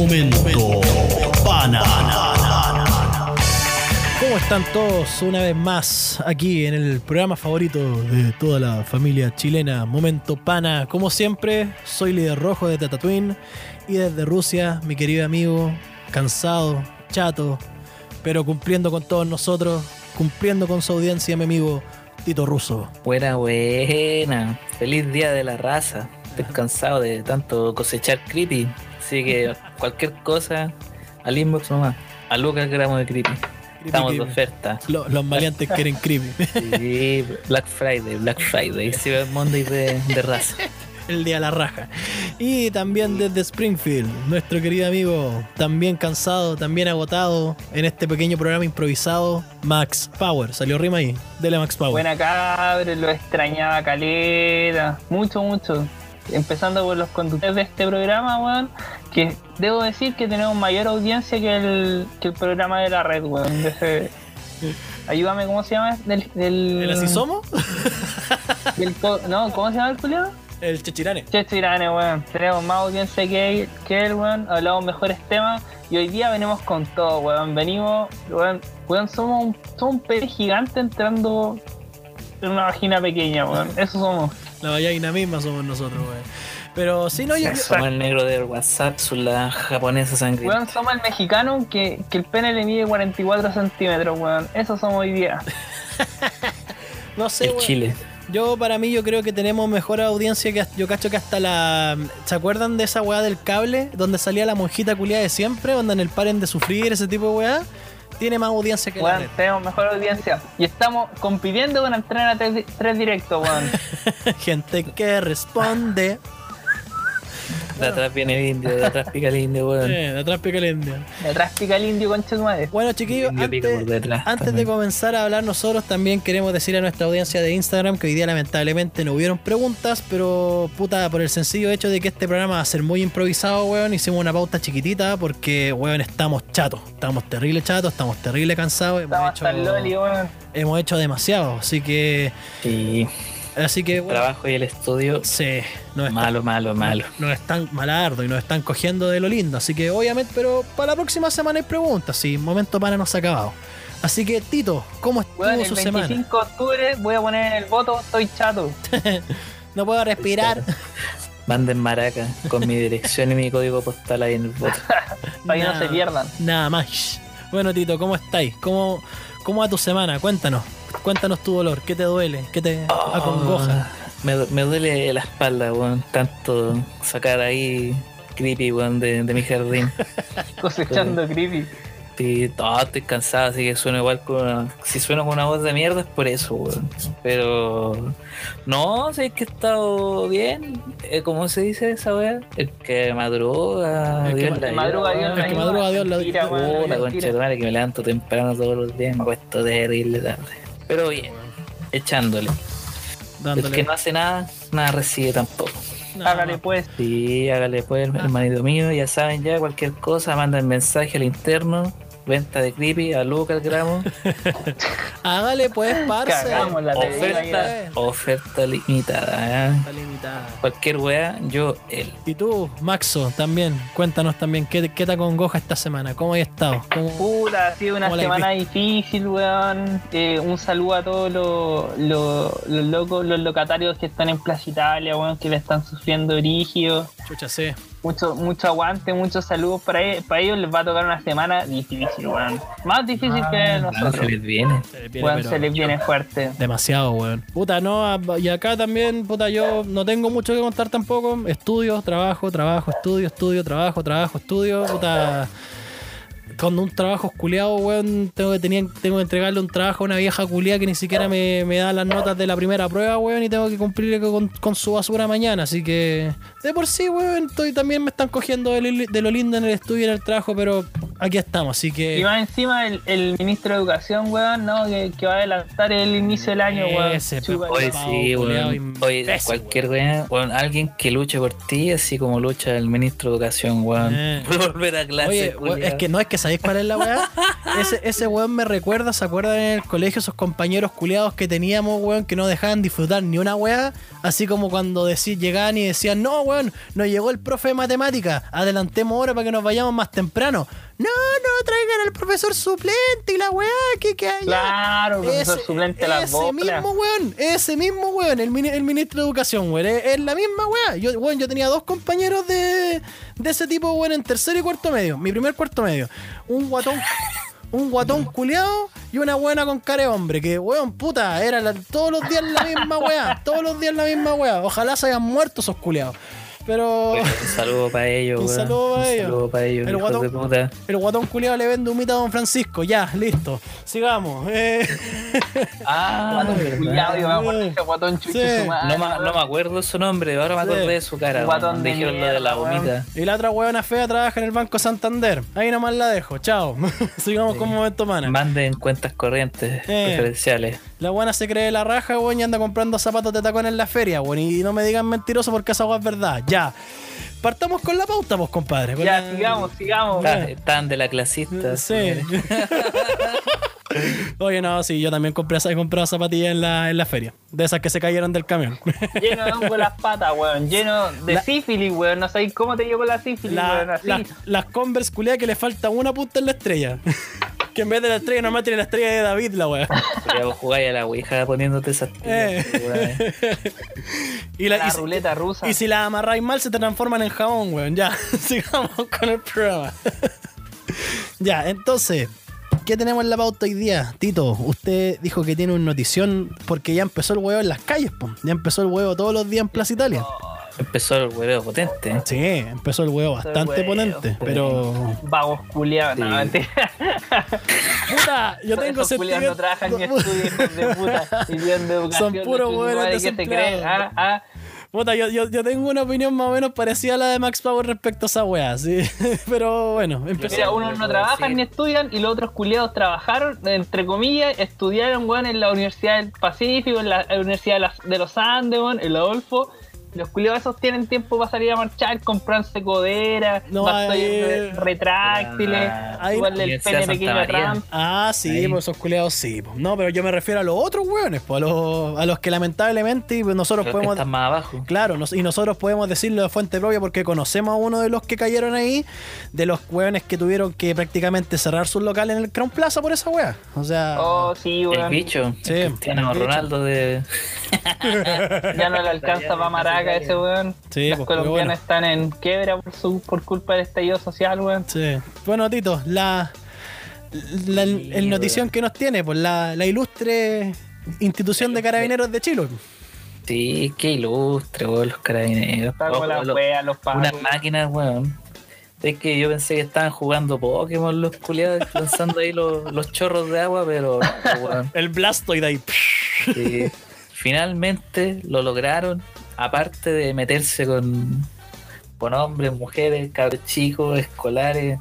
Momento Pana. ¿Cómo están todos una vez más aquí en el programa favorito de toda la familia chilena, Momento Pana? Como siempre, soy líder rojo de Tatooine y desde Rusia, mi querido amigo, cansado, chato, pero cumpliendo con todos nosotros, cumpliendo con su audiencia, mi amigo Tito Russo. Buena, buena. Feliz día de la raza. Estoy cansado de tanto cosechar creepy. Así que cualquier cosa, al inbox nomás. A Lucas gramo de creepy. Estamos de oferta. Lo- los maleantes quieren creepy. Sí, Black Friday, Black Friday, Cyber Monday de, de raza. el día de la raja. Y también desde Springfield, nuestro querido amigo, también cansado, también agotado en este pequeño programa improvisado, Max Power. Salió rima ahí. Dele Max Power. Buena cabros, lo extrañaba caleta. Mucho, mucho. Empezando por los conductores de este programa, weón. Que debo decir que tenemos mayor audiencia que el, que el programa de la red, weón. de ese- Ayúdame, ¿cómo se llama? Del, del, ¿El así somos? del co- no, ¿cómo se llama el culiado? El Chechirane. Checho Irane, weón. Tenemos más audiencia que él, que él, weón. Hablamos mejores temas. Y hoy día venimos con todo, weón. Venimos, weón. Weón, somos un, somos un pez gigante entrando en una vagina pequeña, weón. Eso somos. La vallaina misma somos nosotros, güey. Pero sí, no, yo. Somos el negro del WhatsApp, son la japonesa sangrienta. Weón, somos el mexicano que, que el pene le mide 44 centímetros, weón. Eso somos hoy día. No sé, El. Chile. Yo, para mí, yo creo que tenemos mejor audiencia que yo cacho que hasta la. ¿Se acuerdan de esa weá del cable? Donde salía la monjita culiada de siempre, donde en el paren de sufrir, ese tipo de weá. Tiene más audiencia que la Weón, red. tenemos mejor audiencia. Y estamos compitiendo con entrar a 3, directos, weón. Gente que responde. De atrás viene el indio, de atrás pica el indio, weón. Eh, de atrás pica el indio. Detrás pica el indio, concha de tu madre. Bueno, chiquillos, antes, detrás antes de comenzar a hablar nosotros, también queremos decir a nuestra audiencia de Instagram que hoy día lamentablemente no hubieron preguntas, pero puta, por el sencillo hecho de que este programa va a ser muy improvisado, weón, hicimos una pauta chiquitita porque, weón, estamos chatos, estamos terrible chatos, estamos terrible cansados, hemos Estamos hecho, hasta el loli, weón. hemos hecho demasiado, así que, Sí, así que, el bueno, trabajo y el estudio, sí, están, malo, malo, malo. nos están malardo y nos están cogiendo de lo lindo, así que obviamente, pero para la próxima semana hay preguntas, sí, momento para nos ha acabado. Así que, Tito, ¿cómo estuvo el su 25 semana? de octubre voy a poner en el voto, estoy chato. No puedo respirar. Manden maraca con mi dirección y mi código postal ahí en el voto. Para que no se pierdan. Nada más. Bueno, Tito, ¿cómo estáis? ¿Cómo, ¿Cómo va tu semana? Cuéntanos. Cuéntanos tu dolor. ¿Qué te duele? ¿Qué te acongoja? Ah, Me, du- me duele la espalda, weón. Tanto sacar ahí creepy, weón, de, de mi jardín. Cosechando creepy. Sí, todo, estoy cansado, así que sueno igual con una... Si sueno con una voz de mierda es por eso, weón. Pero... No, sé que he estado bien. Eh, ¿Cómo se dice esa weá? El que madruga... El que Dios la madruga Dios El que madruga. Dios la Oh, la concha de madre que me levanto temprano todos los días, me acuesto terrible tarde. Pero bien, echándole. El Dándole. que no hace nada, nada recibe tampoco. Hágale pues. Sí, hágale pues, hermanito mío, ya saben ya, cualquier cosa, manda el mensaje al interno, venta de creepy, a Lucas Gramo, Hágale pues, parce. Cagamos la oferta, oferta limitada, ¿eh? Limitada. Cualquier wea, yo, él. Y tú, Maxo, también. Cuéntanos también. ¿Qué, qué te acongoja esta semana? ¿Cómo has estado? ¿Cómo- Puta, ha sido una ¿Cómo la semana difícil, weón. Eh, un saludo a todos los, los, los locos, los locatarios que están en Plaza Italia, weón, que le están sufriendo rígido. Chucha, sé. Mucho, mucho aguante, muchos saludos para ellos. Para ellos les va a tocar una semana difícil, weón. Más difícil que Ah, nosotros. se les viene. Se les viene, Weón, se les viene fuerte. Demasiado, weón. Puta, no, a- y acá también, puta, yo no tengo mucho que contar tampoco. Estudio, trabajo, trabajo, estudio, estudio, trabajo, trabajo, estudio, puta. Cuando un trabajo culiado, weón, tengo que, tenía, tengo que entregarle un trabajo a una vieja culiada que ni siquiera me, me da las notas de la primera prueba, weón, y tengo que cumplir con, con su basura mañana. Así que, de por sí, weón, estoy, también me están cogiendo de, lo- de lo lindo en el estudio y en el trabajo, pero aquí estamos, así que. Y más encima el, el ministro de Educación, weón, ¿no? Que, que va a adelantar el inicio del año, weón. Ese, Oye, sí, weón. Oye, imbécil, cualquier weón, weón, alguien que luche por ti, así como lucha el ministro de Educación, weón. Eh. Volver a clase. Oye, weón, es que no es que sabéis cuál es la weá. Ese, ese weón me recuerda, ¿se acuerdan en el colegio esos compañeros culiados que teníamos, weón, que no dejaban disfrutar ni una weá? Así como cuando decí- llegaban y decían, no, weón, nos llegó el profe de matemática, adelantemos ahora para que nos vayamos más temprano. No, no, traigan al profesor suplente y la weá, que que haya. Claro, profesor suplente a las ese mismo weón, ese mismo weón, el, el ministro de educación, weón, es, es la misma weá. Yo, weón, yo tenía dos compañeros de, de ese tipo, weón, en tercero y cuarto medio, mi primer cuarto medio. Un guatón, un guatón culiado y una buena con cara de hombre, que weón, puta, era la- todos los días la misma weá, todos los días la misma weá. Ojalá se hayan muerto esos culiados. Pero Bueno, un saludo para ellos, Un saludo para Un ellos. saludo para ellos, El guatón- de puta. el guatón culiado le vende humita a don Francisco. Ya, listo. Sigamos. Eh, Ah, verdad. Cuidado, yo me acuerdo de ese guatón chucho Sí. su madre, No, me- no me acuerdo su nombre, ahora me Sí. acordé de su cara. Un guatón de Dijeron lo de la gomita. y la otra huevona fea trabaja en el Banco Santander. Ahí nomás la dejo. Chao. Sigamos con momento mana. Manden cuentas corrientes Eh. preferenciales. La buena se cree la raja, weón, y anda comprando zapatos de tacón en la feria, weón. Y no me digan mentiroso porque esa weá es verdad. Ya. Partamos con la pauta, pues, compadre. Ya, la- sigamos, sigamos. Están de la clasista. Sí. Oye, no, sí, yo también compré, he comprado zapatillas en la, en la feria. De esas que se cayeron del camión. Lleno de hongo las patas, weón. Lleno de La- sífilis, weón. No sabéis cómo te llegó la sífilis, La- weón. Así. la- las Converse culiadas que le falta una punta en la estrella. que en vez de la estrella nomás tiene la estrella de David, la weá. Ya vos jugáis a la ouija poniéndote esas Eh. Y, la, La y si- ruleta rusa. y si la amarráis mal, se transforman en jabón, weón. Ya, sigamos con el programa. ya, entonces, ¿qué tenemos en la pauta hoy día? Tito, usted dijo que tiene una notición porque ya empezó el huevo en las calles, po. Ya empezó el huevo todos los días en Plaza Italia. Empezó el hueveo potente. Sí, empezó el huevo bastante huevo, potente, pero... Vagos culiados, no, Sí. mentira. Puta, yo tengo Esos culiados no trabajan ni estudian, hijos de puta. Y viven de educación. Son puros de hueones madre, ¿qué se desempleados. creen? Ah, ah. Puta, yo, yo, yo tengo una opinión más o menos parecida a la de Max Power respecto a esa weá, sí. Pero bueno, empezó. Mira, unos no trabajan ni estudian y los otros culiados trabajaron, entre comillas, estudiaron, weón, en la Universidad del Pacífico, en la Universidad de, los Andes, weón, en la Adolfo. Los culiados esos tienen tiempo para salir a marchar, comprarse coderas, No, ahí- re- retráctiles, Ahí- igual el pene pequeño a. Trump. Ah, sí, Ahí. pues esos culiados sí. pues. No, pero yo me refiero a los otros weones, pues, a los, a los que lamentablemente pues, nosotros Los que podemos. están más abajo. Claro, nos- y nosotros podemos decirlo de fuente propia porque conocemos a uno de los que cayeron ahí, de los weones que tuvieron que prácticamente cerrar sus locales en el Crown Plaza por esa wea. O sea, Oh, sí, El weón. bicho. Sí, Cristiano el bicho. Ronaldo de. Ya no le alcanza para maraca ese weón. Sí, Las pues, colombianas bueno. están en quiebra por, su, por culpa del estallido social, weón. Sí. Bueno, Tito, la, la- el notición que nos tiene, pues la, la ilustre institución de carabineros de Chile. Sí, qué ilustre, weón, los carabineros. Está con Oh, las lo- weas, los Unas máquinas, weón. Es que yo pensé que estaban jugando Pokémon los culiados, lanzando ahí los, los chorros de agua, pero no, weón. El Blastoid ahí. Sí. Finalmente lo lograron, aparte de meterse con, con hombres, mujeres, cabros chicos, escolares,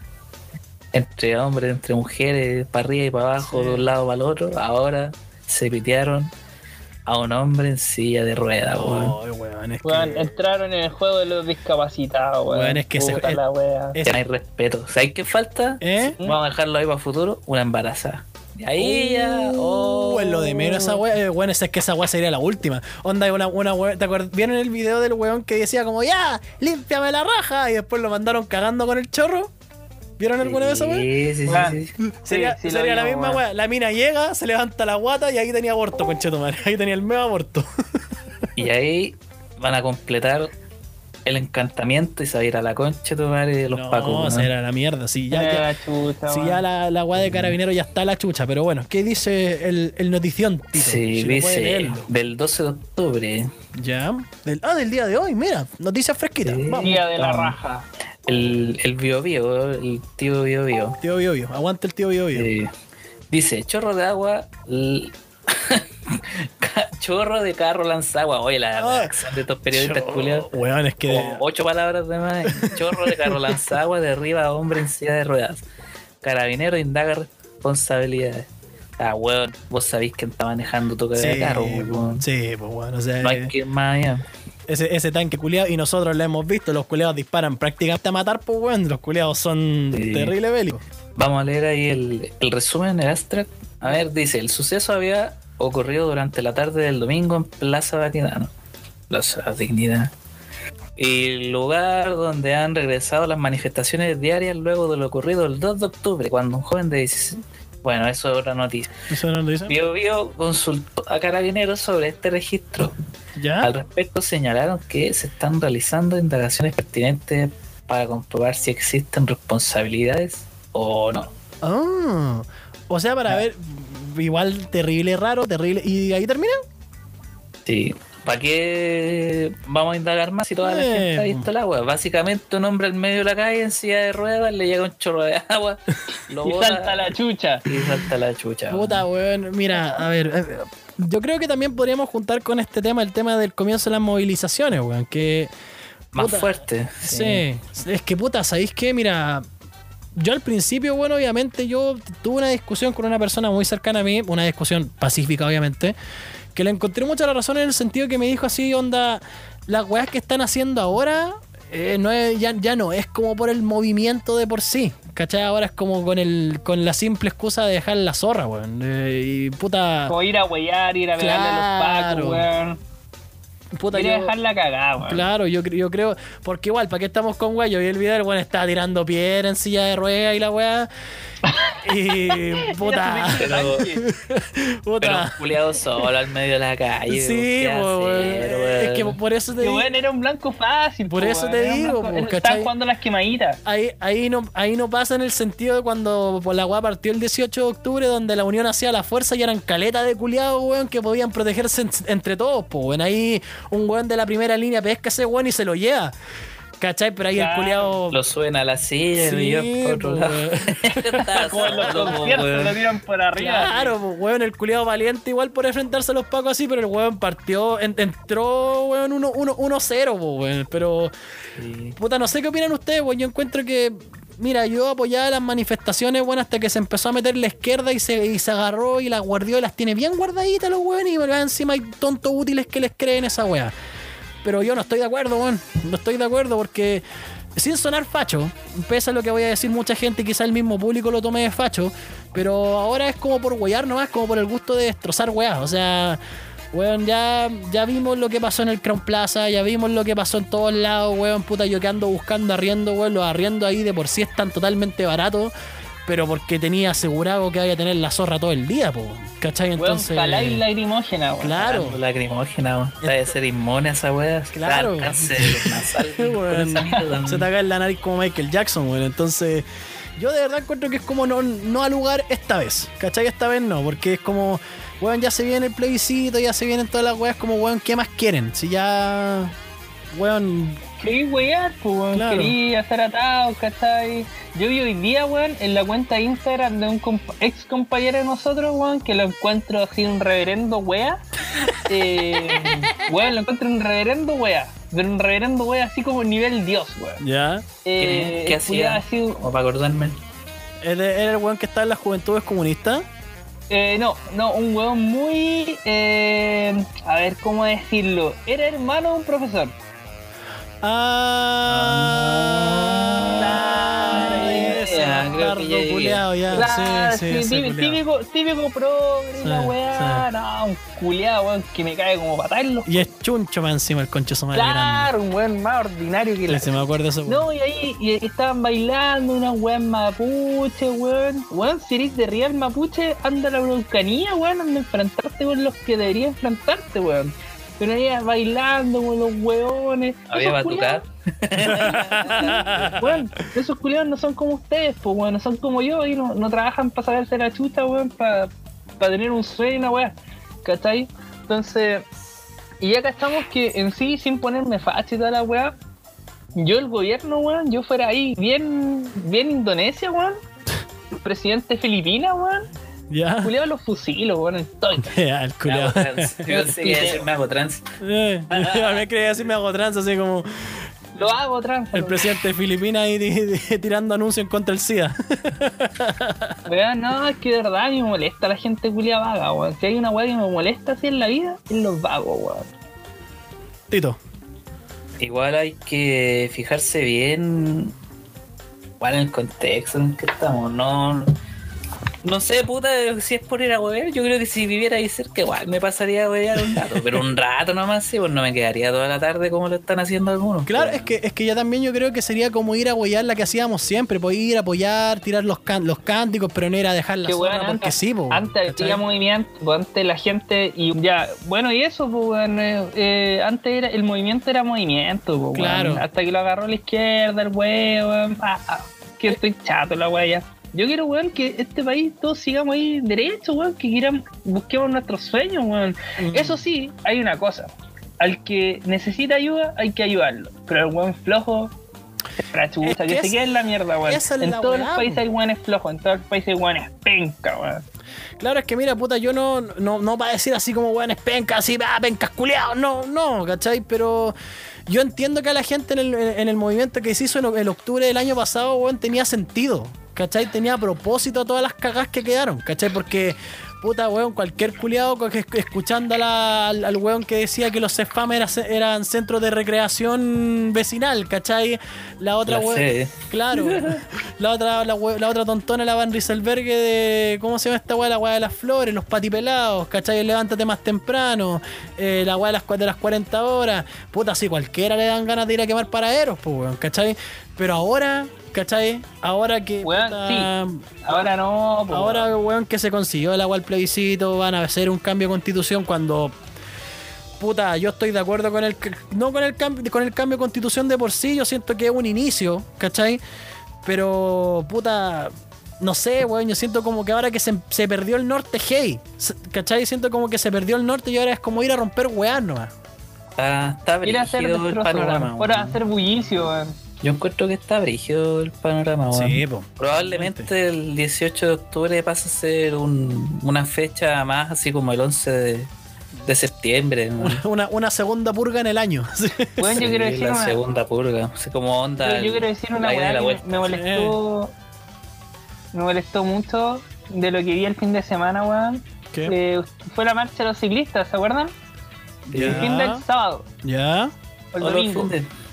entre hombres, entre mujeres, para arriba y para abajo, Sí. de un lado para el otro, ahora se pitearon a un hombre en silla de ruedas, weón. Ay, weón, es que- Weón, entraron en el juego de los discapacitados, weón. Weón, es que Puta es- la wea. es- Ya no hay respeto. ¿Sabes qué falta? ¿Eh? Vamos a dejarlo ahí para futuro, una embarazada. Y ahí ya. Oh, Oh, es lo de menos esa wea. Eh, Bueno, esa es que esa wea sería la última. Onda, una, una wea- ¿Te acuerdas? ¿Vieron el video del weón que decía como, ya, límpiame la raja? Y después lo mandaron cagando con el chorro. ¿Vieron alguna vez esa wea? Sí, sí, sí, sí. Sería, Sí, sí sería la misma wea. La mina llega, se levanta la guata y ahí tenía aborto, conchetumare. Ahí tenía el medio aborto. Y ahí van a completar el encantamiento y se va a ir a la concha tu madre de los no, pacos. weón. será la mierda. Sí, ya, ya, La chucha, sí, weón. ya la, la de carabinero ya está la chucha. Pero bueno, ¿qué dice el, el notición, Tito? Sí, Si dice del 12 de octubre. Ya. Del, ah, del día de hoy, mira. Noticias fresquitas. Sí. Vamos. Día de la raja. El, el Bio Bio, el tío Bio Bio. Tío Bio Bio. Aguanta el tío Bio Bio. eh, dice: chorro de agua. chorro de carro lanzagua. Oye, la Ah. reacción de estos periodistas culiados. Weón, es que. Como ocho palabras de más. Chorro de carro lanzagua derriba a hombre en silla de ruedas. Carabinero indaga responsabilidades. Ah, weón, vos sabéis quién está manejando tu Sí, de carro, weón. sí, pues bueno, o sea, No hay que ir más allá. ese, ese tanque culiado, y nosotros lo hemos visto, los culiados disparan prácticamente a matar, pues weón, los culiados son Sí. terribles bélicos. Vamos a leer ahí el, el resumen, el abstract. A ver, dice, el suceso había ocurrido durante la tarde del domingo en Plaza Vaticano. la ciudad dignidad. Y el lugar donde han regresado las manifestaciones diarias luego de lo ocurrido el 2 de octubre, cuando un joven de 16... Bueno, eso es otra noticia. ¿Eso no lo dice? Bio Bio consultó a Carabineros sobre este registro. ¿Ya? Al respecto señalaron que se están realizando indagaciones pertinentes para comprobar si existen responsabilidades o no. Ah, o sea, para ver, igual terrible, raro, terrible. ¿Y ahí termina? Sí. ¿Para qué vamos a indagar más si toda la Eh, gente ha visto el agua? Básicamente un hombre en medio de la calle en silla de ruedas le llega un chorro de agua, lo Y bota salta la chucha. y salta la chucha. Puta, weón. Mira, a ver. eh, Yo creo que también podríamos juntar con este tema el tema del comienzo de las movilizaciones, weón. Que. Más puta, fuerte. Sí. Es que, puta, ¿sabéis qué? Mira. Yo al principio, bueno, obviamente yo tuve una discusión con una persona muy cercana a mí, una discusión pacífica, obviamente, que le encontré mucha la razón en el sentido que me dijo así, onda, las weas que están haciendo ahora, eh, no es, ya, ya no, es como por el movimiento de por sí, ¿cachai? Ahora es como con el con la simple excusa de dejar la zorra, weón. Eh, y puta, Como ir a huellar, ir a pegarle a los Claro. pacos, weón. Puta a yo- dejarla cagada, weón. Claro, yo, yo creo. Porque igual, ¿para qué estamos con weá? Yo vi el video, el weón estaba tirando piedra en silla de ruedas y la weá. Y. puta. Pero, pero puta. un culiado solo al medio de la calle. Sí, ¿qué po, weón. hacer, Es que por eso te digo. weón era un blanco fácil. Por po, eso te digo, blanco- po, ¿cachai? Estaban jugando las quemaditas. Ahí, ahí, no, ahí no pasa en el sentido de cuando por la weá partió el 18 de octubre, donde la Unión hacía la fuerza y eran caletas de culiados, weón, que podían protegerse en- entre todos, pues, weón. Ahí un weón de la primera línea pesca ese weón y se lo lleva. ¿Cachai? Pero ahí el culiado. Lo suben a la silla Sí, para otro lado. Como en los conciertos lo tiran por arriba. Claro, pues, weón, el culiado valiente igual por enfrentarse a los pacos así, pero el weón partió, en- entró, weón, 1-0, uno, uno, cero, po, weón. Pero, Sí. puta, no sé qué opinan ustedes, weón. Yo encuentro que, mira, yo apoyaba las manifestaciones, weón, hasta que se empezó a meter la izquierda y se, y se agarró y las guardió y las tiene bien guardaditas los weón y encima hay tontos útiles que les creen esa weá. Pero yo no estoy de acuerdo, weón. No estoy de acuerdo porque, sin sonar facho, pese a lo que voy a decir mucha gente, quizá el mismo público lo tome de facho, pero ahora es como por wear nomás, como por el gusto de destrozar weas. O sea, weón, ya, ya vimos lo que pasó en el Crown Plaza, ya vimos lo que pasó en todos lados, weón, puta, yo que ando buscando arriendo, weón, los arriendos ahí de por sí están totalmente baratos. Pero porque tenía asegurado que vaya a tener la zorra todo el día, po. ¿Cachai? Entonces. ojalá y lacrimógena, weón. Claro. Lacrimógena, weón. Debe ser inmune a esa weá. Claro. Cáncer se te cae en la nariz como Michael Jackson, weón. Entonces, yo de verdad encuentro que es como no, no al lugar esta vez. ¿Cachai? Esta vez no, porque es como, weón, ya se viene el plebiscito, ya se vienen todas las weas, como, weón, ¿qué más quieren? Si ya, weón, Querí weyar, pues, weón. Claro. Querí hacer atados, ¿cachai? Yo vi hoy día, weón, en la cuenta de Instagram de un compa- ex compañero de nosotros, weón, que lo encuentro así un reverendo wea. Eh, weón, lo encuentro un reverendo wea. Pero un reverendo wea así como nivel dios, weón. ya. Eh, ¿Qué hacía? así- Como para acordarme. Era era el weón que está en las juventudes comunistas. Eh, no, no, un weón muy. eh, a ver cómo decirlo. Era hermano de un profesor. Ah, ese ya. Claro, sí, sí, típico, típico, típico progre, Sí, la weá. No, un culiado, weón, que me cae como los. Y es chuncho más encima el concho madre Claro, un weón más ordinario que la. Sí, me ese weón. No, y ahí y estaban bailando unas weón mapuche, weón. Weón, si eres de real mapuche, anda a la bruscanía, weón, anda a enfrentarte con los que deberían enfrentarte, weón. Pero ahí bailando con los weones. Había. Weón, esos culiados no son como ustedes, pues, weón, no son como yo y no, no trabajan para sacarse la chucha, weón, para tener un sueño, weá, ¿cachai? Entonces, y ya estamos que en sí, sin ponerme facha y toda la weá, yo el gobierno, weón, yo fuera ahí bien, bien Indonesia, weón, presidente de Filipinas, weón, Ya. culiado los fusilos, weón, en todo. Ya, el Me hago trans. Yo que decir me hago trans. Eh, a mí creía así me hago trans, así como Lo hago, trans. el presidente de Filipinas ahí tirando anuncios en contra del SIDA. Weón, no, es que de verdad me molesta la gente culia vaga, weón. Si hay una weá que me molesta así en la vida, es los vagos, weón. Tito. Igual hay que fijarse bien igual en el contexto en que estamos. No, No sé, puta, si es por ir a huevear, yo creo que si viviera ahí cerca, igual me pasaría a huevear un rato. Pero un rato nomás, sí, pues no me quedaría toda la tarde como lo están haciendo algunos. Claro, pues. es que, es que ya también yo creo que sería como ir a apoyar la que hacíamos siempre, pues ir a apoyar, tirar los, can- los cánticos, pero no era dejar la weón, porque antes, sí, pues. antes había movimiento, pues, antes la gente y ya, bueno, y eso, pues, weón, eh, eh, antes era, el movimiento era movimiento, pues, Claro. hasta que lo agarró la izquierda, el weón, ah, ah, que estoy chato la ya. Yo quiero, weón, que este país todos sigamos ahí derecho, weón, que quieran, busquemos nuestros sueños, weón. Mm. Eso sí, hay una cosa, al que necesita ayuda hay que ayudarlo, pero el weón flojo, chucha, Es que que, es- se quede en la mierda, weón. En todos los países hay weones flojos, en todos los países hay weones penca, weón. Claro, es que mira, puta, yo no, no, no para decir así como weones pencas, así, ah, pencas culiados, no, no, ¿cachai? Pero yo entiendo que a la gente en el, en el movimiento que se hizo en, en octubre del año pasado, weón, tenía sentido, ¿cachai? Tenía propósito todas las cagas que quedaron, ¿cachai? Porque, puta, weón, cualquier culiado escuchando a la- al, al weón que decía que los CEFAM era- eran centros de recreación vecinal, ¿cachai? La otra La weón. sede. Claro. La otra, la, we- la otra tontona, la Van Rieselbergue de. ¿Cómo se llama esta weá? La weá de las flores, los patipelados, ¿cachai? Levántate más temprano, eh, la weá de las, de las 40 horas. Puta, sí, cualquiera le dan ganas de ir a quemar paraderos, pues, weón, ¿cachai? Pero ahora, ¿cachai? Ahora que. Weón, puta, sí. Ahora no, po, Ahora, weón. weón, que se consiguió el agua al plebiscito, van a hacer un cambio de constitución cuando. Puta, yo estoy de acuerdo con el. No con el cambio, con el cambio de constitución de por sí, yo siento que es un inicio, ¿cachai? Pero, puta. No sé, weón, yo siento como que ahora que se, se perdió el norte, hey, ¿cachai? Siento como que se perdió el norte y ahora es como ir a romper weas nomás. Está, está Quiere hacer brígido el panorama. weón. Ahora weón. hacer bullicio, weón. Yo encuentro que está brígido el panorama, weón. po. Probablemente el 18 de octubre pase a ser un- una fecha más, así como el 11 de, de septiembre. ¿no? Una, una segunda purga en el año. sí. Weón, yo Sí, quiero decir la una, segunda purga. Así como onda. yo, yo el- quiero decir una weá la que vuelta. me, molestó. Me molestó mucho de lo que vi el fin de semana, weón. ¿Qué? Eh, fue la marcha de los ciclistas, ¿se acuerdan? El Ya. fin del sábado, ¿Ya? o el domingo.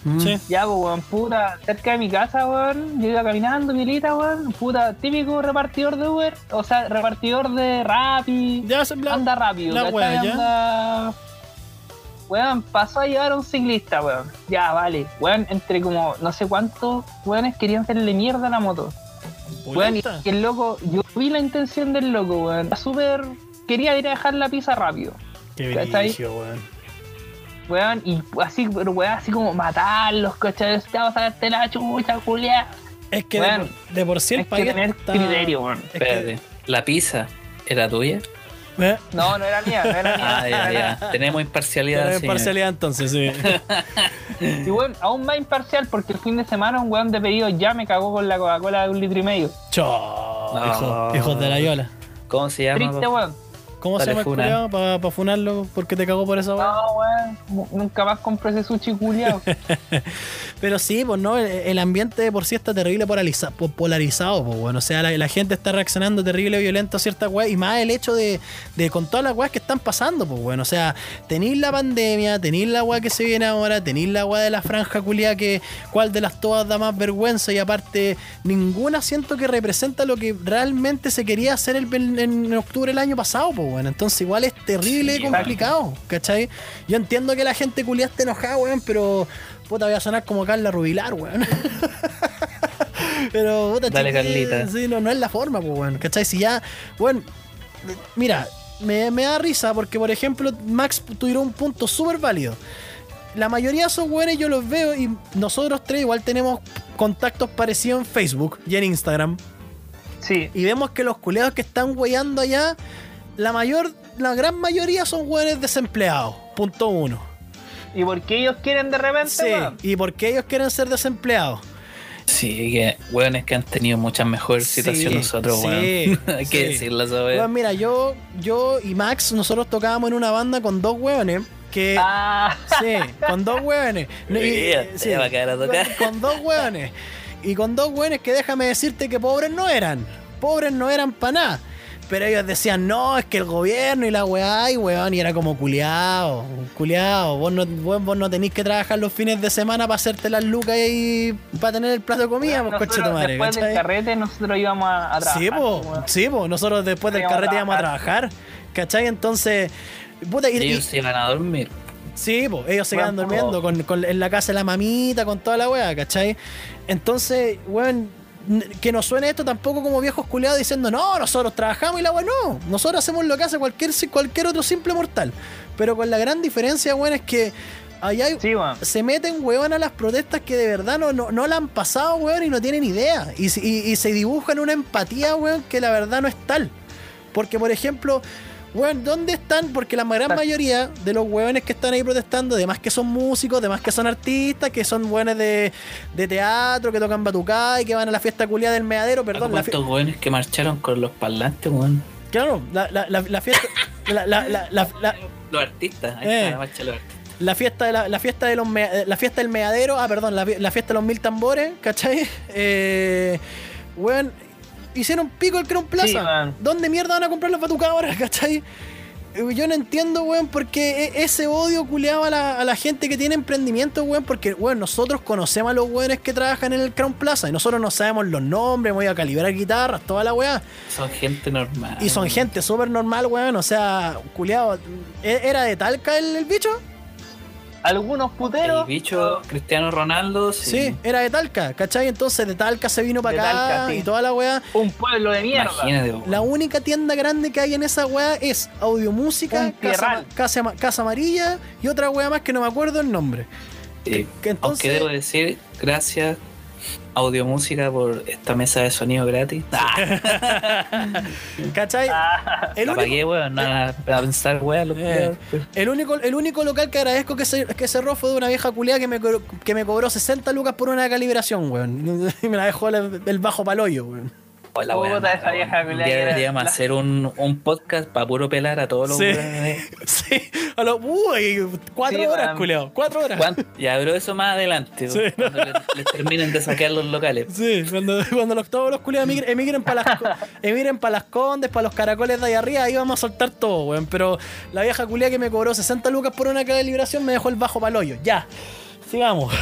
Mm. Sí. Ya, pues, weón, puta, cerca de mi casa, weón, yo iba caminando, milita, weón, puta, típico repartidor de Uber, o sea, repartidor de Rappi, Ya se anda rápido, la wea, ya. Anda- Weón, pasó a llevar a un ciclista, weón. Ya, vale. Weón, entre como no sé cuántos weones querían hacerle mierda a la moto. Weón, y el loco, yo vi la intención del loco, weón. Súper. Quería ir a dejar la pizza rápido. Qué brillo, weón. Weón, y así, pero weón, así como matarlos, ¿cachai? Te vas a sacarte la chucha, Julián. Es que Weón, de, por- de por sí el Hay que tener está- criterio, weón. es que- Espérate, ¿la pizza era tuya? ¿Eh? No, no era mía, no era mía. Ah, ya, ya. Tenemos imparcialidad. Pero es señor. parcialidad entonces, sí. Y weón, aún más imparcial porque el fin de semana un weón de pedido ya me cagó con la Coca-Cola de un litro y medio. Chao, No. hijo- hijos de la yola. ¿Cómo se llama? Triste, weón. ¿Cómo se llama el funa. para pa funarlo porque te cagó por esa weá? No, weón. nu- Nunca más compré ese sushi culiao. Pero sí, pues no, el, ambiente de por sí está terrible polariza- po- polarizado, pues bueno. O sea, la, la gente está reaccionando terrible violento a ciertas weas. Y más el hecho de, de con todas las weas que están pasando, pues bueno. O sea, tenéis la pandemia, tenéis la wea que se viene ahora, tenéis la wea de la franja culia que cuál de las todas da más vergüenza. Y aparte, ninguna siento que representa lo que realmente se quería hacer el, en, en octubre del año pasado, pues bueno. Entonces igual es terrible y Sí, complicado, ¿cachai? Yo entiendo que la gente culia esté enojada, weón, pero puta, voy a sonar como Carla Rubilar, weón. pero puta, Dale, Carlita. Sí, no, no es la forma, pues, weón, ¿cachai? Si ya, weón, mira, me, me da risa porque, por ejemplo, Max tuvieron un punto súper válido. La mayoría de esos weones yo los veo y nosotros tres igual tenemos contactos parecidos en Facebook y en Instagram. Sí. Y vemos que los culeados que están weyando allá, la mayor, la gran mayoría son weones desempleados. Punto uno. ¿Y por qué ellos quieren de repente, Sí, weón? y porque ellos quieren ser desempleados. Sí, que weones que han tenido mucha mejor Sí, situación nosotros, sí, weón. Hay que sí. decirlo, Weón, weá. mira, yo, yo y Max, nosotros tocábamos en una banda con dos weones que. Ah, Sí, con dos hueones. No, y- va a quedar a tocar. Con, con dos hueones. Y con dos hueones que déjame decirte que pobres no eran. Pobres no eran para nada. Pero ellos decían, no, es que el gobierno y la weá, y weón, y era como culiao, culiao. Vos no, vos, vos no tenéis que trabajar los fines de semana para hacerte las lucas y para tener el plato de comida, pues coche tu madre, después del carrete nosotros íbamos a, a trabajar. Sí, po, weón. sí, po. Nosotros después del carrete íbamos a trabajar. ¿cachai? Entonces, puta, y- y- Ellos se iban a dormir. Sí, pues ellos se quedan durmiendo con, con- en la casa de la mamita, con toda la weá, ¿cachai? Entonces, weón, que nos suene esto tampoco como viejos culiados diciendo, no, nosotros trabajamos y la weá no. Nosotros hacemos lo que hace cualquier, cualquier otro simple mortal. Pero con la gran diferencia, weón, es que allá hay, Sí, weón. se meten, weón, a las protestas que de verdad no, no, no la han pasado, weón, y no tienen idea. Y, se- y- y se dibujan una empatía, weón, que la verdad no es tal. Porque, por ejemplo, weón, ¿dónde están? Porque la gran mayoría de los weones que están ahí protestando, además que son músicos, además que son artistas, que son weones de, de teatro, que tocan batucá y que van a la fiesta culiada del meadero, perdón, ¿Cuántos jóvenes que marcharon con los parlantes, weón? claro, la, la, la, la fiesta... La, la, la, la- la- Los artistas, ahí Eh. está la marcha de los artistas. la fiesta de la, la fiesta de los mea- eh, la fiesta del meadero, ah perdón, la, la fiesta de los mil tambores, ¿cachai? Eh, weón, hicieron pico el Crown Plaza. Sí. ¿Dónde mierda van a comprar los batucas ahora, cachai? Eh, Yo no entiendo, weón, porque e- ese odio culeado a la, a la gente que tiene emprendimiento, weón, porque, weón, nosotros conocemos a los weones que trabajan en el Crown Plaza y nosotros no sabemos los nombres, voy a calibrar guitarras, toda la weá. Son gente normal. Y son gente súper normal, weón, o sea, culeado. ¿Era de Talca el- el bicho? Algunos El puteros. bicho Cristiano Ronaldo, sí. Sí, era de Talca, ¿cachai? Entonces de Talca se vino para De acá Talca, sí. y toda la weá. Un pueblo de mierda. Imagínate. La única tienda grande que hay en esa weá es Audiomúsica, Un Casa. Casa, Casa Amarilla y otra weá más que no me acuerdo el nombre. Sí. que entonces- Aunque debo decir, gracias Audiomúsica por esta mesa de sonido gratis. Ah, ¿Cachai? El la único, pagué, weón. No, a pensar, weón. Eh, culiados. el único, el único local que agradezco que, se- que cerró fue de una vieja culiada que me, que me cobró 60 lucas por una calibración, weón. Y me la dejó el, el bajo paloyo, weón. Hola, Puta, weón. esa vieja Un día deberíamos la- hacer un, un podcast para puro pelar a todos los Sí. Sí, a lo, uy, cuatro Sí, horas, culiao, cuatro horas. ¿Cuánto? Ya, pero eso más adelante. Sí, cuando les, les terminen de saquear los locales. Sí, cuando, cuando los, todos los culiados emigren, emigren para las, emigren pa' las condes, para los caracoles de ahí arriba, ahí vamos a soltar todo, weón. Pero la vieja culia que me cobró 60 lucas por una calibración me dejó el bajo paloyo. Ya, sigamos.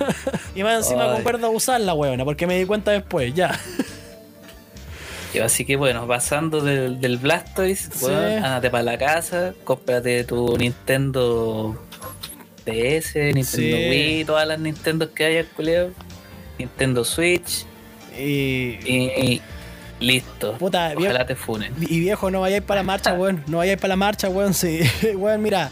y más encima Ay. concuerdo a usarla, weón, porque me di cuenta después, ya. Y así que bueno, pasando del, del Blastoise, Sí. weón, ándate para la casa, cómprate tu Nintendo DS, Nintendo Sí. Wii, todas las Nintendos que haya, culeo. Nintendo Switch Y. y, y listo. Puta, Ojalá te funen. Y viejo, no vayáis para la marcha, weón. No vayáis para la marcha, weón. Sí, weón, mira.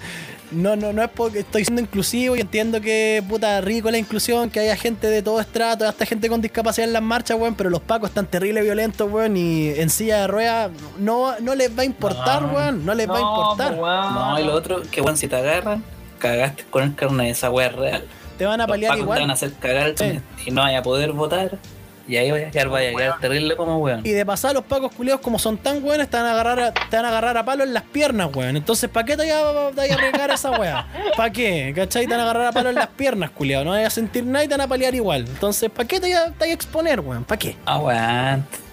No, no, no es porque estoy siendo inclusivo y entiendo que puta rico la inclusión, que haya gente de todo estrato, hasta gente con discapacidad en las marchas, weón, pero los pacos están terrible violentos, weón, y en silla de ruedas no, no les va a importar, No. weón, no les va a importar. weón. No, y lo otro, que weón, si te agarran, cagaste con el carnet, esa weá es real. Te van a Los paliar pacos te van a igual. hacer cagar el Sí. carnet y no vaya a poder votar. Y ahí vaya a quedar, vaya a quedar terrible como weón. Y de pasar los pacos culiados como son tan buenos, te van a agarrar a, te van a agarrar a palo en las piernas, weón. Entonces, ¿para qué te vayas a, te vayas a arriesgar esa weá? ¿Para qué? ¿Cachai? Te van a agarrar a palo en las piernas, culiado. No vayas a sentir nada y te van a paliar igual. Entonces, ¿para qué te vayas a exponer, weón? ¿Para qué? Aguante.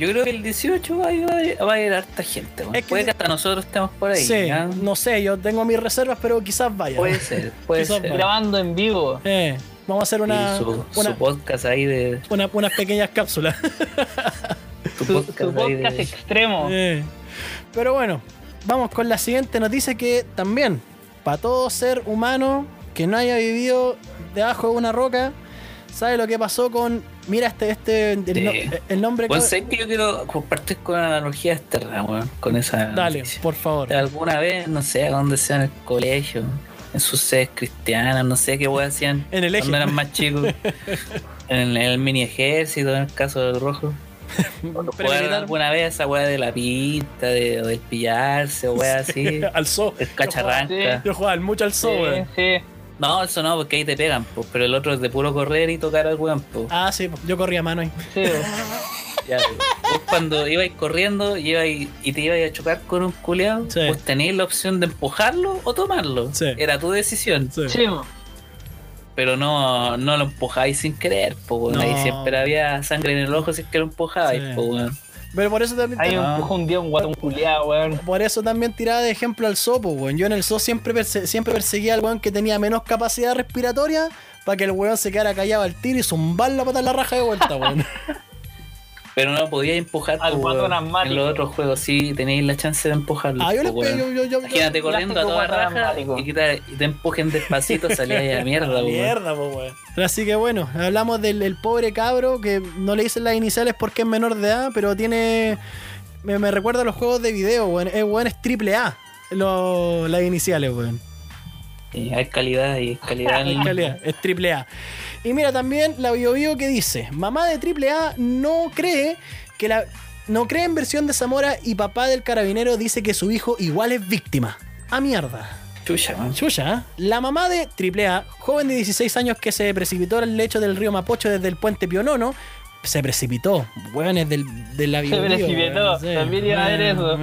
Yo creo que el 18 va a ir, va a ir harta gente. Es que- Puede que hasta nosotros estemos por ahí. no sé, yo tengo mis reservas, pero quizás vaya. Puede ser, puede Quizás ser. vaya. Grabando en vivo. Eh, vamos a hacer una, su, una- su podcast ahí de. una- unas pequeñas cápsulas. Su Su, podcast, su ahí podcast de- extremo. Eh, Pero bueno, vamos con la siguiente noticia que también, para todo ser humano que no haya vivido debajo de una roca, sabe lo que pasó con. Mira, este, este, el, Sí. no- el nombre. Bueno, que- sé que yo quiero compartir con analogía externa, weón. Con esa. Dale, noticia. por favor. Alguna vez, no sé, a dónde sea en el colegio, en sus sedes cristianas, no sé qué weón hacían En el eje. cuando eran más chicos. en, el, el mini ejército, en el caso del rojo. ¿Jugaron alguna vez esa weá de la pinta, de, o del pillarse, o weá así? al zoo. El cacharranca. Yo jugaba mucho al zoo, Sí, weón. sí. No, eso no, porque ahí te pegan, pues, pero el otro es de puro correr y tocar al weón, pues. Ah, sí, yo corría a mano ahí. sí. Ya, vos cuando ibais corriendo ibais- y te ibais a chocar con un culeado, Sí. pues tenías la opción de empujarlo o tomarlo. Sí. Era tu decisión. Sí. Pero no, no lo empujáis sin querer, pues, weón. No. Ahí siempre había sangre en el ojo si es que lo empujabais, Sí. pues, weón. Pero por eso también. Hay Ah. un, un día un guatón culiado, weón. Por eso también tiraba de ejemplo al Sopo, weón. Yo en el Zoo siempre, perse- siempre perseguía al weón que tenía menos capacidad respiratoria para que el weón se quedara callado al tiro y zumbar la pata en la raja de vuelta, weón. Pero no podía empujar Al asmático. En los otros juegos sí tenéis la chance de empujarlo. Ah, yo les po, pegué, weón. yo, yo, yo, Imagínate corriendo a toda raja y, que te, y te empujen despacito, salía a la mierda, weón. Mierda, po, weón. Así que bueno, hablamos del el pobre cabro que no le dicen las iniciales porque es menor de edad, pero tiene. Me, me recuerda a los juegos de video, weón. Es, weón, es triple A. lo- las iniciales, weón. Y hay calidad y calidad en En calidad, es triple A. Y mira también la Bio Bio que dice: Mamá de triple A no cree que la. No cree en versión de Zamora y papá del carabinero dice que su hijo igual es víctima. A mierda. chucha, man. Chuya, ¿eh? la mamá de AAA, joven de 16 años que se precipitó al lecho del río Mapocho desde el puente Pionono, se precipitó, weones del, de la Se Bio Bio, precipitó, weón, sí. también iba a ver eso.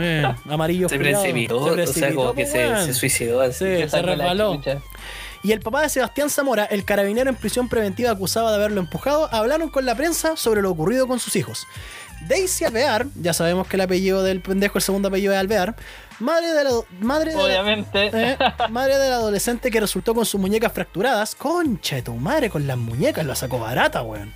amarillo Se precipitó, Se o sea, como que se, weón. se suicidó así. Sí, se resbaló. Y el papá de Sebastián Zamora, el carabinero en prisión preventiva acusado de haberlo empujado, hablaron con la prensa sobre lo ocurrido con sus hijos. Daisy Alvear, ya sabemos que el apellido del pendejo, el segundo apellido es Alvear, madre de la, madre de la- Obviamente. eh, madre del adolescente que resultó con sus muñecas fracturadas. Concha de tu madre con las muñecas, la sacó barata, weón.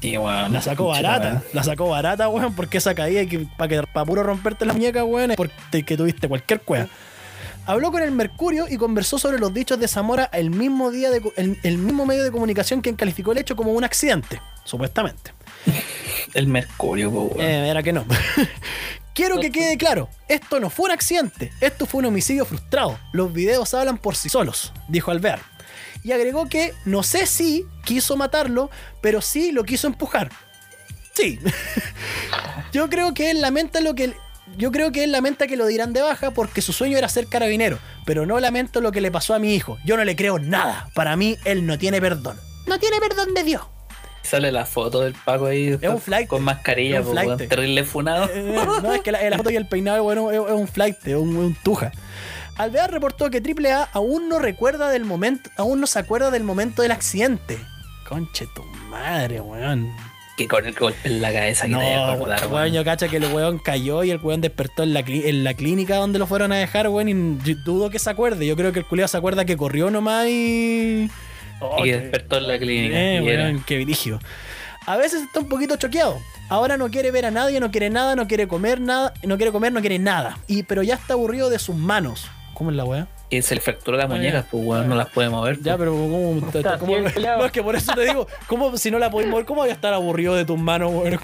Sí, weón. La sacó barata, la sacó barata, weón, porque esa caída que para que para puro romperte las muñecas, weón, es porque que tuviste cualquier cueva. Habló con el Mercurio y conversó sobre los dichos de Zamora el mismo día de, el, el mismo medio de comunicación quien calificó el hecho como un accidente, supuestamente. El mercurio, po. Eh, era que no. Quiero que quede claro, esto no fue un accidente, esto fue un homicidio frustrado. Los videos hablan por sí solos, dijo Alvear. Y agregó que no sé si quiso matarlo, pero sí lo quiso empujar. Sí. Yo creo que él lamenta lo que yo creo que él lamenta que lo dirán de baja porque su sueño era ser carabinero, pero no lamento lo que le pasó a mi hijo. Yo no le creo nada. Para mí él no tiene perdón. No tiene perdón de Dios. Sale la foto del Paco ahí un flight. con mascarilla, Es un weón. flight. terrible funado. Eh, no, es que la, la foto y el peinado, bueno, es, es un flight, es un, un tuja. Alvear reportó que AAA aún no recuerda del momento, aún no se acuerda del momento del accidente. Conche tu madre, weón. Que con el golpe en la cabeza que No, te acordar, weón, weón. yo cacha que el weón cayó y el weón despertó en la, en la clínica donde lo fueron a dejar, weón, y dudo que se acuerde. Yo creo que el culiado se acuerda que corrió nomás y... Oh, Y que despertó en la clínica. eh, weón, qué virigio. A veces está un poquito choqueado. Ahora no quiere ver a nadie, no quiere nada, no quiere comer nada, no quiere comer, no quiere nada. Y pero ya está aburrido de sus manos. ¿Cómo es la weá? Y se le fracturó las Ah, muñecas, ya. pues weón, no las puede mover. Ya, pues. pero ¿cómo? Está cómo- no, es que por eso te digo, ¿cómo si no la podéis mover? ¿Cómo voy a estar aburrido de tus manos, weón?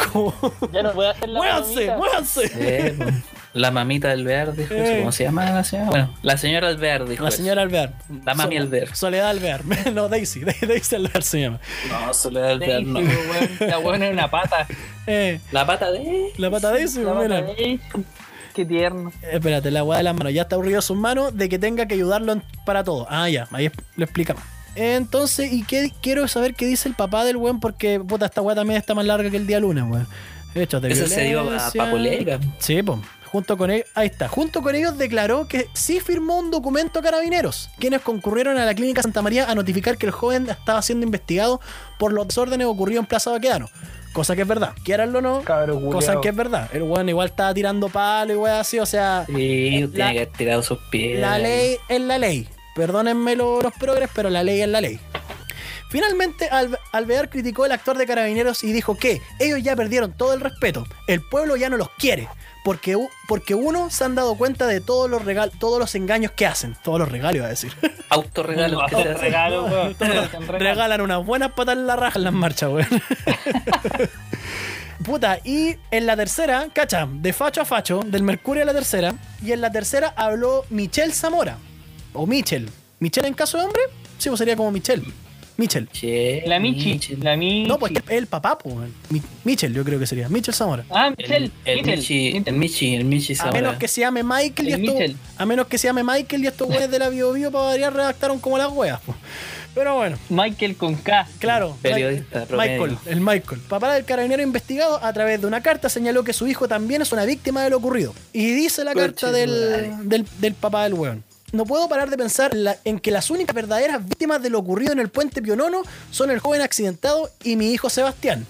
Ya no puede hacer la ¡Muévanse! mamita. ¡Muévanse! Pues, la mamita del verde, Eh. ¿cómo se llama la señora? Bueno, la señora Alvear dijo La señora Alvear. La mami Alvear. Soledad Alvear. No, Daisy. Daisy Alvear se llama. No, Soledad Alvear no. weón. La weón es una pata. Eh, La pata de... la pata Daisy, La pata de Daisy. Qué tierno. Espérate, la weá de las manos. Ya está aburrido sus manos de que tenga que ayudarlo en- para todo. Ah, ya, ahí lo explicamos. Entonces, ¿y qué quiero saber qué dice el papá del weón? Porque, puta, esta weá también está más larga que el día lunes, weón. Eso se dio a violencia. pa' polémica. Sí, pues. Junto con ellos, ahí está. Junto con ellos declaró que sí firmó un documento a carabineros, quienes concurrieron a la clínica Santa María a notificar que el joven estaba siendo investigado por los desórdenes ocurridos en Plaza Baquedano. Cosa que es verdad. Quieranlo o no, culiao. cosa que es verdad. El weón igual estaba tirando palo y weón así, o sea, Sí, tiene La- que haber tirado sus pies. la ley es la ley. Perdónenme lo- los progres, pero la ley es la ley. Finalmente, Al- Alvear criticó el actor de Carabineros y dijo que ellos ya perdieron todo el respeto. El pueblo ya no los quiere. Porque, porque uno se han dado cuenta de todos los regal todos los engaños que hacen. Todos los regalos, iba a decir. Autorregalos weón. Regalo. Regalan unas buenas patas en la raja en las marchas, weón. Puta, y en la tercera, cacha, de facho a facho, del Mercurio a la tercera, y en la tercera habló Michelle Zamora. O Michel. ¿Michel en caso de hombre? Sí, pues sería como Michel. Michel. Che, La Michi. La Michi. No, pues es el papá, pues. weón. Mi- Michel, yo creo que sería. Michel Zamora. Ah, El, Michel. el. Michi, el. Michi, el Michi A Zamora. menos que se llame Michael y El estos. Michel. A menos que se llame Michael y estos güeyes de la Bio Bio para variar redactaron como las weas, pues. Pero bueno. Michael con K. Claro, Periodista promedio. Michael, el Michael. Papá del carabinero investigado a través de una carta señaló que su hijo también es una víctima de lo ocurrido. Y dice la carta del, del, del papá del weón. No puedo parar de pensar la- en que las únicas verdaderas víctimas de lo ocurrido en el puente Pionono son el joven accidentado y mi hijo Sebastián.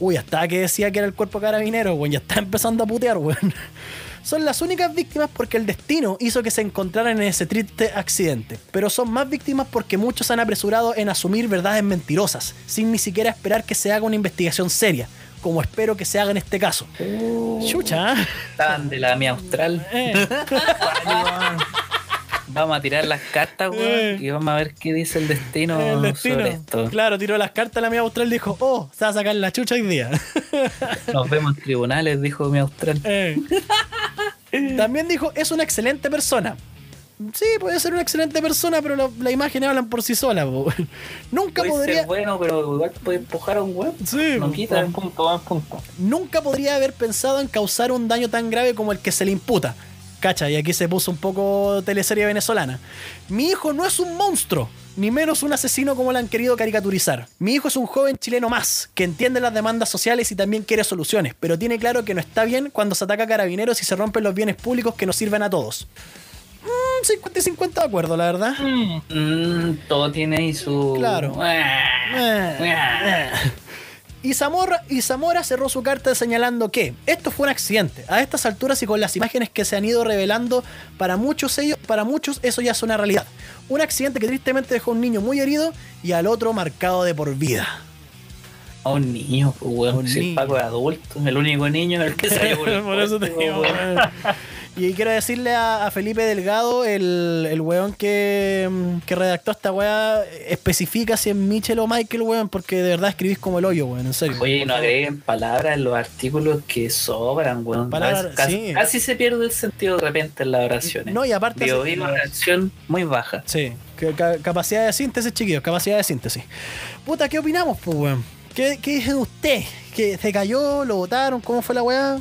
Uy, hasta que decía que era el cuerpo carabinero, weón, ya está empezando a putear, weón. Son las únicas víctimas porque el destino hizo que se encontraran en ese triste accidente. Pero son más víctimas porque muchos han apresurado en asumir verdades mentirosas, sin ni siquiera esperar que se haga una investigación seria, como espero que se haga en este caso. Chucha. ¿eh? Estaban de la mía austral. Eh. Vamos a tirar las cartas, weón, Eh. y vamos a ver qué dice el destino, El destino. sobre esto. Claro, tiró las cartas la mía austral y dijo, oh, se va a sacar la chucha hoy día. Nos vemos en tribunales, dijo mi austral. Eh. También dijo, es una excelente persona. Sí, puede ser una excelente persona, pero la- las imágenes hablan por sí solas. po. Nunca Puede podría, ser bueno, pero igual puede empujar a un weón. Sí, no quita. Punto, buen punto. nunca podría haber pensado en causar un daño tan grave como el que se le imputa. Cacha, y aquí se puso un poco teleserie venezolana. Mi hijo no es un monstruo, ni menos un asesino como lo han querido caricaturizar. Mi hijo es un joven chileno más, que entiende las demandas sociales y también quiere soluciones, pero tiene claro que no está bien cuando se ataca a carabineros y se rompen los bienes públicos que nos sirven a todos. Mm, 50 y 50 de acuerdo, la verdad. Mm, todo tiene ahí su. Claro. Y Zamora, y Zamora cerró su carta señalando que esto fue un accidente. A estas alturas y con las imágenes que se han ido revelando, para muchos ellos, para muchos eso ya es una realidad. Un accidente que tristemente dejó a un niño muy herido y al otro marcado de por vida. A un niño, pues, weón. Un Si el. Paco es adulto, el único niño es el que salió por eso te digo, Y quiero decirle a, a Felipe Delgado, el, el weón que, mm, que redactó esta weá, especifica si es Michel o Michael, weón, porque de verdad escribís como el hoyo, weón, en serio. Oye, y no agreguen palabras en los artículos que sobran, weón. Palabras, casi, sí. casi se pierde el sentido de repente en las oraciones. No, y aparte Bio, hace- Bio, reacción muy baja. Sí, que- ca- capacidad de síntesis, chiquillos, capacidad de síntesis. Puta, ¿qué opinamos, pues, weón? ¿Qué, ¿Qué dice usted? ¿Que se cayó? ¿Lo votaron? ¿Cómo fue la weá?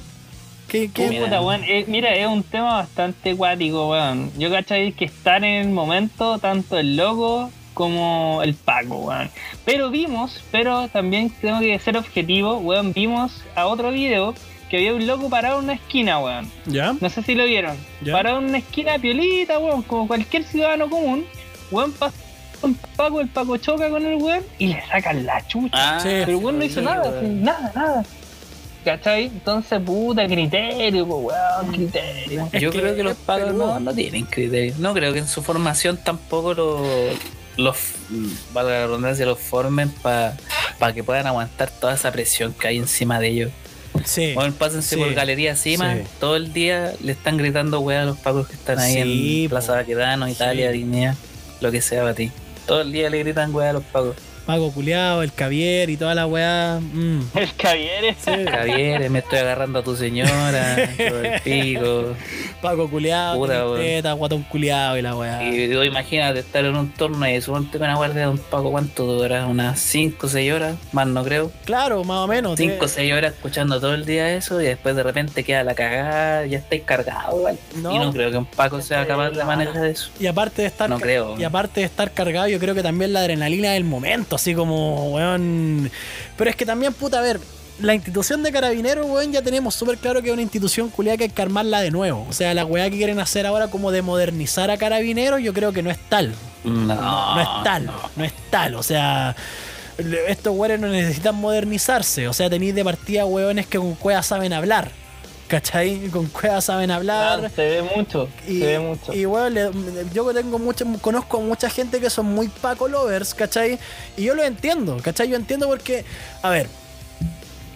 ¿Qué, qué- Mira. Puta, weón, eh, mira, es un tema bastante cuático, weón. Yo cachai que estar en el momento, tanto el loco como el Paco, weón. Pero vimos, pero también tengo que ser objetivo, weón, vimos a otro video que había un loco parado en una esquina, weón. ¿Ya? No sé si lo vieron. Ya. Parado en una esquina piolita, weón, como cualquier ciudadano común. Weón pasa con Paco, el Paco choca con el weón y le sacan la chucha. Ah. Pero el weón no hizo nada, nada, nada. ¿Cachai? Entonces, puta, criterio, pues, weón, criterio. Es Yo que creo que los pagos no, no tienen criterio. No creo que en su formación tampoco lo- los, valga la redundancia, los formen para que puedan aguantar toda esa presión que hay encima de ellos. Sí. Bueno, pásense Sí, por galería encima, sí. todo el día le están gritando weá a los pagos que están ahí Sí, en. Plaza Baquedano, Italia, Sí. Dignidad, lo que sea para ti. Todo el día le gritan weá a los pagos. Pago culiado, el cavier y toda la weá. mm. El Javier es Javier, me estoy agarrando a tu señora, todo el pico. Pago culiado, Puta, weón. teta, guatón y la weá. Y imagínate estar en un torno y suponte que una guardia de un pago, ¿cuánto dura? Unas 5 o 6 horas, más no creo. Claro, más o menos. 5 o te- 6 horas escuchando todo el día eso y después de repente queda la cagada, ya estáis cargado igual. No. Y no creo que un Paco sea capaz de manejar eso. Y aparte de estar No creo. y aparte de estar cargado, yo creo que también la adrenalina del momento, así como, weón. Pero es que también, puta, a ver, la institución de carabineros, weón, ya tenemos súper claro que es una institución culiada que hay que armarla de nuevo. O sea, la weá que quieren hacer ahora como de modernizar a carabineros, yo creo que no es tal. No, No, no es tal, no. es tal. O sea, estos weones no necesitan modernizarse. O sea, tenéis de partida weones que con cuevas saben hablar. ¿Cachai? Con cuevas saben hablar. Claro, se ve mucho, Y, se ve mucho. y bueno, le- yo tengo mucha, conozco a mucha gente que son muy Paco lovers, ¿cachai? Y yo lo entiendo, ¿cachai? Yo entiendo porque, a ver,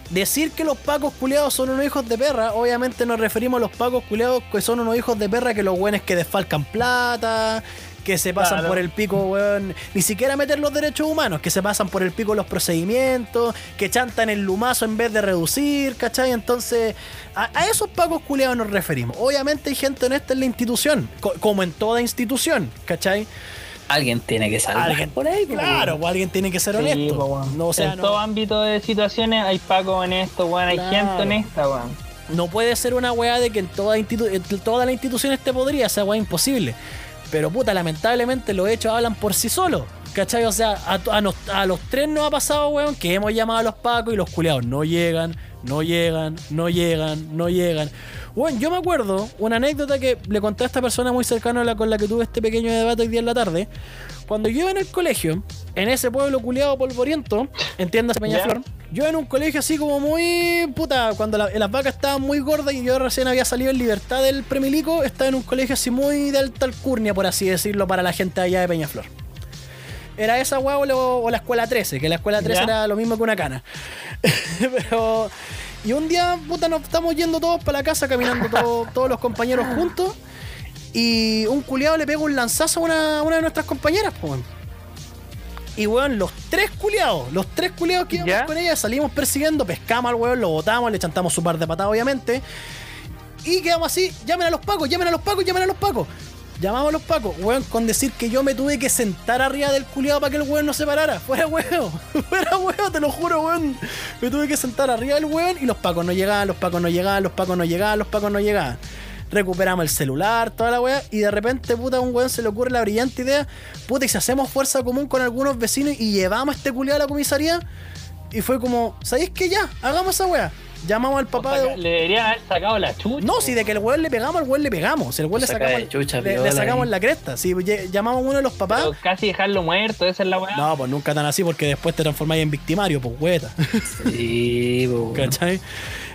decir que los Pacos culiados son unos hijos de perra, obviamente nos referimos a los Pacos culiados que son unos hijos de perra que los buenos que desfalcan plata, que se pasan Claro. por el pico, weón, ni siquiera meter los derechos humanos, que se pasan por el pico los procedimientos, que chantan el lumazo en vez de reducir, ¿cachai? Entonces, a, a esos pacos culiados nos referimos. Obviamente hay gente honesta en la institución, co- como en toda institución, ¿cachai? Alguien tiene que salvar Alguien por ahí, Claro, pues alguien tiene que ser Sí, honesto. po, no, o sea, en no, todo ámbito de situaciones hay Paco honesto, weón, hay Claro. gente honesta, weón. no puede ser una weá de que en toda, institu- en toda la institución esté podría, esa weá es imposible. Pero puta, lamentablemente los hechos hablan por sí solos. ¿Cachai? O sea, a, los tres nos ha pasado, weón, que hemos llamado a los pacos y los culeados no llegan, no llegan, no llegan, no llegan. Bueno, yo me acuerdo una anécdota que le conté a esta persona muy cercana a la con la que tuve este pequeño debate hoy día en la tarde. Cuando yo iba en el colegio, en ese pueblo culeado polvoriento, entiéndase Peñaflor, Yo en un colegio así como muy. Puta, cuando la- las vacas estaban muy gordas y yo recién había salido en libertad del premilico, estaba en un colegio así muy de alta alcurnia, por así decirlo, para la gente allá de Peñaflor. Era esa weá o, la escuela 13, que la escuela 13 Ya. era lo mismo que una cana. Pero. Y un día, puta, nos estamos yendo todos para la casa, caminando todo- todos los compañeros juntos. Y un culiado le pega un lanzazo a una, a una de nuestras compañeras, pues. Y weón, los tres culiados, los tres culiados que íbamos ¿Ya? con ella, salimos persiguiendo, pescamos al weón, lo botamos, le chantamos su par de patadas, obviamente. Y quedamos así, llamen a los pacos, llamen a los pacos, llamen a los pacos. Llamamos a los pacos, weón, con decir que yo me tuve que sentar arriba del culiado para que el weón no se parara. Fuera weón, fuera weón, te lo juro, weón. Me tuve que sentar arriba del weón y los pacos no llegaban, los pacos no llegaban, los pacos no llegaban, los pacos no llegaban. Recuperamos el celular, toda la weá, y de repente, puta, a un weón se le ocurre la brillante idea, puta, y si hacemos fuerza común con algunos vecinos y llevamos a este culiado a la comisaría, y fue como, ¿sabéis qué ya? Hagamos esa weá. Llamamos al papá de. Le deberían haber sacado la chucha. No, si de que el weón le pegamos, al weón le pegamos. Si el weón le Saca sacamos, chucha, le, le sacamos ahí. la cresta. Si llamamos a uno de los papás. Pero casi dejarlo muerto, esa es la weá. No, pues nunca tan así porque después te transformáis en victimario, pues hueta. Sí, weón. ¿Cachai?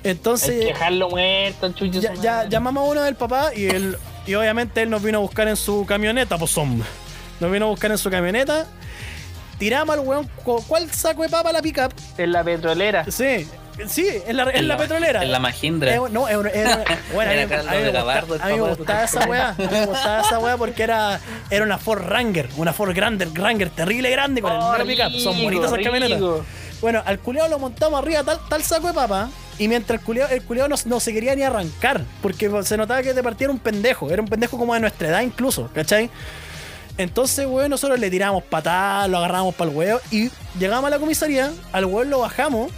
Hay Entonces, que dejarlo muerto, chucho. ya, ya- llamamos a uno del papá y él, y obviamente él nos vino a buscar en su camioneta, pues hombre. Nos vino a buscar en su camioneta. Tiramos al weón. cu- ¿Cuál saco de papa la pickup? En la petrolera. Sí, sí, en la, en la petrolera. En la Mahindra. Eh, no, es una- era- bueno, a mí, Era a mí gusta- a mí me gustaba esa weá. A mí me gustaba esa weá porque era, era una Ford Ranger, una Ford Grander, Ranger terrible grande con Oh, el pickup. Son bonitas esas camionetas. Bueno, al culiado lo montamos arriba tal, tal saco de papa. Y mientras el culiado, el culiao no, no se quería ni arrancar. Porque se notaba que de partida era un pendejo. Era un pendejo como de nuestra edad incluso, ¿cachai? Entonces, weón, nosotros le tiramos patadas, lo agarramos para el huevo. Y llegamos a la comisaría, al weón lo bajamos.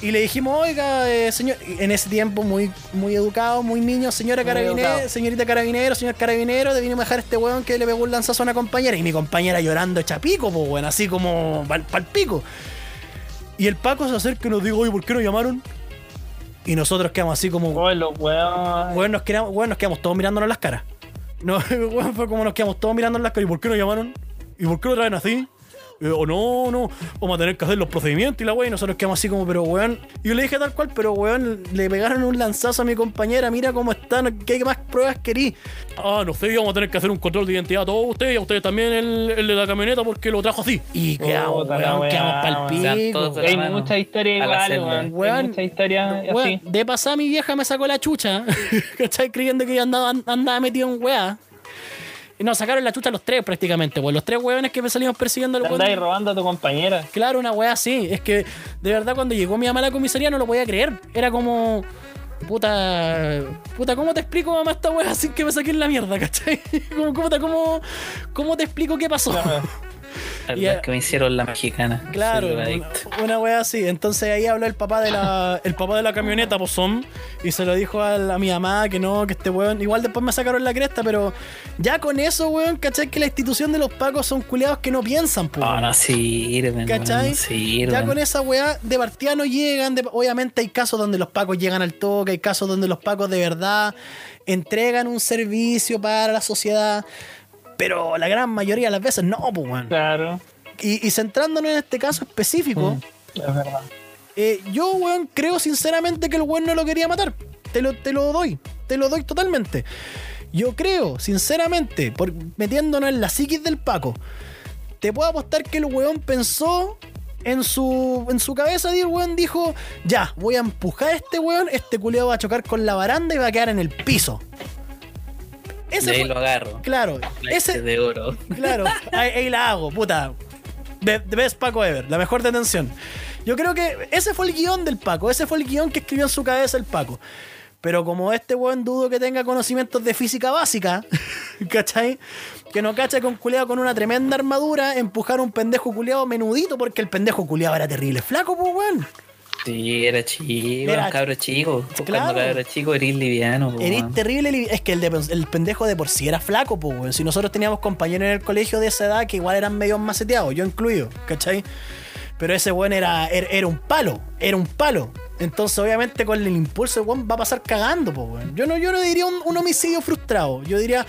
Y le dijimos, oiga, eh, señor, en ese tiempo muy, muy educado, muy niño, señora Muy carabinero, educado. señorita carabinero, señor carabinero, te vinimos a dejar este weón que le pegó un lanzazo a una compañera. Y mi compañera llorando hecha pico, pues, weón, así como pal, pal pico. Y el Paco se acerca y nos dijo, oye, ¿por qué no llamaron? Y nosotros quedamos así como, Oh, los weón. weón, nos quedamos, weón, nos quedamos todos mirándonos las caras. No, weón, fue como nos quedamos todos mirándonos las caras. ¿Y por qué no llamaron? ¿Y por qué lo traen así? Eh, o no, no, vamos a tener que hacer los procedimientos y la weón. Y nosotros quedamos así como, pero weón. Y yo le dije tal cual, pero weón, le pegaron un lanzazo a mi compañera. Mira cómo están, ¿qué más pruebas querí? Ah, no sé, vamos a tener que hacer un control de identidad a todos ustedes y a ustedes también el, el de la camioneta porque lo trajo así. Y quedamos, weón, weá, quedamos pa'l weón. Sean pico. Hay mano. muchas historias A la iguales, celda. weón. Weón. Hay muchas historias Weón, así. de pasada mi vieja me sacó la chucha, ¿cachai? Creyendo que yo andaba, andaba metido en weá. Y nos sacaron la chucha los tres prácticamente, pues los tres weones que me salimos persiguiendo al Te weón. robando a tu compañera. Claro, una weá así. Es que de verdad cuando llegó mi mamá a la comisaría no lo podía creer. Era como. Puta. Puta, ¿cómo te explico, mamá, esta weá sin que me saquen la mierda, ¿cachai? Como, puta, ¿cómo, ¿Cómo te explico qué pasó? Claro. La Y, que me hicieron la mexicana. Claro, una, una wea así. Entonces ahí habló el papá de la, el papá de la camioneta, pozón, y se lo dijo a, la- a mi mamá que no, que este weón. Igual después me sacaron la cresta, pero ya con eso, weón, ¿cachai? Que la institución de los pacos son culeados que no piensan, pues. No, no sirven. ¿Cachai? No sirven. Ya con esa weá de partida no llegan. de- obviamente hay casos donde los pacos llegan al toque, hay casos donde los pacos de verdad entregan un servicio para la sociedad. Pero la gran mayoría de las veces no, pues, weón. Claro. Y, y centrándonos en este caso específico, Es verdad. eh, yo, weón, creo sinceramente que el weón no lo quería matar. Te lo, te lo doy. Te lo doy totalmente. Yo creo, sinceramente, por, metiéndonos en la psiquis del Paco, te puedo apostar que el weón pensó en su, en su cabeza y el weón dijo, ya, voy a empujar a este weón, este culeo va a chocar con la baranda y va a quedar en el piso. De Ese ahí fue- lo agarro. claro, La ese, de oro. Claro, ahí, ahí la hago, puta. The, the best Paco ever, la mejor detención. Yo creo que ese fue el guion del Paco, ese fue el guion que escribió en su cabeza el Paco. Pero como este weón dudo que tenga conocimientos de física básica, ¿cachai? Que no cacha con culeado con una tremenda armadura, empujar a un pendejo culeado menudito, porque el pendejo culeado era terrible flaco, pues weón. Sí, era chico, Era- un cabro chico. Claro. Cuando cabro chico eres liviano. po, Eres terrible, li- es que el, de- el pendejo de por sí era flaco, pues. Si nosotros teníamos compañeros en el colegio de esa edad que igual eran medio maceteados, yo incluido, ¿cachai? Pero ese weón era, era, era un palo, era un palo. Entonces, obviamente, con el impulso, el weón va a pasar cagando, pues, weón. Yo no, yo no diría un, un homicidio frustrado, yo diría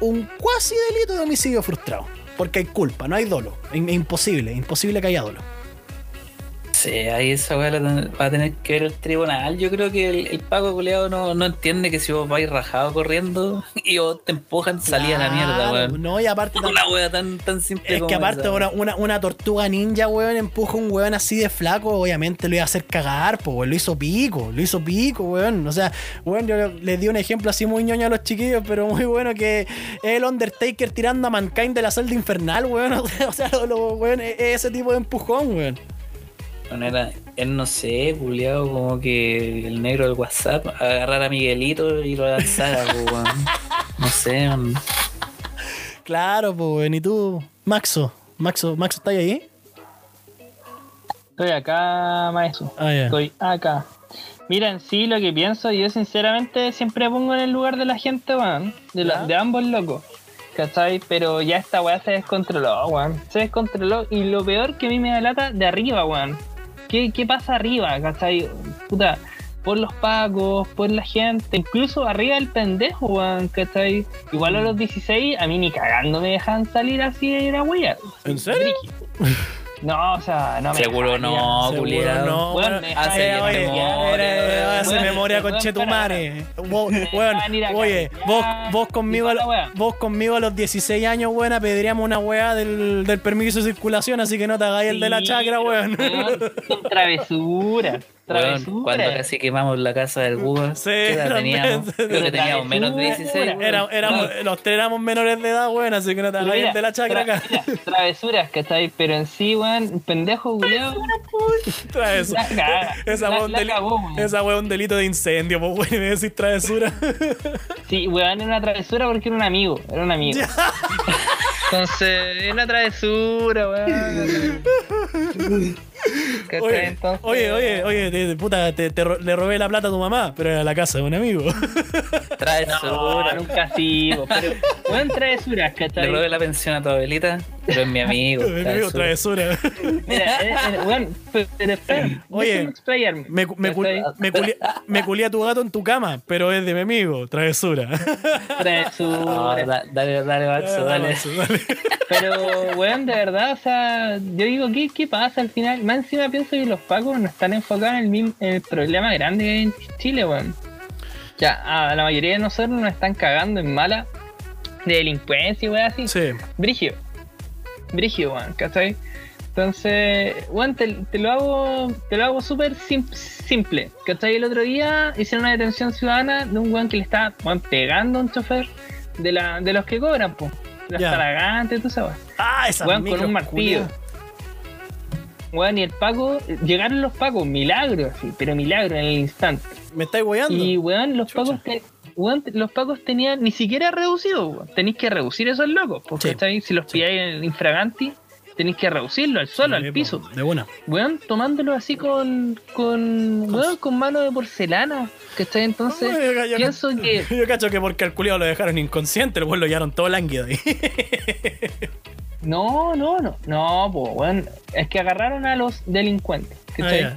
un cuasi delito de homicidio frustrado. Porque hay culpa, no hay dolo. Es imposible, imposible que haya dolo. Sé, ahí esa weá va a tener que ver el tribunal. Yo creo que el, el Paco culeado no, no entiende que si vos vais rajado corriendo y vos te empujan, salí a la mierda, weón. No, y aparte Una wea tan, tan simple Es como que aparte esa, una, una, una tortuga ninja, weón, empuja a un weón así de flaco, obviamente lo iba a hacer cagar, pues, weón. Lo hizo pico, lo hizo pico, weón. O sea, weón, yo les di un ejemplo así muy ñoño a los chiquillos, pero muy bueno que es el Undertaker tirando a Mankind de la celda infernal, weón. O sea, lo, lo- weón, es es ese tipo de empujón, weón. Bueno, era, él no sé, culiado, como que el negro del WhatsApp agarrara a Miguelito y lo lanzara, weón. No sé. Claro, pues, weón. ¿Y tú, Maxo? Maxo, Maxo, ¿estás ahí? Estoy acá, maestro. Ah, ya. Estoy acá. Mira, en sí lo que pienso, yo sinceramente siempre pongo en el lugar de la gente, weón. De, de ambos locos. ¿Cachai? Pero ya esta weá se descontroló, weón. Se descontroló. Y lo peor que a mí me da lata de arriba, weón. ¿Qué, qué pasa arriba? ¿Cachai? Puta. Por los pagos, por la gente, incluso arriba del pendejo, weón, ¿cachai? Igual a los 16, a mí ni cagando me dejan salir así de la wea. ¿En serio? No, o sea, no me Seguro no, Seguro culiado. no, me hace oye, memoria, hace memoria con Chetumare. Oye, vos, vos conmigo, a- vos conmigo a los 16 años, weón, apedreamos una weá del, del permiso de circulación, así que no te hagáis el de la chacra, weón. Son travesuras. Weón, Travesuras. cuando casi quemamos la casa del Sí, ¿qué edad también. teníamos? Creo que teníamos menos de 16. weón. Era- éramos- los tres éramos menores de edad, weón, así que no te hagáis de la chacra tra- acá. mira, travesuras, ¿cachai? Pero en sí, weón, pendejo. La caga. Esa La- la weón. esa es un delito de incendio, pues, weón, me decís travesura. Sí, weón, era una travesura porque era un amigo. Era un amigo. Entonces, era una travesura, weón. Oye, oye, oye, oye, te- puta, te, le robé la plata a tu mamá, pero era la casa de un amigo. Trae No, nunca sigo. Pero, weón, travesuras, Le ¿cachai? robé la pensión a tu abuelita, pero es mi amigo. Mi amigo travesura. Mira, eh, eh, pero Oye. Me, me, cu- ¿Cachai? me, culé, me culé a tu gato en tu cama, pero es de mi amigo, travesura. Travesura. da- dale, dale, Maxo, dale. Dale. Pero, weón, de verdad, o sea, yo digo, ¿qué, qué pasa al final? Más encima pienso que los pacos no están enfocados en el, mismo, en el problema grande que hay en Chile, weón. Ya, a la mayoría de nosotros nos están cagando en mala de delincuencia y weón así. Sí. Brigio. Brigio, weón, ¿cachai? Entonces, weón, te, te lo hago te lo hago súper sim- simple. ¿Cachai? El otro día hicieron una detención ciudadana de un weón que le estaba weón, pegando a un chofer de, la, de los que cobran, po. Las talagantes, tú sabes. Ah, esa Weón, con un martillo. Weón, y el Paco, llegaron los Pacos, milagro, así, pero milagro en el instante. ¿Me estáis weando? Y weón, los Chucha. Pacos te- weón, los Pacos tenían ni siquiera reducido, weón. Tenéis que reducir esos locos, porque Sí. si los pilláis en infraganti, tenéis que reducirlo al suelo, Sí, al piso. De una. Weón, tomándolo así con, con, weón, con mano de porcelana, ¿cachai? Entonces, Ay, yo- yo- pienso que, Yo cacho que porque al culiao lo dejaron inconsciente, el weón lo llevaron todo lánguido ahí. no, no, no, no, po, weón, es que agarraron a los delincuentes, ¿cachai? Ah, ya.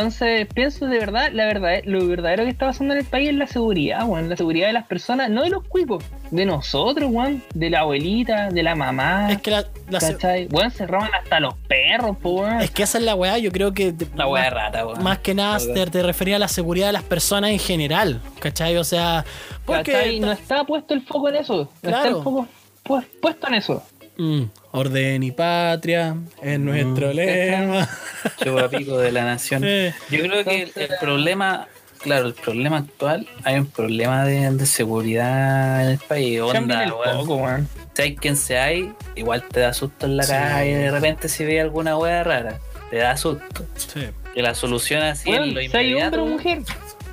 Entonces, pienso de verdad, la verdad, lo verdadero que está pasando en el país es la seguridad, weón. La seguridad de las personas, no de los cuicos, de nosotros, weón. De la abuelita, de la mamá. Es que la, la se-. Weón, se roban hasta los perros, po, weón. es que esa es la weá, yo creo que La wea más, rata, weón. más que nada te, te refería a la seguridad de las personas en general, ¿cachai? O sea, porque ¿Cachai? No está puesto el foco en eso. No está Claro. el foco pu- puesto en eso. Mm, orden y patria es nuestro lema. Chupapico de la nación. Sí. Yo creo que el, el problema, claro, el problema actual, hay un problema de, de seguridad en el país. Onda, el weón. foco, weón. Sea quien sea hay, igual te da susto en la Sí. calle de repente si ve alguna wea rara. Te da susto. Sí. Que la solución así Weón, en lo si hay hombre inmediato. o mujer,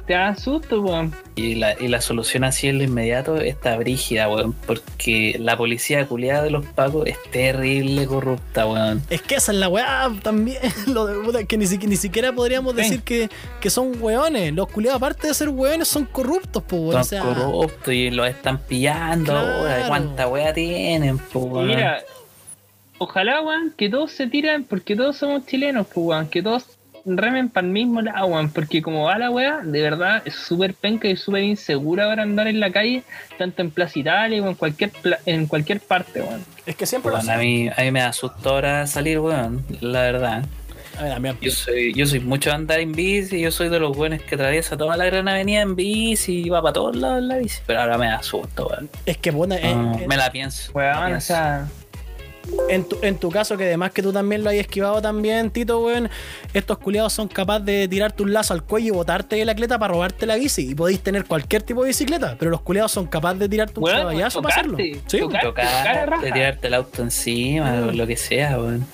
te da susto, weón. Y la, y la solución así en lo inmediato está brígida, weón. Porque la policía culiada de los pacos es terrible corrupta, weón. Es que esa es la weá también. Lo de, puta, que ni, ni siquiera podríamos Sí. decir que, que son weones. Los culiados, aparte de ser weones, son corruptos, pues, weón. O Son sea, corruptos y los están pillando Claro. ahora. ¿Cuánta wea tienen, po, weón? mira, ojalá, weón, que todos se tiran, porque todos somos chilenos, pues, weón, que todos remen para el mismo lado, weón, porque como va la weá, de verdad es súper penca y súper insegura para andar en la calle, tanto en Plaza Italia o en cualquier, pla- en cualquier parte, weón. es que siempre lo Weón, a, mí, a mí me da susto ahora salir, weón, la verdad. A mí también. Yo soy, yo soy mucho de andar en bici, yo soy de los buenos que atraviesa toda la gran avenida en bici y va para todos lados en la bici. Pero ahora me da susto, weón. Es que, puta, en- No, en- me la pienso. me la Weón, o sea, En tu, en tu caso, que además que tú también lo hayas esquivado también, Tito, weón, estos culiados son capaces de tirarte un lazo al cuello y botarte de la cleta para robarte la bici. Y podéis tener cualquier tipo de bicicleta, pero los culiados son capaces de tirarte un Weón, caballazo para hacerlo. tocarte, Sí, tocar. Cara Chocar, raja. de tirarte el auto encima, o lo que sea, weón.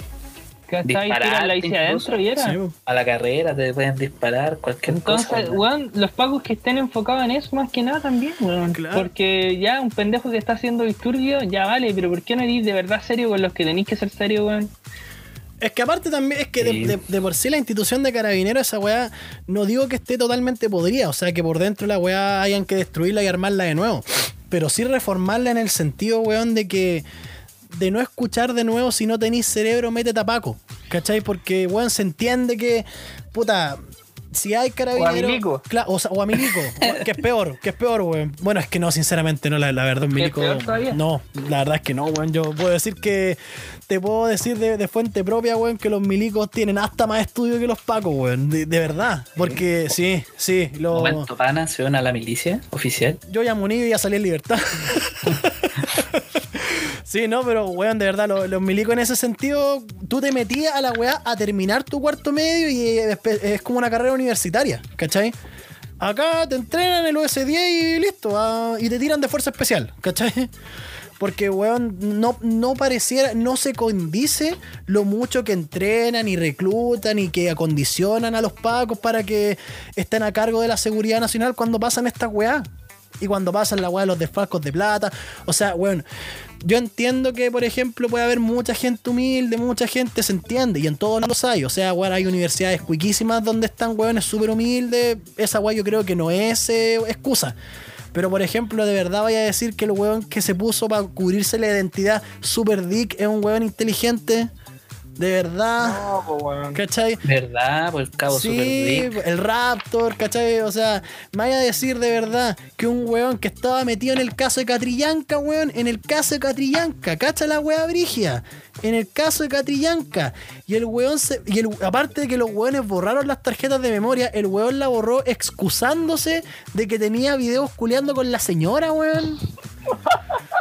La bici incluso. adentro y era. sí. A la carrera te pueden disparar, cualquier Entonces, cosa. weón. weón, los pacos que estén enfocados en eso más que nada también, weón. Claro. Porque ya un pendejo que está haciendo disturbio, ya vale, pero ¿por qué no eres de verdad serio con los que tenéis que ser serio, weón? Es que aparte también, es que de, Sí. de- de por sí la institución de carabineros, esa weá, no digo que esté totalmente podrida, o sea que por dentro la weá hayan que destruirla y armarla de nuevo. Pero sí reformarla en el sentido, weón, de que de no escuchar de nuevo si no tenéis cerebro, mete tapaco. ¿Cachai? Porque, weón, se entiende que, puta, si hay carabineros. O a milico. Cla- o, o a milico, que es peor, que es peor, weón. Bueno, es que no, sinceramente, no, la, la verdad, un ¿Que es milico. peor todavía? No, la verdad es que no, weón. Yo puedo decir que. Te puedo decir de, de fuente propia, weón, que los milicos tienen hasta más estudio que los pacos, weón. De, de verdad. Porque sí, sí. Lo, Momento, pana, se van a la milicia oficial. yo ya muní y ya salí en libertad. sí, no, pero weón, de verdad, lo- los, milicos en ese sentido, tú te metías a la weá a terminar tu cuarto medio y despe- es como una carrera universitaria, ¿cachai? Acá te entrenan el OS10 y listo, ah, y te tiran de fuerza especial, ¿cachai? Porque, weón, no, no pareciera, no se condice lo mucho que entrenan y reclutan y que acondicionan a los pacos para que estén a cargo de la seguridad nacional cuando pasan estas weá. Y cuando pasan la weá de los desfalcos de plata. O sea, weón, yo entiendo que, por ejemplo, puede haber mucha gente humilde, mucha gente se entiende, y en todos lados hay. O sea, weón, hay universidades cuiquísimas donde están weones súper humildes. Esa weá yo creo que no es eh, excusa. Pero, por ejemplo, de verdad vaya a decir que el weón que se puso para cubrirse la identidad super dick es un weón inteligente. De verdad. No, pues, weón. ¿Cachai? ¿Verdad? El cabo super Sí, dick. el Raptor, ¿cachai? O sea, me vaya a decir de verdad que un weón que estaba metido en el caso de Catrillanca, weón, en el caso de Catrillanca, cacha la weá brigia, en el caso de Catrillanca, y el weón se, y el, aparte de que los weones borraron las tarjetas de memoria, el weón la borró excusándose de que tenía videos culeando con la señora, weón.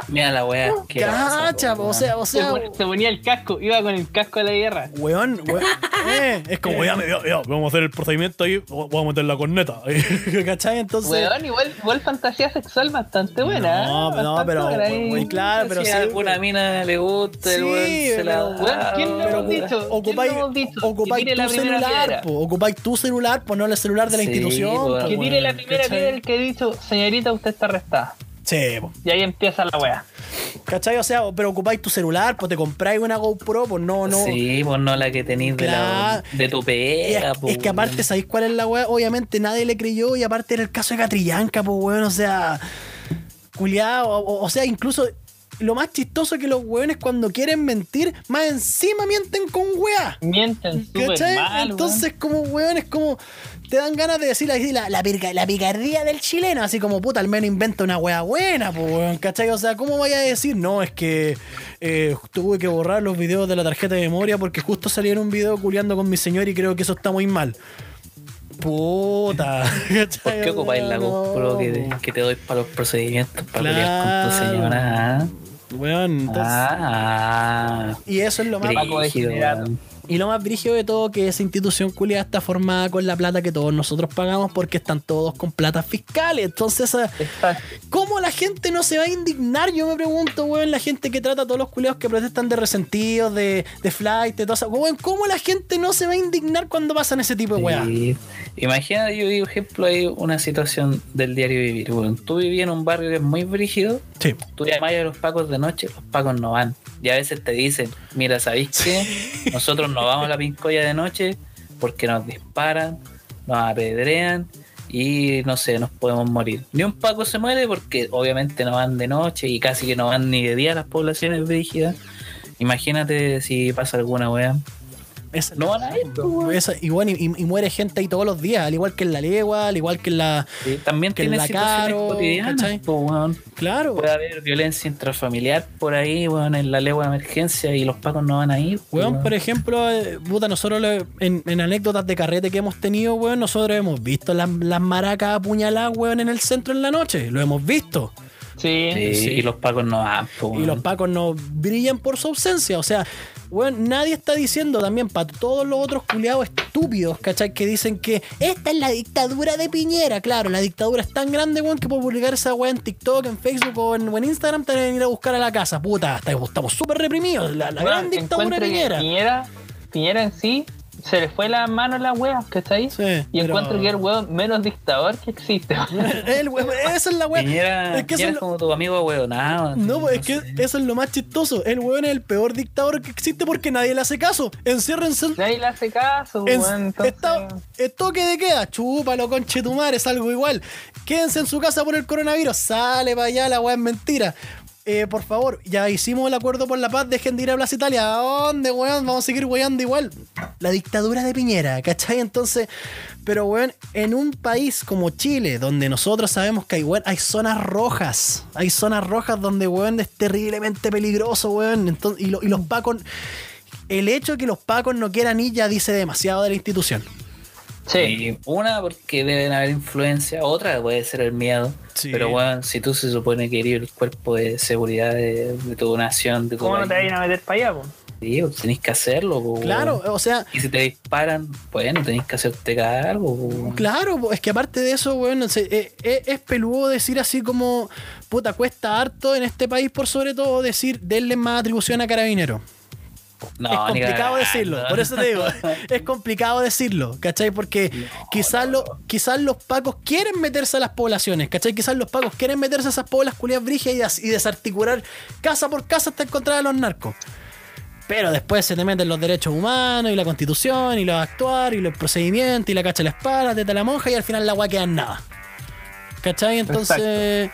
Mira la weá. que Cacha, o sea, o Se, sea, se ponía el casco, iba con el casco a la guerra. Weón, weón. eh, es como, ya, ya, ya, vamos a hacer el procedimiento ahí, vamos a meter la corneta. ¿Cachai? Entonces. Weón, igual, igual fantasía sexual bastante buena. No, ¿eh? no, pero, muy claro, pero si sí. a alguna mina le gusta, el Sí, weón se la Weón, ¿quién lo hemos dicho? Ocupáis, ¿Quién lo hemos dicho? ocupáis tu celular, po, ocupáis tu celular, pues no el celular de la Sí, institución. Que tire la primera piedra el que ha dicho, señorita, usted está arrestada. Sí, po. Y ahí empieza la wea. ¿cachai? O sea, pero ocupáis tu celular, pues te compráis una GoPro, pues no, no. Sí, pues no la que tenéis de, la- de tu Es, pega, es pues, que aparte. ¿sabéis cuál es la weá? Obviamente nadie le creyó y aparte era el caso de Catrillanca, pues weón, o sea, culiado, o, o sea, incluso lo más chistoso es que los weones cuando quieren mentir, más encima mienten con weá. Mienten súper ¿Cachai? mal, Entonces, como weón, es como. Te dan ganas de decir así, la, la, la picardía del chileno, así como puta, al menos inventa una wea buena, pues weón, ¿cachai? O sea, ¿cómo vaya a decir? No, es que eh, tuve que borrar los videos de la tarjeta de memoria porque justo salieron un video culiando con mi señor y creo que eso está muy mal. Puta. ¿Por qué ocupáis la GoPro que, te- que te doy para los procedimientos para pelear con tu Claro. señora? Weón, entonces- Ah, y eso es lo más. Paco. Y lo más brígido de todo que esa institución culiada está formada con la plata que todos nosotros pagamos porque están todos con plata fiscales. Entonces. ¿cómo la gente no se va a indignar? Yo me pregunto, weón, la gente que trata a todos los culiados que protestan de resentidos, de, de flight, de todo eso. Weón, ¿cómo la gente no se va a indignar cuando pasan ese tipo de weá? Sí. Imagina, yo digo, ejemplo, hay una situación del diario vivir. weón. tú vivías en un barrio que es muy brígido, Sí. tú llamas a los pacos de noche, los pacos no van. Y a veces te dicen, mira, ¿sabéis qué? Nosotros no vamos a la pincoya de noche porque nos disparan, nos apedrean y no sé, nos podemos morir. Ni un paco se muere porque obviamente no van de noche y casi que no van ni de día a las poblaciones brígidas. Imagínate si pasa alguna wea. Esa No van a ir. Esa- y, bueno, y, y muere gente ahí todos los días, al igual que en la legua, al igual que en la. Sí, también que tiene la Caro, cotidianas, weón. Claro, Puede haber violencia intrafamiliar por ahí, weón, en la legua de emergencia y los pacos no van a ir. Weón, weón. por ejemplo, eh, puta, nosotros en, en anécdotas de carrete que hemos tenido, weón, nosotros hemos visto las, las maracas apuñaladas, weón, en el centro en la noche. Lo hemos visto. Sí. Sí, Sí. y los pacos no van, po, Y los pacos no brillan por su ausencia. O sea, weón, nadie está diciendo también para todos los otros culiados estúpidos, ¿cachai? Que dicen que esta es la dictadura de Piñera. Claro, la dictadura es tan grande, weón, que por publicar esa weá en TikTok, en Facebook o en, o en Instagram te van a ir a buscar a la casa. Puta, estamos súper reprimidos. La, la Bueno, gran dictadura de Piñera. Piñera. Piñera en sí se le fue la mano a la wea, ¿cachai? Sí, y pero- encuentro que es el weón menos dictador que existe. El weón- esa es la weá. Piñera, Es que Piñera es lo- como tu amigo weonado. No, pues es que sé. eso es lo más chistoso. El weón es el peor dictador que existe porque nadie le hace caso. Enciérrense en Nadie le hace caso, En- weón. Entonces, está- toque de queda, chúpalo conche tu madre, es algo igual. Quédense en su casa por el coronavirus, sale para allá, la weá es mentira. Eh, por favor, ya hicimos el acuerdo por la paz, dejen de ir a Plaza Italia. ¿A dónde, weón? Vamos a seguir weyando igual. La dictadura de Piñera, ¿cachai? Entonces, pero weón, en un país como Chile, donde nosotros sabemos que hay, hay zonas rojas, hay zonas rojas donde, weón, es terriblemente peligroso, weón. Y los pacos, el hecho de que los pacos no quieran ir ya dice demasiado de la institución. Sí. Y una, porque deben haber influencia, otra puede ser el miedo. Sí. Pero bueno, si tú se supone que eres el cuerpo de seguridad de, de tu nación, de tu ¿Cómo no te vayan a meter para allá, po? sí, pues, tenés que hacerlo. po, Claro, o sea, Y si te disparan, bueno, tenés que hacerte cargo. po, claro, po, es que aparte de eso, weón, se- eh, eh, es peludo decir así como, puta, cuesta harto en este país, por sobre todo, decir, denle más atribución a carabineros. No, es complicado decirlo, por eso te digo, es complicado decirlo, ¿cachai? Porque quizás, lo, quizás los pacos quieren meterse a las poblaciones, ¿cachai? Quizás los pacos quieren meterse a esas poblas culias brígidas y, desarticular casa por casa hasta encontrar a los narcos. Pero después se te meten los derechos humanos y la constitución y los actuar y los procedimientos y la cacha a la espada, teta la monja y al final la agua queda en nada. ¿Cachai? Entonces.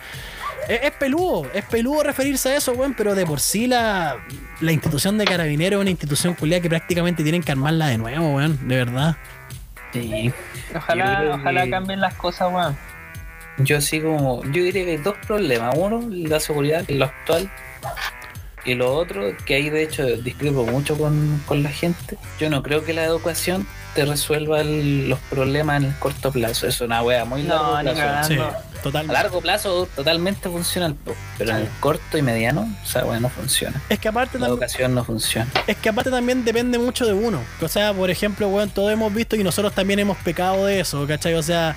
Es, es peludo, es peludo referirse a eso, weón, pero de por sí la, la institución de carabineros es una institución culiada que prácticamente tienen que armarla de nuevo, weón, de verdad. Sí. Ojalá, ojalá que- cambien las cosas, weón. Yo así como, yo diría que hay dos problemas. Uno, la seguridad, lo actual. Y lo otro, que ahí de hecho discrepo mucho con, con la gente. Yo no creo que la educación te resuelva el- los problemas en el corto plazo. Es una wea muy No, largo plazo. Sí, Ando. A largo plazo totalmente funciona el pero en el corto y mediano, o sea, bueno, no funciona. Es que aparte La también, educación no funciona. es que aparte también depende mucho de uno. O sea, por ejemplo, weón, todos hemos visto y nosotros también hemos pecado de eso, ¿cachai? O sea,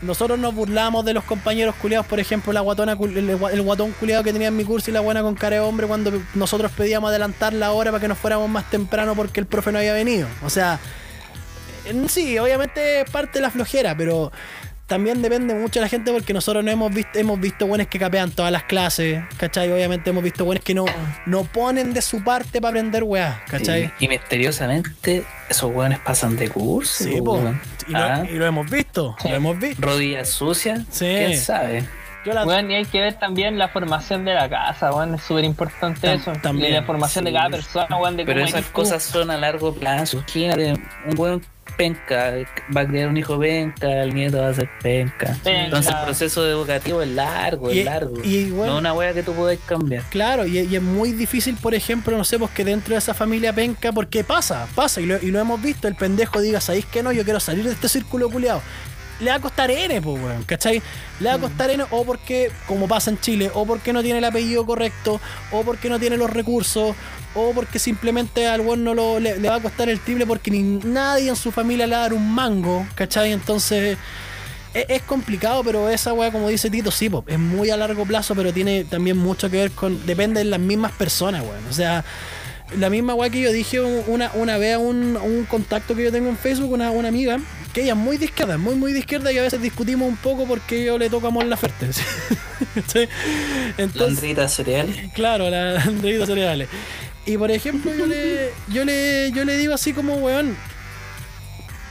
nosotros nos burlamos de los compañeros culiados, por ejemplo, la guatona, el, gua- el guatón culiado que tenía en mi curso y la buena con cara de hombre cuando nosotros pedíamos adelantar la hora para que nos fuéramos más temprano porque el profe no había venido. O sea, sí, obviamente es parte de la flojera, pero también depende mucho de la gente porque nosotros no hemos visto, hemos visto buenos que capean todas las clases, ¿cachai? Obviamente hemos visto buenos que no, no ponen de su parte para aprender weá, ¿cachai? Y, y misteriosamente, esos hueones pasan de curso. Sí, po. weón. Y, lo, Ah, y lo hemos visto, lo hemos visto. rodillas sucias, Sí. quién sabe. La- Weón, y hay que ver también la formación de la casa, weón, es súper importante Tam- eso. también, y la formación sí. de cada persona, weón, de Pero cómo esas cosas son a largo plazo. Imagínate, un buen penca va a crear un hijo penca, el nieto va a ser penca. Penca. Entonces el proceso educativo es largo, Y- es largo. y, bueno, no una wea que tú puedas cambiar. Claro, y, y es muy difícil, por ejemplo, no sé, pues que dentro de esa familia penca, porque pasa, pasa, y lo, y lo hemos visto, el pendejo diga, ¿sabéis que no? Yo quiero salir de este círculo culiado. Le va a costar N, pues, weón, ¿cachai? Le va a costar N, o porque, como pasa en Chile, o porque no tiene el apellido correcto, o porque no tiene los recursos, o porque simplemente al weón no lo, le, le va a costar el triple porque ni nadie en su familia le va a dar un mango, ¿cachai? Entonces, es, es complicado, pero esa weá, como dice Tito, sí, po, es muy a largo plazo, pero tiene también mucho que ver con. Depende de las mismas personas, weón. O sea, la misma weá que yo dije una, una vez a un, un contacto que yo tengo en Facebook, una, una amiga, ella es muy de izquierda, muy, muy de izquierda, y a veces discutimos un poco porque yo le toco a Mon Laferte. ¿sí? Entonces, Landrita cereales. Claro, la Andreita Cereales. Y por ejemplo, yo le, yo le, yo le digo así como, weón,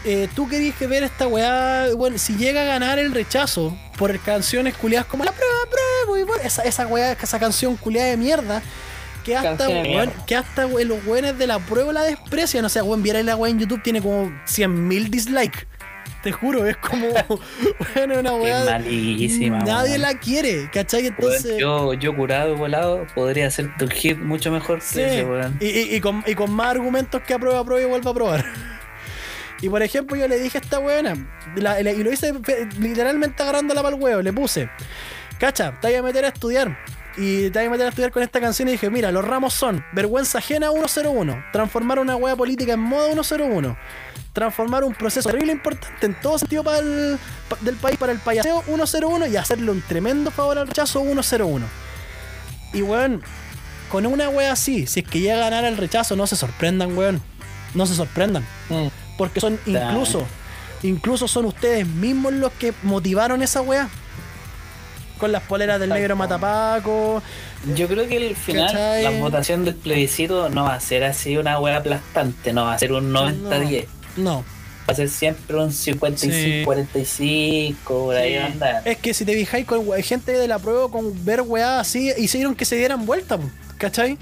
eh, tú querías que ver esta weá, bueno, si llega a ganar el rechazo por canciones culiadas como La prueba, prueba, y bueno, esa, esa weá, esa canción culiada de mierda, que hasta, weón, que hasta weón, los weones de la prueba la desprecian. O sea, weón, viera la weá en YouTube, tiene como 100.000 dislikes. Te juro, es como, es una weá. malísima. Nadie la quiere, ¿cachai? Entonces. yo, yo curado y volado podría hacer tu hit mucho mejor que Sí, ese, weón. y, y- y con, y con más argumentos que aprueba, aprueba y vuelva a probar. Y por ejemplo, yo le dije a esta weona, la- la- y lo hice literalmente agarrándola para el huevo, le puse, cacha, te voy a meter a estudiar. Y te voy a meter a estudiar con esta canción y dije, mira, los ramos son vergüenza ajena 101, transformar una hueá política en moda 101, transformar un proceso terrible importante en todo sentido para el, pa- del país para el payaseo 101 y hacerle un tremendo favor al rechazo 101. Y weón, con una wea así, si es que llega a ganar el rechazo, no se sorprendan, weón. No se sorprendan. Mm. Porque son incluso, incluso son ustedes mismos los que motivaron esa wea. Con las poleras del negro Matapaco. Yo creo que al final ¿Cachai? la votación del plebiscito no va a ser así una wea aplastante, no va a ser un 90-10. No. Va a ser siempre un 55-45, por ahí Sí. va a andar. Es que si te fijáis con gente de la prueba con ver weá así, hicieron que se dieran vuelta, ¿cachai?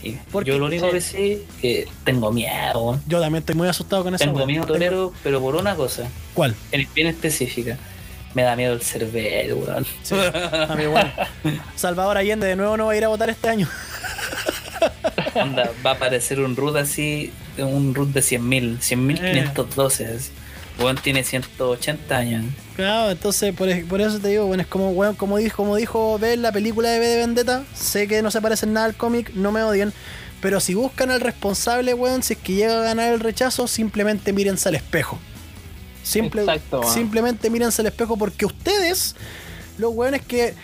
Sí. porque- Yo lo único sí. que sé es que tengo miedo. Yo también estoy muy asustado con esa Tengo miedo tolero, pero por una cosa, ¿Cuál? en- bien específica. Me da miedo el cervero, weón. Sí, a mí igual. Salvador Allende de nuevo no va a ir a votar este año. Onda, va a aparecer un root así, un root de 100.000, 100.512. así. Weón tiene 180 años. Claro, entonces por, por eso te digo, bueno, es como, weón, como dijo, como dijo en la película de B de Vendetta, sé que no se parecen nada al cómic, no me odien, pero si buscan al responsable, weón, si es que llega a ganar el rechazo, simplemente mírense al espejo. Simple, Exacto, simplemente mírense al espejo porque ustedes, los weones que,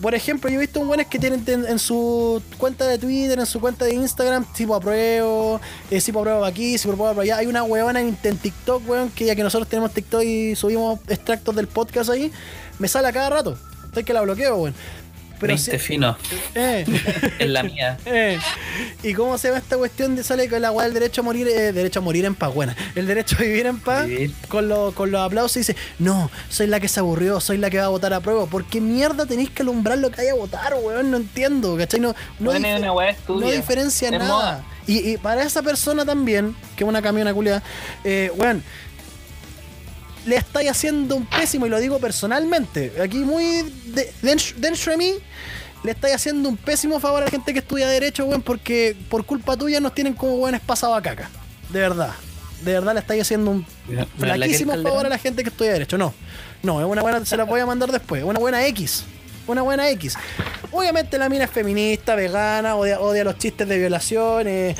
por ejemplo, yo he visto un weones que tienen en, en su cuenta de Twitter, en su cuenta de Instagram, tipo apruebo, eh, tipo apruebo aquí, tipo apruebo allá. Hay una weona en, en TikTok, weón, que ya que nosotros tenemos TikTok y subimos extractos del podcast ahí, me sale a cada rato. Estoy que la bloqueo, weón. Pero Viste sí- fino, eh, es la mía. eh. ¿Y cómo se ve esta cuestión de sale con la weá del derecho a morir, eh, derecho a morir en paz, buena? El derecho a vivir en paz, Vivir. con, lo- con los aplausos y dice, no, soy la que se aburrió, soy la que va a votar a prueba. ¿Por qué mierda tenéis que alumbrar lo que hay a votar, weón? No entiendo, ¿cachai? No, no, Bueno, una no diferencia Es nada. Y, y para esa persona también, que es una camiona culiada, eh, weón, le estáis haciendo un pésimo, y lo digo personalmente, aquí muy de- dentro dentro de mí, le estáis haciendo un pésimo favor a la gente que estudia Derecho, weón, porque por culpa tuya nos tienen como weones pasados a caca. De verdad. De verdad le estáis haciendo un ¿No flaquísimo Calderón? favor a la gente que estudia Derecho. No, no, es una buena, se la voy a mandar después. Una buena X. Una buena X. Obviamente la mina es feminista, vegana, odia, odia los chistes de violación, eh,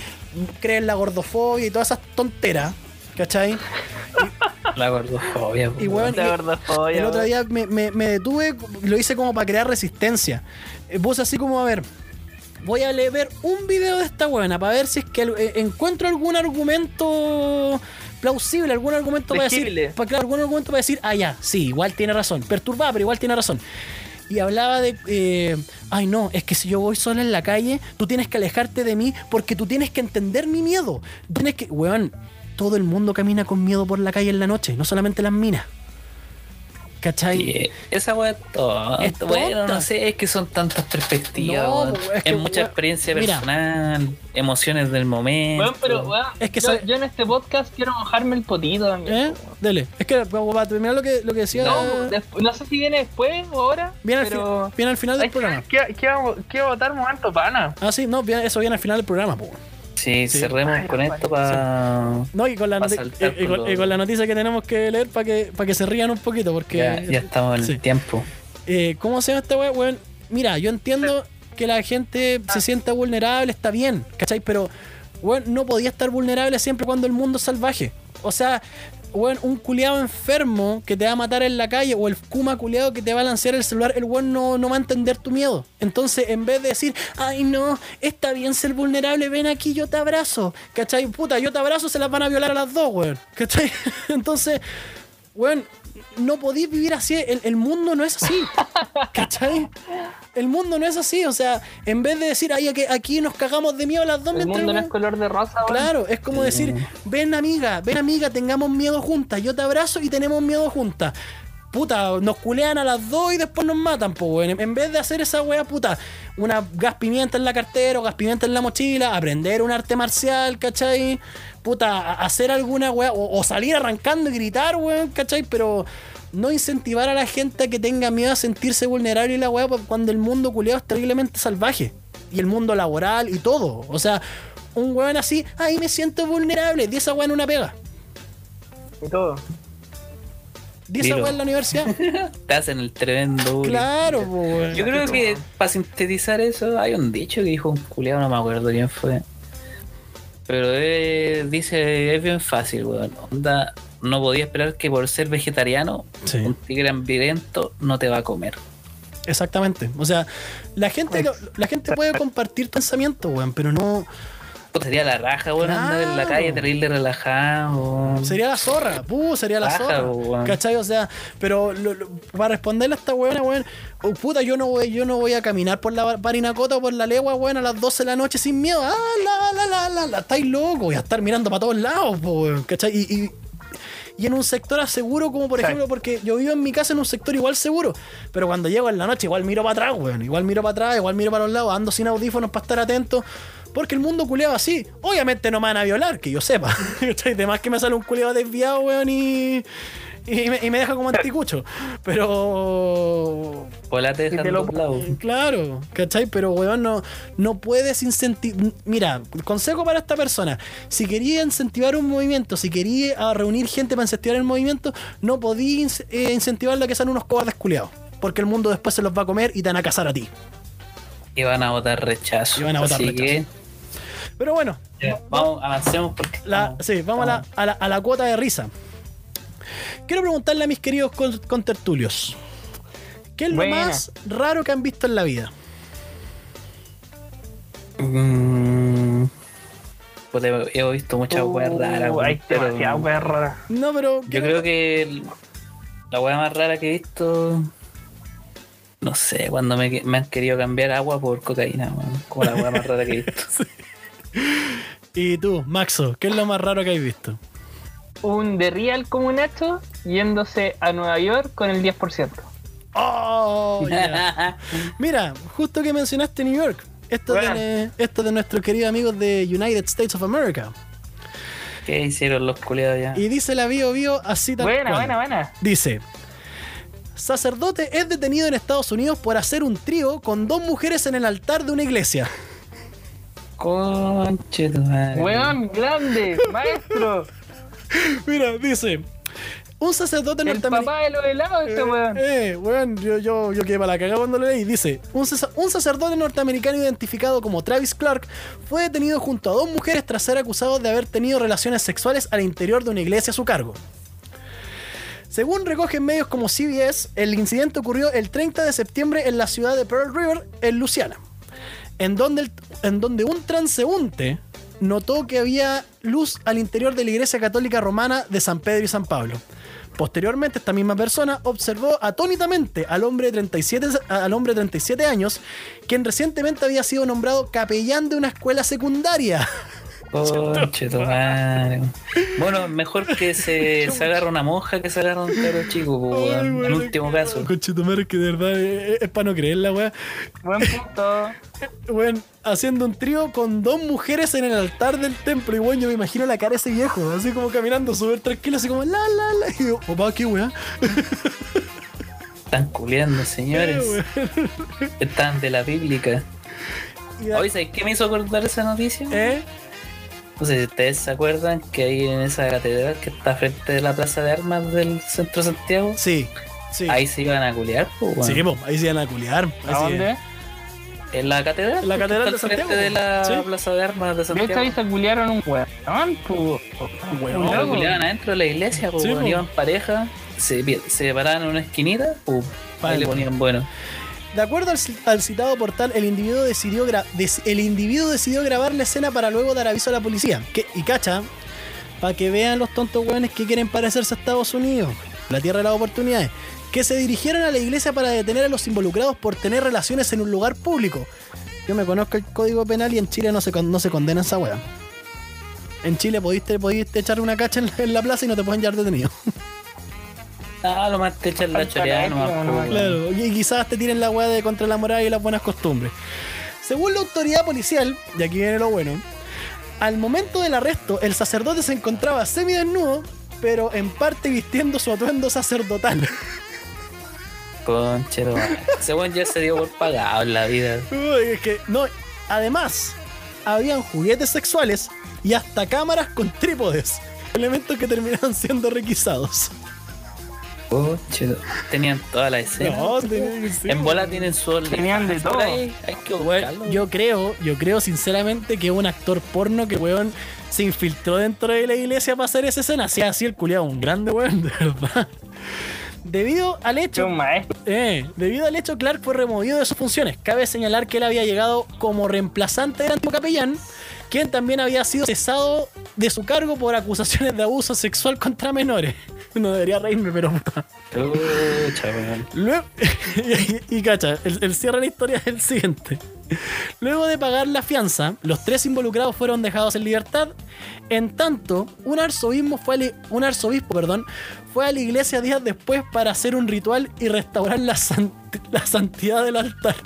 cree en la gordofobia y todas esas tonteras. ¿Cachai? La gordofobia. Y weón, De y- verdad, joya, el otro día me, me- me detuve, lo hice como para crear resistencia. Eh, Puse así como, a ver, voy a ver un video de esta buena para ver si es que eh, encuentro algún argumento plausible, algún argumento para decir, para, claro, algún argumento para decir, ah, ya, sí, igual tiene razón. Perturbada, pero igual tiene razón. Y hablaba de, eh, ay no, es que si yo voy sola en la calle, tú tienes que alejarte de mí porque tú tienes que entender mi miedo. Tienes que, weón, todo el mundo camina con miedo por la calle en la noche, no solamente las minas. ¿Cachai? Eh, esa weá es. Es Bueno, no sé, es que son tantas perspectivas. No, es que, es mucha experiencia mira. personal, emociones del momento. Weón, pero weón, Es que yo, sabe- yo en este podcast quiero mojarme el potito también. ¿Eh? Dele. Es que para terminar lo que, lo que decía. No, no sé si viene después o ahora. viene, al pero... fi- viene al final del que- programa. ¿Qué, qué, va- qué va a votar momento pana? Ah, sí, no, eso viene al final del programa, po. Sí, Sí. cerremos Ay, con no, esto para. No, y con la, y- y con con- lo- y con la noticia que tenemos que leer para que, para que se rían un poquito, porque. Ya, ya estamos en Sí. el tiempo. Eh, ¿Cómo se llama esta weá, weón? Mira, yo entiendo que la gente se sienta vulnerable, está bien, ¿cachai? Pero, weón, no podía estar vulnerable siempre cuando el mundo es salvaje. O sea, weón, un culiado enfermo que te va a matar en la calle o el kuma culiado que te va a lanzar el celular, el weón no, no va a entender tu miedo. Entonces, en vez de decir, ay no, está bien ser vulnerable, ven aquí, yo te abrazo, ¿cachai? Puta, yo te abrazo, se las van a violar a las dos, weón, ¿cachai? Entonces, weón, no podéis vivir así, el, el mundo no es así, ¿cachai? El mundo no es así, o sea, en vez de decir, ay, aquí, aquí nos cagamos de miedo las dos El mientras mundo no es color de rosa. Claro, es como decir, ven amiga, ven amiga, tengamos miedo juntas, yo te abrazo y tenemos miedo juntas. Puta, nos culean a las dos y después nos matan, pues, weón. En- vez de hacer esa weá, puta, una gas pimienta en la cartera o gas pimienta en la mochila, aprender un arte marcial, ¿cachai? Puta, hacer alguna weá, o, salir arrancando y gritar, weón, ¿cachai? Pero no incentivar a la gente a que tenga miedo a sentirse vulnerable y la weá pues, cuando el mundo culeado es terriblemente salvaje. Y el mundo laboral y todo. O sea, un weón así, ay, me siento vulnerable. Di esa weá en una pega. Y todo. Di esa en la universidad. Te hacen el tremendo. claro, po, weón. Yo creo que para sintetizar eso, hay un dicho que dijo un culiado, no me acuerdo quién fue. Pero eh, dice, es bien fácil, weón. Onda, no podía esperar que por ser vegetariano, Sí. un tigre hambriento no te va a comer. Exactamente. O sea, la gente, la gente puede compartir pensamientos, weón, pero no. Sería la raja, weón, andar en la calle terrible relajado. Sería la zorra, puh, sería la Baja, zorra. weón. ¿Cachai? O sea, pero lo- lo- para responderle a esta weona, weón, oh, puta, yo no voy, yo no voy a caminar por la parinacota o por la legua, weón, a las 12 de la noche sin miedo. Ah, la, la, la, la, la, estáis locos, voy a estar mirando para todos lados, weón, ¿cachai? Y, y- y en un sector aseguro, como por ejemplo, porque yo vivo en mi casa en un sector igual seguro, pero cuando llego en la noche igual miro para atrás, weón, igual miro para atrás, igual miro para los lados, ando sin audífonos para estar atento. Porque el mundo culeado así, obviamente no me van a violar, que yo sepa. ¿Cachai? De más que me sale un culeado desviado, weón, y, y, me, y me deja como anticucho. Pero. Hola, te Y te dejan lo- dos lados. Claro, ¿cachai? Pero, weón, no, no puedes incentivar. Mira, consejo para esta persona: si quería incentivar un movimiento, si quería ah, reunir gente para incentivar el movimiento, no podía eh, incentivarlo a que sean unos cobardes culeados. Porque el mundo después se los va a comer y te van a cazar a ti. Y van a votar rechazo. Y van a votar Así rechazo. que, Pero bueno, ya, vamos, avancemos porque. La, sí, vamos a la, a, la, a la cuota de risa. Quiero preguntarle a mis queridos con- contertulios. ¿Qué es lo más raro que han visto en la vida? Mm, puta, he visto muchas weas Uh, raras. Hay pero demasiadas weas raras. No, pero. Yo creo que el- la wea más rara que he visto. No sé, cuando me, me han querido cambiar agua por cocaína, weón. Como la wea más rara que he visto. Y tú, Maxo, ¿qué es lo más raro que has visto? Un de Real como Nacho yéndose a Nueva York con el 10%. ¡Oh! Mira, justo que mencionaste New York. Esto, Bueno. de, esto de nuestros queridos amigos de United States of America. ¿Qué hicieron los culiados ya? Y dice la Bio Bio así tal Buena, cual. buena, buena. Dice: Sacerdote es detenido en Estados Unidos por hacer un trío con dos mujeres en el altar de una iglesia. Conche tu madre. Weón, grande, maestro. Mira, dice: Un sacerdote El norteamericano. papá de los helados, ese weón. Eh, weón, yo, yo, yo quedé para la cagada cuando lo leí. Dice: un, sac- un sacerdote norteamericano identificado como Travis Clark fue detenido junto a dos mujeres tras ser acusado de haber tenido relaciones sexuales al interior de una iglesia a su cargo. Según recogen medios como CBS, el incidente ocurrió el 30 de septiembre en la ciudad de Pearl River, en Luisiana, en donde, en donde un transeúnte notó que había luz al interior de la iglesia católica romana de San Pedro y San Pablo. Posteriormente, esta misma persona observó atónitamente al hombre, de 37, al hombre de 37 años, quien recientemente había sido nombrado capellán de una escuela secundaria. Conche tu madre. Bueno, mejor que se, se agarra una monja que se agarra un caro chico, po, weón. En último caso. Conchetumare, que de verdad es, es para no creerla, weá. Buen punto. Weón, haciendo un trío con dos mujeres en el altar del templo. Y bueno, yo me imagino la cara de ese viejo, así como caminando súper tranquilo, así como la la la. Y yo, papá, qué weá. Están culeando, señores. Están de la bíblica. Hoy, ¿sabes qué me hizo acordar esa noticia? ¿Eh? No sé si ustedes se acuerdan que ahí en esa catedral que está frente de la plaza de armas del centro de Santiago, Sí, sí. ahí se iban a culear, po, weón. Sí, po, ahí se iban a culiar. ¿A dónde? En la catedral. En la que catedral de al frente Santiago, de la sí. plaza de armas de De hecho, Santiago. ahí se culiaron un po. Weón. Un Se loco. culeaban adentro de la iglesia, po, Sí, po. iban pareja, se, se paraban en una esquinita, pum, Vale, ahí le po. ponían bueno. De acuerdo al, citado portal, el individuo, decidió el individuo decidió grabar la escena para luego dar aviso a la policía. Que- y cacha, para que vean los tontos hueones que quieren parecerse a Estados Unidos, la tierra de las oportunidades, que se dirigieron a la iglesia para detener a los involucrados por tener relaciones en un lugar público. Yo me conozco el código penal y en Chile no se, no se condena esa hueá. En Chile podiste, podiste echar una cacha en la, en la plaza y no te pueden llevar detenido. Ah, lo más te echan la choreada nomás, weón. Claro, y quizás te tiren la weá de contra la moral y las buenas costumbres. Según la autoridad policial, y aquí viene lo bueno, al momento del arresto, el sacerdote se encontraba semidesnudo, pero en parte vistiendo su atuendo sacerdotal. Conchero. Ese weón ya se dio por pagado en la vida. Uy, es que, no, además, habían juguetes sexuales y hasta cámaras con trípodes. Elementos que terminaron siendo requisados. Conchero. Tenían toda la escena. No, tenía que ser. En bola tienen su Tenían de todo. ahí, Hay que Bueno, yo creo, yo creo sinceramente que un actor porno que weón se infiltró dentro de la iglesia para hacer esa escena. Si así el culiado, un grande weón, de verdad. Debido al hecho, un maestro. eh, debido al hecho, Clark fue removido de sus funciones. Cabe señalar que él había llegado como reemplazante del antiguo capellán, quien también había sido cesado de su cargo por acusaciones de abuso sexual contra menores. No debería reírme, pero puta. Luego, y, y cacha, el, el cierre de la historia es el siguiente. Luego de pagar la fianza, los tres involucrados fueron dejados en libertad. En tanto, un arzobispo fue a un arzobispo, perdón, fue a la iglesia días después para hacer un ritual y restaurar la, sant- la santidad del altar.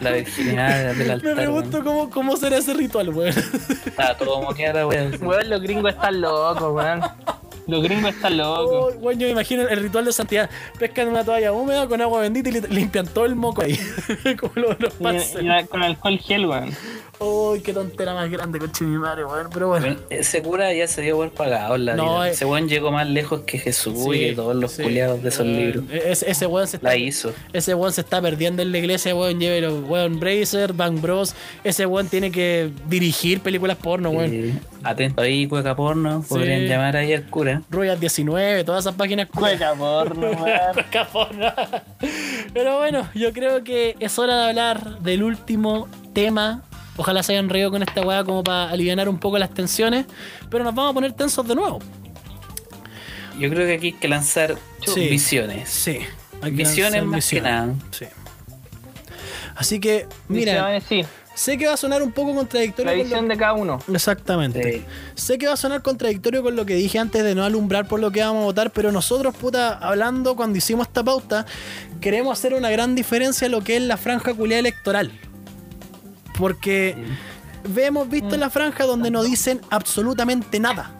La virginidad del Me altar. pregunto weón. cómo, cómo será ese ritual, weón. Estaba todo moqueada, weón. Weón, los gringos están locos, weón. Los gringos están locos. Oh, weón, yo me imagino el ritual de santidad. Pescan una toalla húmeda con agua bendita y li- limpian todo el moco ahí. como los, los y con alcohol gel, weón. Uy, qué tontera más grande, coche mi madre, weón. Pero bueno. Ese cura ya se dio por pagado en la No, vida. eh. Ese weón llegó más lejos que Jesús Sí, y que todos los sí. culiados de esos Eh, libros. Ese, ese weón se está, La hizo. ese weón se está perdiendo en la iglesia, weón. Llévelo, weón. Bracer, Bang Bros. Ese weón tiene que dirigir películas porno, weón. Eh, atento ahí, cueca porno. Podrían Sí. llamar ahí al cura. Ruidas 19, todas esas páginas. Cueca porno, weón. Cueca porno. Pero bueno, yo creo que es hora de hablar del último tema. Ojalá se hayan reído con esta weá como para aliviar un poco las tensiones. Pero nos vamos a poner tensos de nuevo. Yo creo que aquí hay que lanzar Sí. visiones. Sí. hay que Visiones lanzar más visiones. que nada. Sí. Así que, Mira, sí, sé que va a sonar un poco contradictorio. la con lo- visión de cada uno. Exactamente. Sí. Sé que va a sonar contradictorio con lo que dije antes de no alumbrar por lo que vamos a votar, pero nosotros, puta, hablando cuando hicimos esta pauta, queremos hacer una gran diferencia en lo que es la franja culiada electoral. Porque hemos visto en la franja donde no dicen absolutamente nada.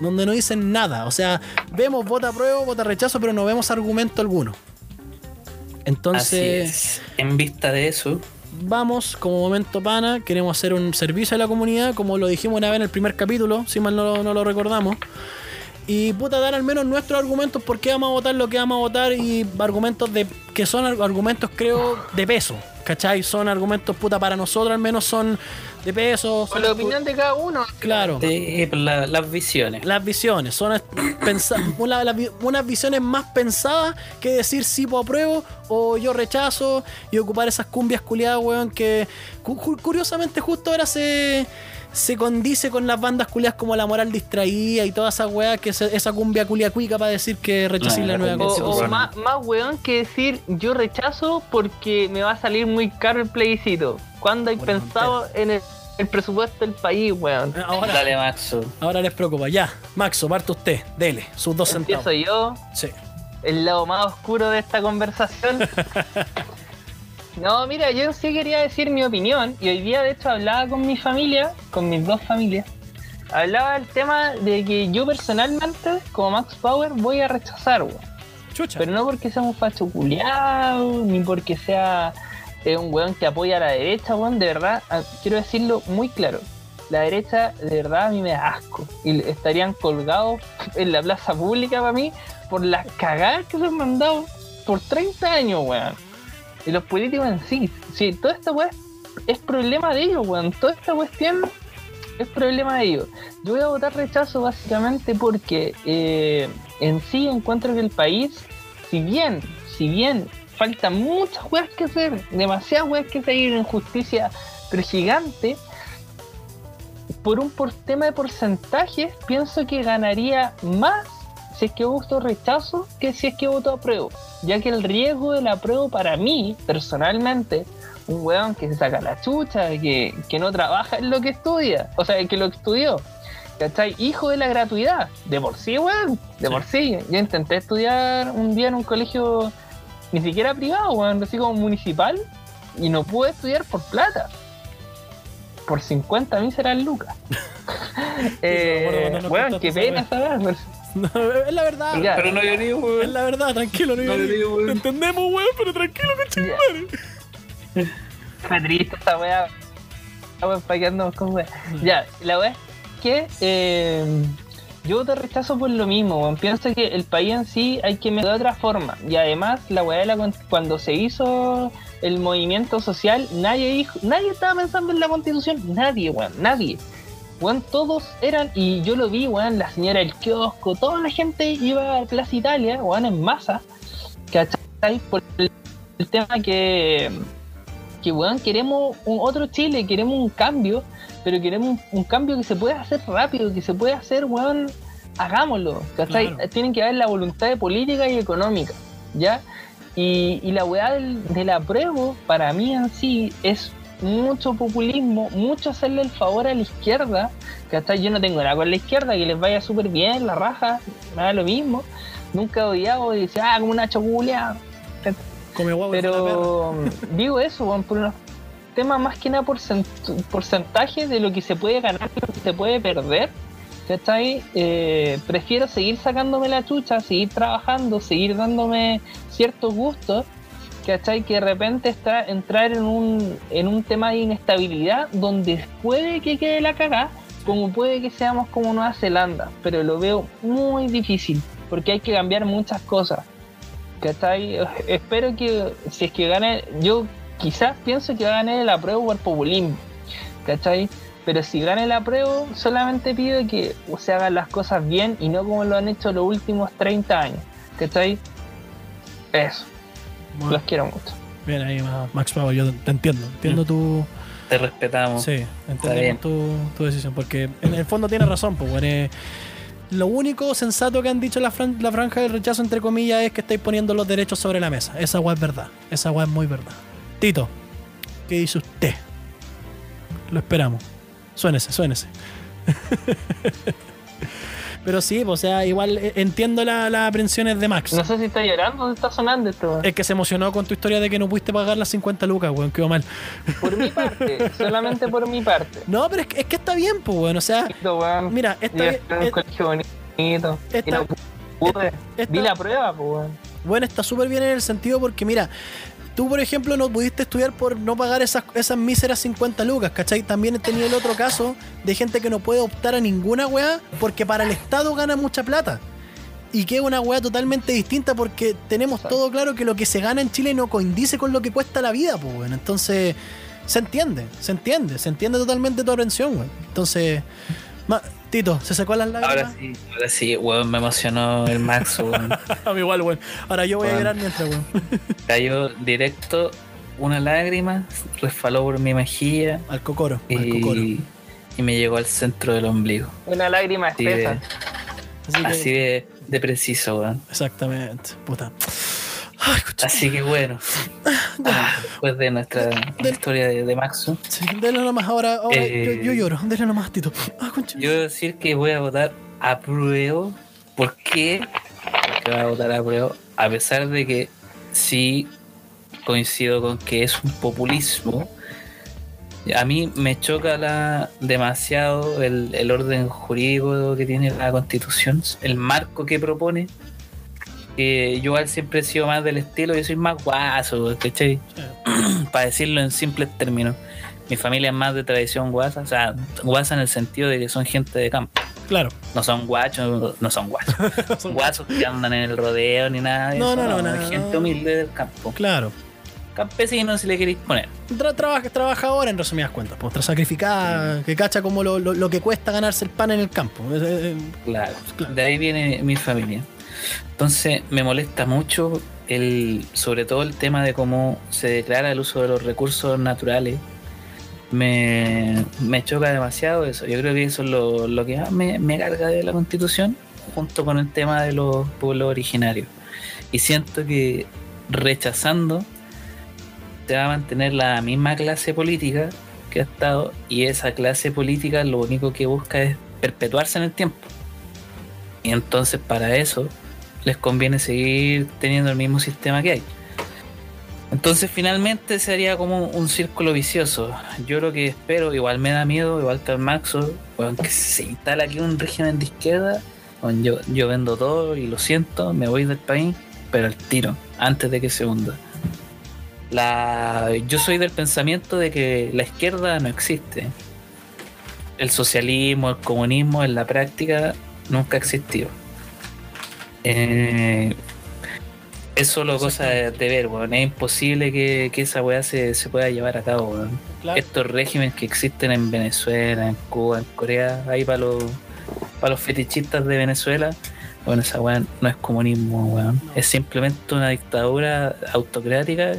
Donde no dicen nada. O sea, vemos vota apruebo, vota rechazo, pero no vemos argumento alguno. Así Entonces, es. En vista de eso, vamos como momento pana, queremos hacer un servicio a la comunidad, como lo dijimos una vez en el primer capítulo, si mal no, no lo recordamos. Y puta, dar al menos nuestros argumentos por qué vamos a votar lo que vamos a votar y argumentos de que son ar- argumentos, creo, de peso. ¿Cachai? Son argumentos, puta, para nosotros al menos son de peso. Con son la opinión de cada uno. Claro. de la- las visiones. Las visiones, son una- la unas visiones más pensadas que decir sí po apruebo o yo rechazo y ocupar esas cumbias culiadas, weón, que cu- cu- curiosamente justo ahora se, se condice con las bandas culiadas como La Moral Distraída y todas esas weas, que se- esa cumbia culia cuica para decir que rechacé Ah, la nueva cumbia O, más, más weón que decir yo rechazo porque me va a salir muy caro el plebiscito. ¿Cuándo hay pensado en el, el presupuesto del país, weón? Ahora, Dale, Maxo. ahora les preocupa. Ya, Maxo, parte usted, dele, sus dos centavos. Empiezo yo, Sí. el lado más oscuro de esta conversación. No, mira, yo sí quería decir mi opinión y hoy día de hecho hablaba con mi familia, con mis dos familias. Hablaba del tema de que yo personalmente, como Max Power, voy a rechazar, weón. Chucha. Pero no porque sea un facho culiao, ni porque sea eh, un weón que apoya a la derecha, weón. De verdad, ah, quiero decirlo muy claro. La derecha, de verdad, a mí me da asco. Y estarían colgados en la plaza pública para mí por las cagadas que se han mandado por 30 años, weón. Y los políticos en sí. Sí, toda esta weón es problema de ellos, weón. Toda esta cuestión es problema de ellos. Yo voy a votar rechazo básicamente porque eh, en sí encuentro que el país, si bien, si bien falta muchas weas que hacer, demasiadas weas que hacer, hay una injusticia pero gigante, por un por tema de porcentajes, pienso que ganaría más si es que voto rechazo que si es que voto apruebo. Ya que el riesgo del apruebo para mí, personalmente, un weón que se saca la chucha, que, que no trabaja en lo que estudia, o sea, que lo estudió, ¿Cachai? Hijo de la gratuidad. De por sí, weón. De Sí. por sí. Yo intenté estudiar un día en un colegio ni siquiera privado, weón, así como municipal. Y no pude estudiar por plata. Por 50 míseras lucas. me acuerdo cuando eh, weón, qué pena weá. No, es la verdad. Ya, Pero no lloré, Es weón. la verdad, tranquilo, no, No no. Entendemos, weón, pero tranquilo, coche. ya. Fue triste esta weá. weón, ¿Para qué andamos con weá? Ya, la weá es que eh, yo te rechazo por lo mismo, weón. Pienso que el país en sí hay que meter de otra forma. Y además, la weá de la cuando se hizo el movimiento social, nadie dijo, nadie estaba pensando en la constitución, nadie, weón, nadie. Weón, todos eran, y yo lo vi, weón, la señora del kiosco, toda la gente iba a Plaza Italia, weón, en masa, ¿cachai? Por el, el tema que, que, weón, queremos un otro Chile, queremos un cambio, pero queremos un, un cambio que se pueda hacer rápido, que se pueda hacer, weón, hagámoslo, ¿cachai? Claro. Tienen que haber la voluntad de política y económica, ¿ya? Y, y la weá del, del apruebo, para mí en sí, es mucho populismo, mucho hacerle el favor a la izquierda, ¿cachai? Yo no tengo nada con la izquierda, que les vaya súper bien, la raja, me da lo mismo. Nunca he odiado y decía, ah, como una choculia. Come perra. Pero digo eso, por unos temas más que nada porcent- porcentaje de lo que se puede ganar y lo que se puede perder. ¿Cachai? Eh, prefiero seguir sacándome la chucha, seguir trabajando, seguir dándome ciertos gustos, ¿cachai? Que de repente está, entrar en un, en un tema de inestabilidad donde puede que quede la cagada, como puede que seamos como Nueva Zelanda, pero lo veo muy difícil, porque hay que cambiar muchas cosas. ¿Cachai? Espero que si es que gane, yo quizás pienso que va a ganar el apruebo por populismo, ¿cachai? Pero si gana el apruebo, solamente pido que se hagan las cosas bien y no como lo han hecho los últimos 30 años, ¿cachai? Eso, Bueno, los quiero mucho. bien ahí, Ma- Max Power, yo te entiendo. Entiendo tu. Te respetamos. Sí, entendemos tu, tu decisión. Porque en el fondo tiene razón, pues, bueno, eh, Lo único sensato que han dicho la, fran- la franja del rechazo, entre comillas, es que estáis poniendo los derechos sobre la mesa. Esa agua es verdad. Esa agua es muy verdad. Tito, ¿qué dice usted? Lo esperamos. Suénese, suénese. Pero sí, pues, o sea, igual eh, entiendo la- las aprensiones de Max. No sé si está llorando o está sonando esto. Es que se emocionó con tu historia de que no pudiste pagar las 50 lucas, weón, quedó mal. Por mi parte, solamente por mi parte. No, pero es que, es que está bien, pues, weón. O sea, Esto, weón. mira, está bien. un eh, colegio bonito. esta- y no pude. esta- Vi la prueba, pues, weón. Bueno, está súper bien en el sentido porque, mira, tú, por ejemplo, no pudiste estudiar por no pagar esas, esas míseras 50 lucas, ¿cachai? También he tenido el otro caso de gente que no puede optar a ninguna weá porque para el Estado gana mucha plata. Y que es una weá totalmente distinta porque tenemos todo claro que lo que se gana en Chile no coincide con lo que cuesta la vida, pues, weón. Entonces, se entiende, se entiende, se entiende totalmente tu aprensión, weón. Entonces, Tito, ¿se sacó las lágrimas? Ahora sí, ahora sí, weón, me emocionó el Max, weón. A mí igual, weón. Ahora yo voy a Weón. llorar mientras, weón. Cayó directo una lágrima, resbaló por mi mejilla Al cocoro, al cocoro. y, y me llegó al centro del ombligo. Una lágrima Así de, espesa. Así que, así de, de preciso, weón. Exactamente, puta. Ay. Así que bueno, ah, después de nuestra historia de, de Maxu, Sí, denle nomás ahora. ahora Eh, yo, yo lloro, denle nomás, Tito. Ah, yo debo decir que voy a votar a prueba. ¿Por qué? Porque voy a votar a prueba, a pesar de que sí coincido con que es un populismo. A mí me choca la, demasiado el, el orden jurídico que tiene la constitución, el marco que propone. Que yo siempre he sido más del estilo, yo soy más guaso, ¿cachai? Para decirlo en simples términos. Mi familia es más de tradición guasa, o sea, guasa en el sentido de que son gente de campo. Claro. No son guachos, no son guachos. Son- guasos que andan en el rodeo ni nada de No, eso. no, no, no, gente humilde del campo. Claro. Campesino si le queréis poner. Tra- trabaja, trabajadora en resumidas cuentas, pues, tras sacrificar, que cacha como lo, lo- lo que cuesta ganarse el pan en el campo. Claro. Claro. De ahí viene mi familia. Entonces me molesta mucho el, sobre todo el tema de cómo se declara el uso de los recursos naturales. Me, me choca demasiado eso. Yo creo que eso es lo, lo que más me, me carga de la constitución, junto con el tema de los pueblos originarios. Y siento que rechazando se va a mantener la misma clase política que ha estado y esa clase política lo único que busca es perpetuarse en el tiempo. Y entonces para eso les conviene seguir teniendo el mismo sistema que hay. Entonces finalmente sería como un círculo vicioso. Yo lo que espero, igual me da miedo, igual que al Maxo, que se instala aquí un régimen de izquierda, yo, vendo todo y lo siento, me voy del país, pero al tiro, antes de que se hunda. La, yo soy del pensamiento de que la izquierda no existe. El socialismo, el comunismo en la práctica nunca existió. Eh, es solo cosa de, de ver, weón. Es imposible que, que esa weá se, se pueda llevar a cabo, weón. Claro. Estos regímenes que existen en Venezuela, en Cuba, en Corea, ahí para los, para los fetichistas de Venezuela, bueno, esa weá no es comunismo, weón. Es simplemente una dictadura autocrática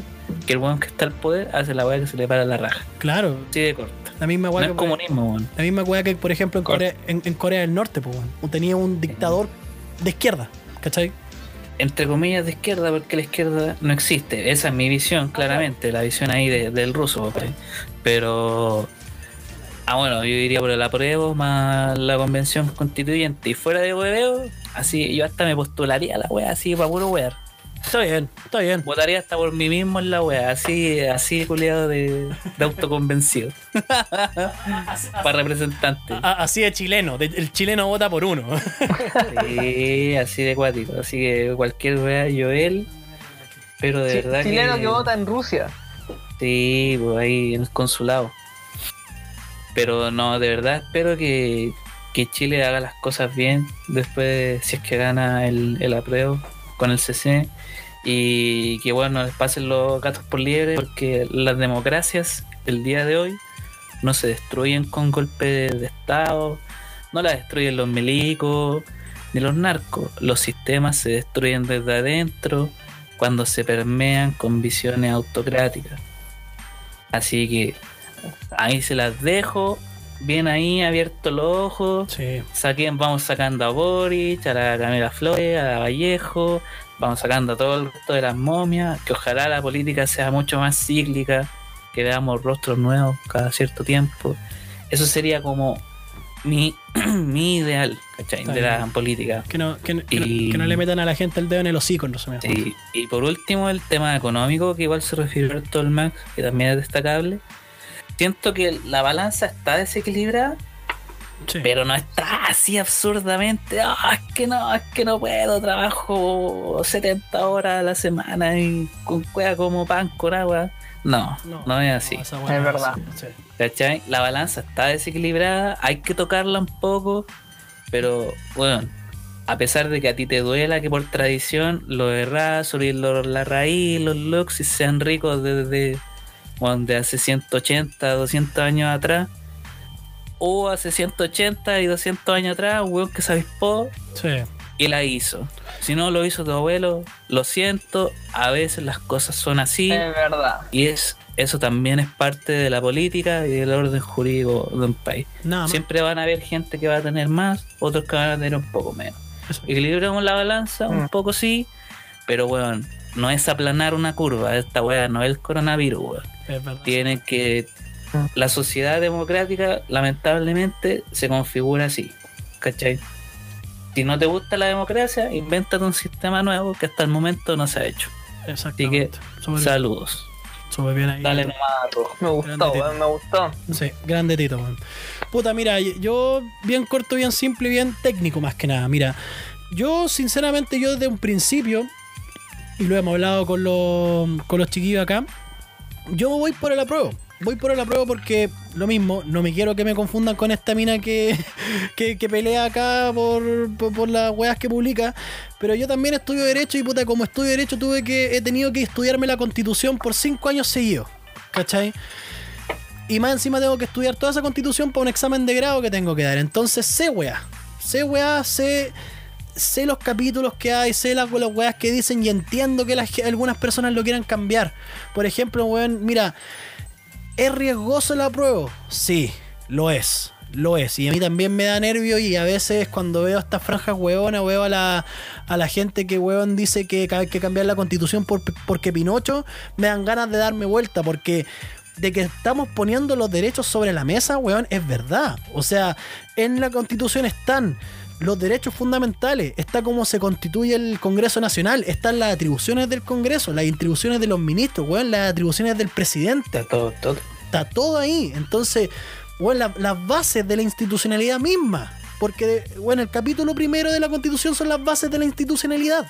que el weón que está al poder hace la weá que se le para la raja. Claro, Así de corta. la misma No weá es que, comunismo, weón. la misma weá que, por ejemplo, en. Corea, en, en Corea del Norte, pues, weón. Tenía un dictador de izquierda, ¿cachai? entre comillas de izquierda porque la izquierda no existe. Esa es mi visión, claramente, la visión ahí de- del ruso. ¿cachai? Pero, ah bueno, yo diría por el apruebo más la convención constituyente. Y fuera de hueveo, así yo hasta me postularía a la wea así para puro wear. Está bien, está bien. Votaría hasta por mí mismo en la wea, así, así culiado de, de autoconvencido. para representante. A- así de chileno, de- el chileno vota por uno. Sí, así de cuático. Así que cualquier wea, yo él. Pero de Chi- verdad chileno que vota en Rusia. Sí, pues ahí en el consulado. Pero no, de verdad espero que, que Chile haga las cosas bien después, si es que gana el, el apruebo con el CC. Y que bueno, les pasen los gatos por liebre, porque las democracias el día de hoy no se destruyen con golpes de Estado, no las destruyen los milicos ni los narcos. Los sistemas se destruyen desde adentro cuando se permean con visiones autocráticas. Así que ahí se las dejo, bien ahí, abiertos los ojos. Sí. Saquen, vamos sacando a Boric, a la Camila Flores, a Vallejo, vamos sacando todo el resto de las momias, que ojalá la política sea mucho más cíclica, que veamos rostros nuevos cada cierto tiempo. Eso sería como mi, mi ideal, ¿cachai? Está De la política. Que no, que, no- que no- Y- que no le metan a la gente el dedo en el hocico, en resumen. Sí, y por último el tema económico, que igual se refirió a el Max, que también es destacable. Siento que la balanza está desequilibrada, Sí. pero no está así absurdamente. "Ah, es que no, es que no puedo, trabajo 70 horas a la semana y con cueva como pan con agua. No, no, es así. Es no verdad. sí. ¿Cachai? La balanza está desequilibrada, hay que tocarla un poco, pero bueno, a pesar de que a ti te duela que por tradición los de Razor y los, la raíz, los Luxis sean ricos desde bueno, de hace 180, 200 años atrás, o hace 180 y 200 años atrás, un weón que se avispó Sí. y la hizo. Si no lo hizo tu abuelo, lo siento, a veces las cosas son así. Es verdad. Y es eso también es parte de la política y del orden jurídico de un país. Nada. Siempre van a haber gente que va a tener más, otros que van a tener un poco menos. Eso. Equilibramos la balanza, un Mm. poco sí, pero bueno, no es aplanar una curva, esta weá no es el coronavirus, weón. Es verdad. Tiene que. La sociedad democrática, lamentablemente, se configura así, ¿cachai? Si no te gusta la democracia, invéntate un sistema nuevo que hasta el momento no se ha hecho. Exactamente. Súper- Saludos. súper bien ahí. Dale nomás. Me gustó, weón, me gustó. Sí, grande Tito, weón. Puta, mira, yo bien corto, bien simple, bien técnico más que nada. Mira, yo sinceramente, yo desde un principio, y lo hemos hablado con los, con los chiquillos acá, yo voy por el apruebo. Voy por el apruebo porque lo mismo, no me quiero que me confundan con esta mina que, que, pelea acá por, por, las weas que publica. Pero yo también estudio Derecho y puta, como estudio Derecho tuve que, he tenido que estudiarme la constitución por cinco años seguidos. ¿Cachai? Y más encima tengo que estudiar toda esa constitución para un examen de grado que tengo que dar. Entonces sé weá. Sé weá, sé, sé los capítulos que hay, sé las, las weas que dicen y entiendo que las, algunas personas lo quieran cambiar. Por ejemplo, weón, mira, ¿es riesgoso el apruebo? Sí, lo es. Lo es. Y a mí también me da nervio y a veces cuando veo estas franjas hueonas, veo a la, a la gente que hueón dice que hay que cambiar la constitución por, porque Pinocho, me dan ganas de darme vuelta porque de que estamos poniendo los derechos sobre la mesa, weón, es verdad. O sea, en la constitución están los derechos fundamentales, está cómo se constituye el Congreso Nacional, están las atribuciones del Congreso, las atribuciones de los ministros, weón, las atribuciones del presidente. Está todo, todo. Está todo ahí. Entonces, weón, la- las bases de la institucionalidad misma. Porque, bueno, el capítulo primero de la constitución son las bases de la institucionalidad.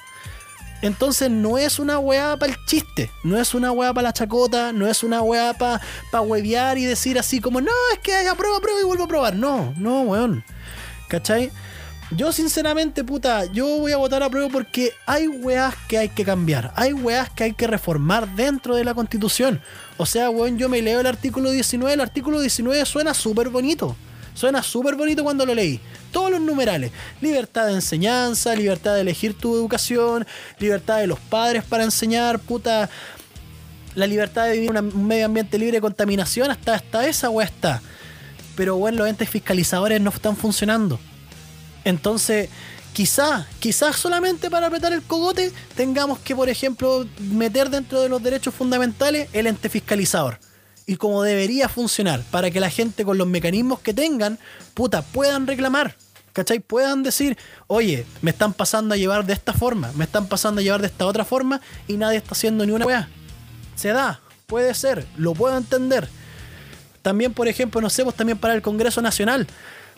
Entonces no es una weá para el chiste, no es una weá para la chacota, no es una weá para pa huevear y decir así como, no, es que aprueba, aprueba y vuelvo a probar. No, no, weón. ¿Cachai? Yo sinceramente, puta, yo voy a votar a prueba porque hay weas que hay que cambiar, hay weas que hay que reformar dentro de la constitución. O sea, weón, yo me leo el artículo 19, el artículo 19 suena súper bonito. Suena súper bonito cuando lo leí. Todos los numerales. Libertad de enseñanza, libertad de elegir tu educación, libertad de los padres para enseñar, puta. La libertad de vivir en un medio ambiente libre de contaminación, hasta, hasta esa wea está. Pero bueno, los entes fiscalizadores no están funcionando. Entonces, quizás, quizás solamente para apretar el cogote tengamos que, por ejemplo, meter dentro de los derechos fundamentales el ente fiscalizador. Y como debería funcionar, para que la gente con los mecanismos que tengan, puta, puedan reclamar. ¿Cachai? Puedan decir, oye, me están pasando a llevar de esta forma, me están pasando a llevar de esta otra forma y nadie está haciendo ni una weá. Se da, puede ser, lo puedo entender. También, por ejemplo, no sé, pues también para el Congreso Nacional.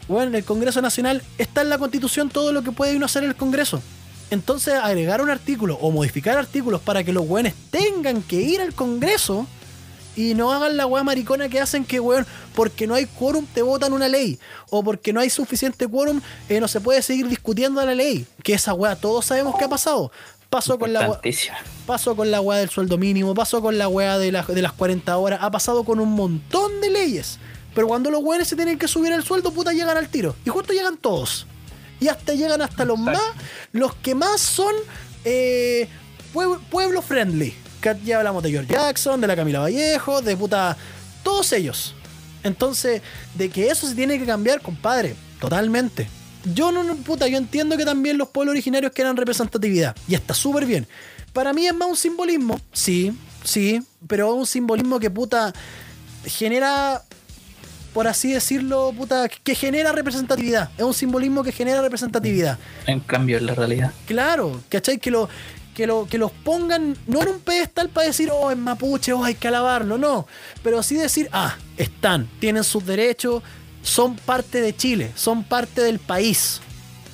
Bueno, en el Congreso Nacional está en la Constitución todo lo que puede uno hacer el Congreso. Entonces, agregar un artículo o modificar artículos para que los weones tengan que ir al Congreso y no hagan la weá maricona que hacen que, weón, porque no hay quórum te votan una ley. O porque no hay suficiente quórum, eh, no se puede seguir discutiendo la ley. Que esa weá todos sabemos que ha pasado. Pasó con la pasó con la weá del sueldo mínimo, pasó con la weá de, la- de las 40 horas, ha pasado con un montón de leyes. Pero cuando los weones se tienen que subir el sueldo, puta, llegan al tiro. Y justo llegan todos. Y hasta llegan hasta los más, los que más son eh, pueblo, pueblo friendly. Que ya hablamos de George Jackson, de la Camila Vallejo, de puta, todos ellos. Entonces, de que eso se tiene que cambiar, compadre, totalmente. Yo no, no, puta, yo entiendo que también los pueblos originarios quieran representatividad. Y está súper bien. Para mí es más un simbolismo, sí, sí, pero un simbolismo que puta genera, por así decirlo, puta, que genera representatividad. Es un simbolismo que genera representatividad. En cambio, en la realidad. Claro, ¿cachai? Que, lo, que, lo, que los pongan no en un pedestal para decir, oh, es mapuche, oh, hay que alabarlo, no. Pero sí decir, ah, están, tienen sus derechos, son parte de Chile, son parte del país.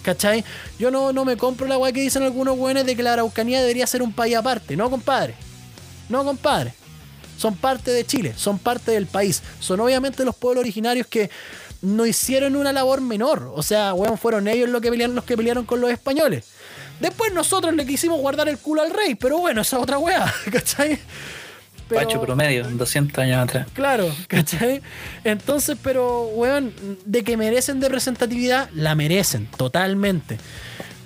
¿Cachai? Yo no, no me compro la weá que dicen algunos weones de que la Araucanía debería ser un país aparte. No, compadre. No, compadre. Son parte de Chile, son parte del país. Son obviamente los pueblos originarios que no hicieron una labor menor. O sea, weón, fueron ellos los que pelearon, los que pelearon con los españoles. Después nosotros le quisimos guardar el culo al rey, pero bueno, esa es otra weá, ¿cachai? Pero- Pacho promedio, 200 años atrás. Claro, ¿cachai? Entonces, pero, weón, de que merecen de representatividad, la merecen, totalmente.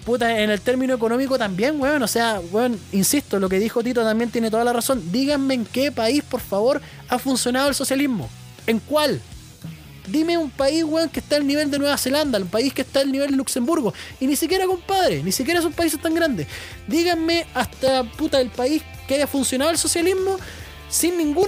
Puta, en el término económico también, weón. O sea, weón, insisto, lo que dijo Tito también tiene toda la razón. Díganme en qué país, por favor, ha funcionado el socialismo. ¿En cuál? Dime un país, weón, que está al nivel de Nueva Zelanda, un país que está al nivel de Luxemburgo. Y ni siquiera, compadre, ni siquiera son países tan grandes. Díganme hasta, puta, el país que haya funcionado el socialismo sin ningún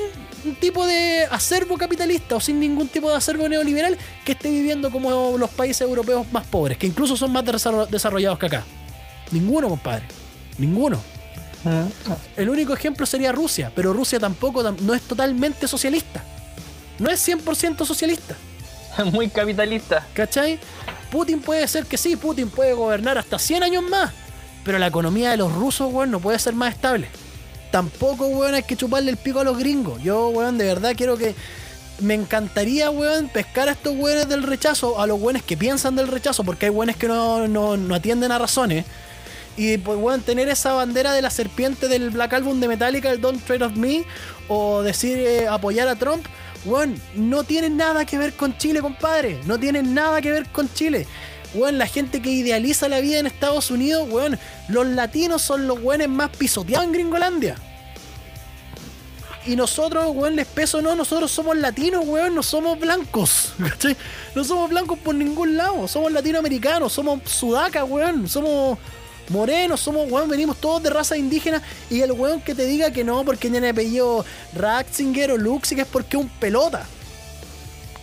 tipo de acervo capitalista o sin ningún tipo de acervo neoliberal que esté viviendo como los países europeos más pobres, que incluso son más desarro- desarrollados que acá. Ninguno, compadre. Ninguno. El único ejemplo sería Rusia, pero Rusia tampoco tam- no es totalmente socialista. No es 100% socialista. Muy capitalista. ¿Cachai? Putin puede ser que sí, Putin puede gobernar hasta 100 años más, pero la economía de los rusos, weón, no puede ser más estable. Tampoco, weón, hay que chuparle el pico a los gringos. Yo, weón, de verdad quiero que... Me encantaría, weón, pescar a estos weones del rechazo, a los weones que piensan del rechazo, porque hay weones que no, no, no atienden a razones. Y pues, weón, tener esa bandera de la serpiente del Black Album de Metallica, el Don't Trade of Me, o decir eh, apoyar a Trump, weón, no tiene nada que ver con Chile, compadre. No tiene nada que ver con Chile. Weón, la gente que idealiza la vida en Estados Unidos, weón, los latinos son los weones más pisoteados en Gringolandia. Y nosotros, weón, les peso no, nosotros somos latinos, weón, no somos blancos. ¿cachai? No somos blancos por ningún lado, somos latinoamericanos, somos sudacas, weón, somos, morenos, somos, weón, venimos todos de raza indígena y el weón que te diga que no porque tiene apellido Ratzinger o Luxig es porque es un pelota.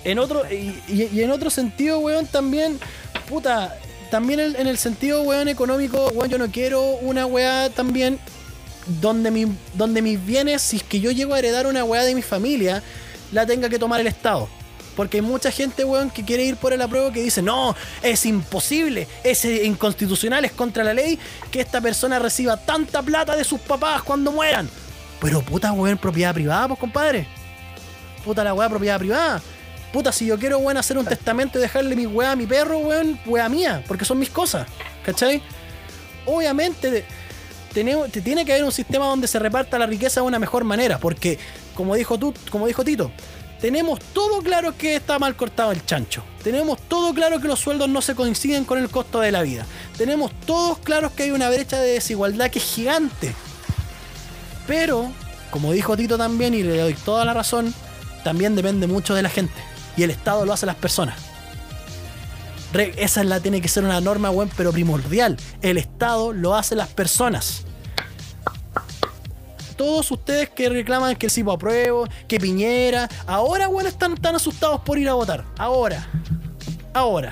En otro, y, en otro sentido, weón, también, puta, también en, en el sentido, weón, económico, weón, yo no quiero una weá también donde, mi, donde mis bienes, si es que yo llego a heredar una weá de mi familia, la tenga que tomar el Estado. Porque hay mucha gente, weón, que quiere ir por el apruebo que dice, no, es imposible, es inconstitucional, es contra la ley que esta persona reciba tanta plata de sus papás cuando mueran. Pero puta, weón, propiedad privada, pues, compadre. Puta la weá, propiedad privada. Puta, si yo quiero, weón, hacer un testamento y dejarle mi weá a mi perro, weón, weá mía, porque son mis cosas. ¿Cachai? Obviamente, tenemos, te- tiene que haber un sistema donde se reparta la riqueza de una mejor manera, porque, como dijo, tú, como dijo Tito, tenemos todo claro que está mal cortado el chancho. Tenemos todo claro que los sueldos no se coinciden con el costo de la vida. Tenemos todos claros que hay una brecha de desigualdad que es gigante. Pero, como dijo Tito también, y le doy toda la razón, también depende mucho de la gente. Y el Estado lo hace las personas. Esa es la tiene que ser una norma, weón, pero primordial. El Estado lo hace las personas. Todos ustedes que reclaman que el CIPO apruebo, que Piñera, ahora, weón, están tan asustados por ir a votar. Ahora. Ahora.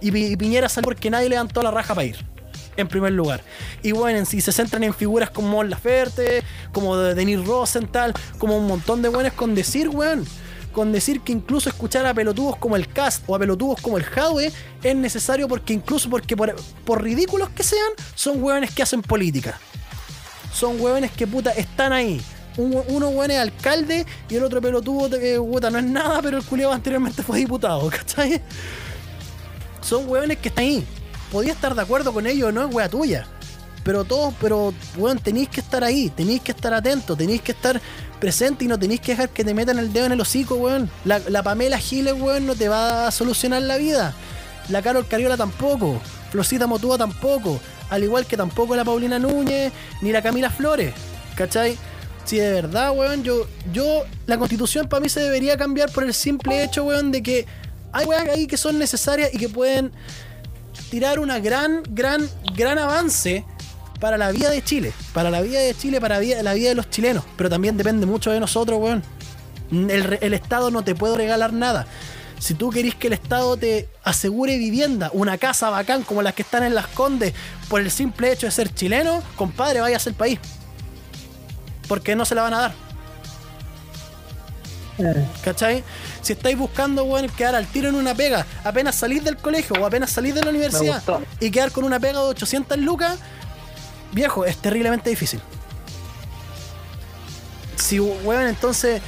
Y, Pi- y Piñera sale porque nadie le levantó la raja para ir. En primer lugar. Y bueno, si se centran en figuras como Laferte, como de Denis Rosenthal, como un montón de buenas con decir, weón. Con decir que incluso escuchar a pelotudos como el Cast o a pelotudos como el Jadwe es necesario porque incluso porque por, ridículos que sean, son weones que hacen política. Son weones que puta están ahí. Un- uno weón es alcalde y el otro pelotudo que puta no es nada, pero el culiado anteriormente fue diputado, ¿cachai? son hueones que están ahí. Podía estar de acuerdo con ellos, no es wea tuya. Pero todos, pero, weón, tenéis que estar ahí, tenéis que estar atentos, tenéis que estar presente y no tenéis que dejar que te metan el dedo en el hocico, weón. La, la Pamela Giles, weón, no te va a solucionar la vida. La Carol Cariola tampoco. Florcita Motúa tampoco. Al igual que tampoco la Paulina Núñez, ni la Camila Flores. ¿Cachai? Si de verdad, weón, yo, yo, la constitución para mí se debería cambiar por el simple hecho, weón, de que hay weas ahí que son necesarias y que pueden tirar una gran, gran, gran avance para la vida de Chile. Para la vida de Chile, para la vida, la vida de los chilenos. Pero también depende mucho de nosotros, weón. El, Estado no te puede regalar nada. Si tú querís que el Estado te asegure vivienda, una casa bacán como las que están en Las Condes, por el simple hecho de ser chileno, compadre, vaya a ser país. Porque no se la van a dar. ¿Cachai? Si estáis buscando, weón, quedar al tiro en una pega, apenas salís del colegio o apenas salís de la universidad y quedar con una pega de 800 lucas, viejo, es terriblemente difícil. Si, weón, entonces,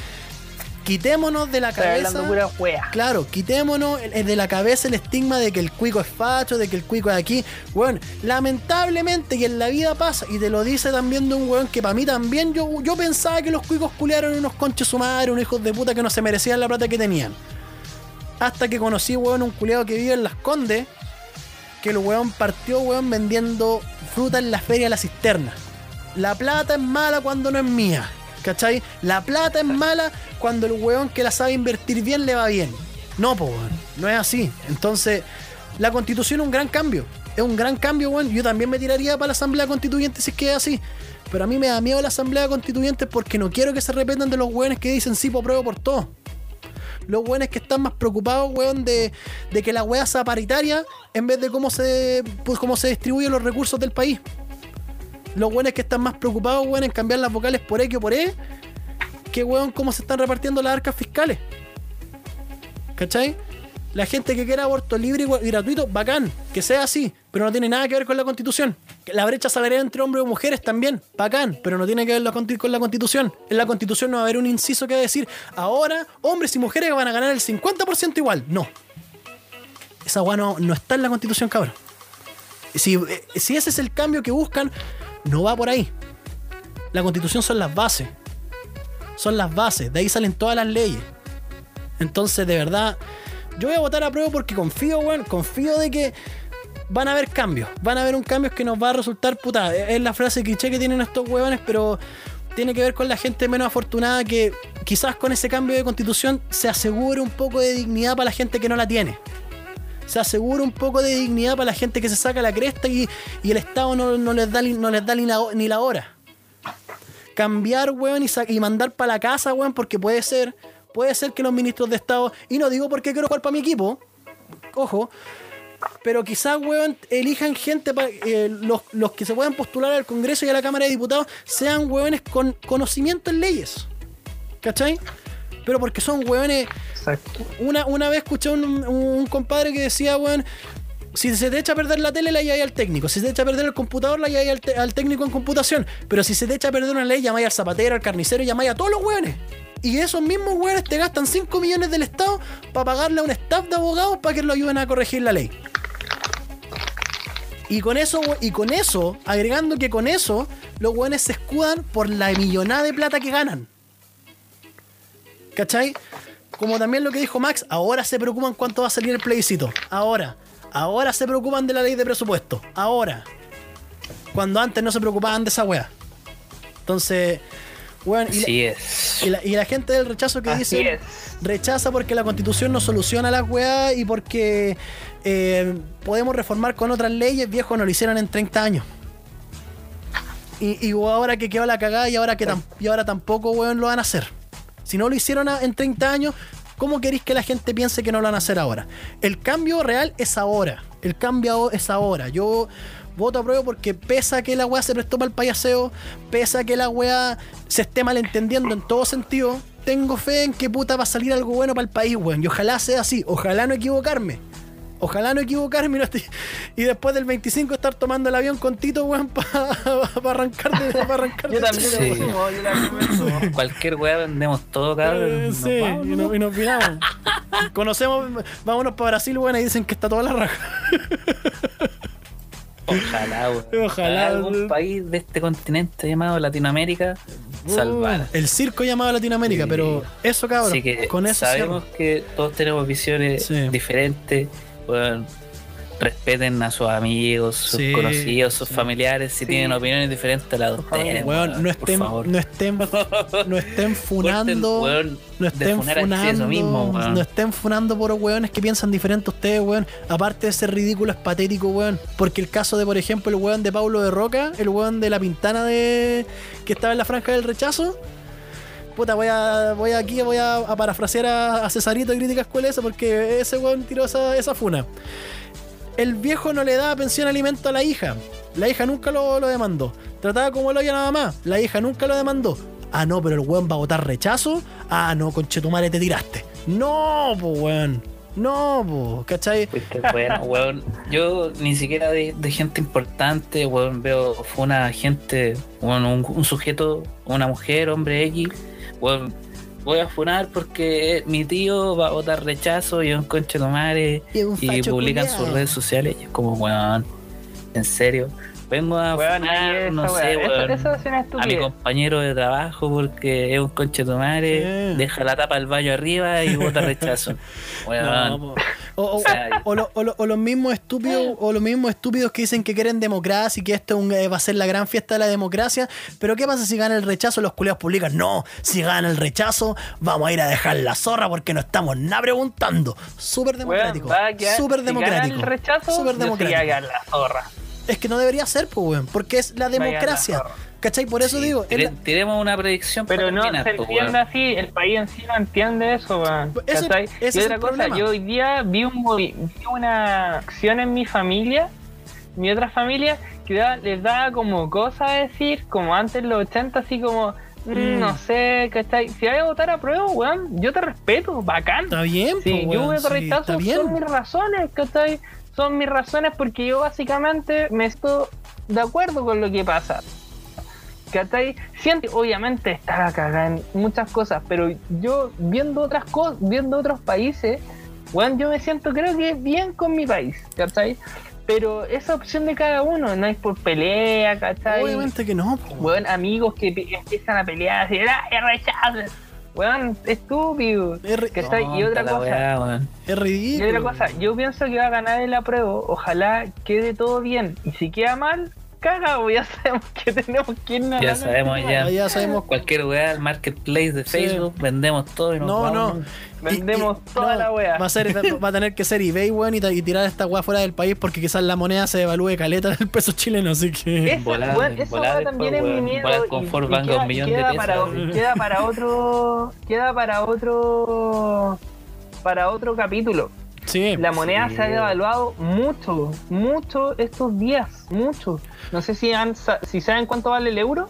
quitémonos de la cabeza. hablando pura wea. Claro, quitémonos de la cabeza el estigma de que el cuico es facho, de que el cuico es aquí. Weón, lamentablemente que en la vida pasa, y te lo dice también de un weón que para mí también yo, yo pensaba que los cuicos culiaron unos conches su madre, unos hijos de puta que no se merecían la plata que tenían. Hasta que conocí, weón, un culiado que vive en Las Condes, que el weón partió, weón, vendiendo fruta en la feria de la cisterna. La plata es mala cuando no es mía. ¿Cachai? La plata es mala cuando el weón que la sabe invertir bien le va bien. No, po, weón. No es así. Entonces, la constitución es un gran cambio. Es un gran cambio, weón. Yo también me tiraría para la asamblea constituyente si es que es así. Pero a mí me da miedo la asamblea constituyente porque no quiero que se repitan de los weones que dicen sí, po, pruebo por todo. Los weones que están más preocupados, weón, de, de que la weá sea paritaria en vez de cómo se, pues, cómo se distribuyen los recursos del país. Los weones que están más preocupados, weón, en cambiar las vocales por X o por E, que weón, cómo se están repartiendo las arcas fiscales. ¿Cachai? La gente que quiera aborto libre y gratuito, bacán, que sea así, pero no tiene nada que ver con la constitución. La brecha salarial entre hombres y mujeres también, bacán, pero no tiene que ver con la constitución. En la constitución no va a haber un inciso que decir, ahora hombres y mujeres van a ganar el 50% igual. No. Esa weá no, no está en la constitución, cabrón. Si, eh, si ese es el cambio que buscan, no va por ahí. La constitución son las bases. Son las bases. De ahí salen todas las leyes. Entonces, de verdad, yo voy a votar a prueba porque confío, weón. Confío de que van a haber cambios. Van a haber un cambio que nos va a resultar, puta. Es la frase cliché que tienen estos huevones, pero tiene que ver con la gente menos afortunada que quizás con ese cambio de constitución se asegure un poco de dignidad para la gente que no la tiene. se asegura un poco de dignidad para la gente que se saca la cresta y, y el Estado no, no les da, no les da ni, la, ni la hora. Cambiar, weón, y, y mandar para la casa, weón, porque puede ser, puede ser que los ministros de Estado, y no digo porque quiero jugar para mi equipo, ojo, pero quizás, weón, elijan gente, pa- eh, los, los que se puedan postular al Congreso y a la Cámara de Diputados sean weones con conocimiento en leyes. ¿Cachai? Pero porque son weones. Exacto. Una, una vez escuché un, un- un compadre que decía, weón, si se te echa a perder la tele, la llamáis al técnico. Si se te echa a perder el computador, la llamáis al, al técnico en computación. Pero si se te echa a perder una ley, llamáis al zapatero, al carnicero, llamáis a todos los weones. Y esos mismos weones te gastan 5 millones del Estado para pagarle a un staff de abogados para que lo ayuden a corregir la ley. Y con eso, y con eso, agregando que con eso, los weones se escudan por la millonada de plata que ganan. ¿Cachai? Como también lo que dijo Max, ahora se preocupan cuánto va a salir el plebiscito. Ahora. Ahora se preocupan de la ley de presupuesto. Ahora. Cuando antes no se preocupaban de esa wea. Entonces, weón, y, la- Así es. y la, y la gente del rechazo que Así dice es. rechaza porque la constitución no soluciona las weas y porque eh, podemos reformar con otras leyes, viejo, no lo hicieron en 30 años. Y, y ahora que quedó la cagada y ahora que tam- y ahora tampoco, weón, lo van a hacer. Si no lo hicieron a- en 30 años, ¿cómo queréis que la gente piense que no lo van a hacer ahora? El cambio real es ahora. El cambio es ahora. Yo voto a prueba porque pesa que la weá se prestó para el payaseo, pesa que la weá se esté malentendiendo en todo sentido, tengo fe en que puta va a salir algo bueno para el país, weón. Y ojalá sea así. Ojalá no equivocarme. Ojalá no equivocarme y, no estoy- y después del 25 estar tomando el avión con Tito, weón, para arrancar de, pa arrancar Yo de también Sí. weón. sumo, yo también. Cualquier weá vendemos todo, cabrón. Eh, sí, vamos, y, ¿no? nos, y nos viramos. Conocemos, vámonos para Brasil, weón, y dicen que está toda la raja. Ojalá, weón. Ojalá, algún weón. país de este continente llamado Latinoamérica salvar. El circo llamado Latinoamérica, Sí. pero eso, cabrón, Así que con eso sabemos cierro. que todos tenemos visiones Sí. diferentes. Weón. respeten a sus amigos, sus Sí, conocidos, sus sí. familiares. Si Sí. tienen opiniones diferentes a las de ustedes. Weón, no por estén, favor. no estén, no estén funando. No estén funando, mismo, no estén funando por weones que piensan diferente a ustedes, weón. Aparte de ser ridículo, es patético, weón. Porque el caso de, por ejemplo, el weón de Paulo de Roca, el weón de la pintana de que estaba en la franja del rechazo. Puta, voy a, voy aquí, voy a, a parafrasear a, a Cesarito de Crítica Escuela eso, porque ese weón tiró esa, esa funa. El viejo no le daba pensión alimento a la hija. La hija nunca lo, lo demandó. Trataba como lo nada más. La hija nunca lo demandó. Ah, no, pero el weón va a votar rechazo. Ah, no, conchetumare, te tiraste. No, po, weón. No, po, ¿cachai? Bueno, weón. Yo ni siquiera de, de gente importante, weón, veo fue una gente, un sujeto, una mujer, hombre X, weón, voy a funar porque mi tío va a votar rechazo y un conche de madre Y un y facho publica en culiao. sus redes sociales y es como, weón, en serio. Vengo a esa no weá. sé, Eso- weón, Eso es una a mi compañero de trabajo porque es un conche de madre, Sí. deja la tapa del baño arriba y vota rechazo. Weón. No, po. o, o- O lo- o lo- o los mismos estúpidos o los mismos estúpidos que dicen que quieren democracia y que esto un- eh, va a ser la gran fiesta de la democracia pero qué pasa si gana el rechazo los culiados publican no si gana el rechazo vamos a ir a dejar la zorra porque no estamos nada preguntando súper democrático quedar- súper si gana el rechazo, súper yo sí a democrático la zorra. Es que no debería ser pues weón porque es la a democracia. ¿cachai? por eso Sí, digo tire- la- tiremos una predicción Pero no terminar, se entiende así, el país en sí no entiende eso, weón. Eso- ¿cachai? ese y otra cosa, problema. yo hoy día vi, un, vi una acción en mi familia, mi otra familia, que da- les daba como cosa decir, como antes en los 80, así como, mm, Mm. no sé, ¿cachai? Si hay a votar a prueba, weón, yo te respeto, bacán. está bien Si pues, yo weón, voy a sí, rechazo, son mis razones, ¿cachai? Son mis razones porque yo básicamente me estoy de acuerdo con lo que pasa. ¿Cachai? Siento, obviamente, está la cagada en muchas cosas, pero yo viendo otras cosas, viendo otros países, weón, yo me siento, creo que bien con mi país, ¿cachai? Pero esa opción de cada uno, no es por pelea, ¿cachai? obviamente que no pues, weón. Amigos que empiezan a pelear, así, ¡ah, es rechazo! Weón, estúpido. Es ri- ¿Cachai? y Tonta otra cosa, weá, es y ridículo otra cosa, yo pienso que va a ganar el apruebo, ojalá quede todo bien. Y si queda mal, cagados, ya sabemos que tenemos que irnos a Ya sabemos, ya. Ya sabemos. Cualquier weá, el marketplace de Facebook, vendemos todo y nos No, vamos. no. Vendemos toda la wea. Va a, ser, va a tener que ser eBay, weón, y, tirar esta weá fuera del país porque quizás la moneda se devalúe caleta del peso chileno, así que. Esa, Volar, weón, esa volar weá después, también es mi weón. miedo. Volar con y- Ford y Vanguard, queda- un millón de pesos. Para, queda para otro. Queda para otro. Para otro capítulo. Sí. La moneda Sí. se ha devaluado mucho, mucho estos días, mucho. No sé si han, sa- si saben cuánto vale el euro.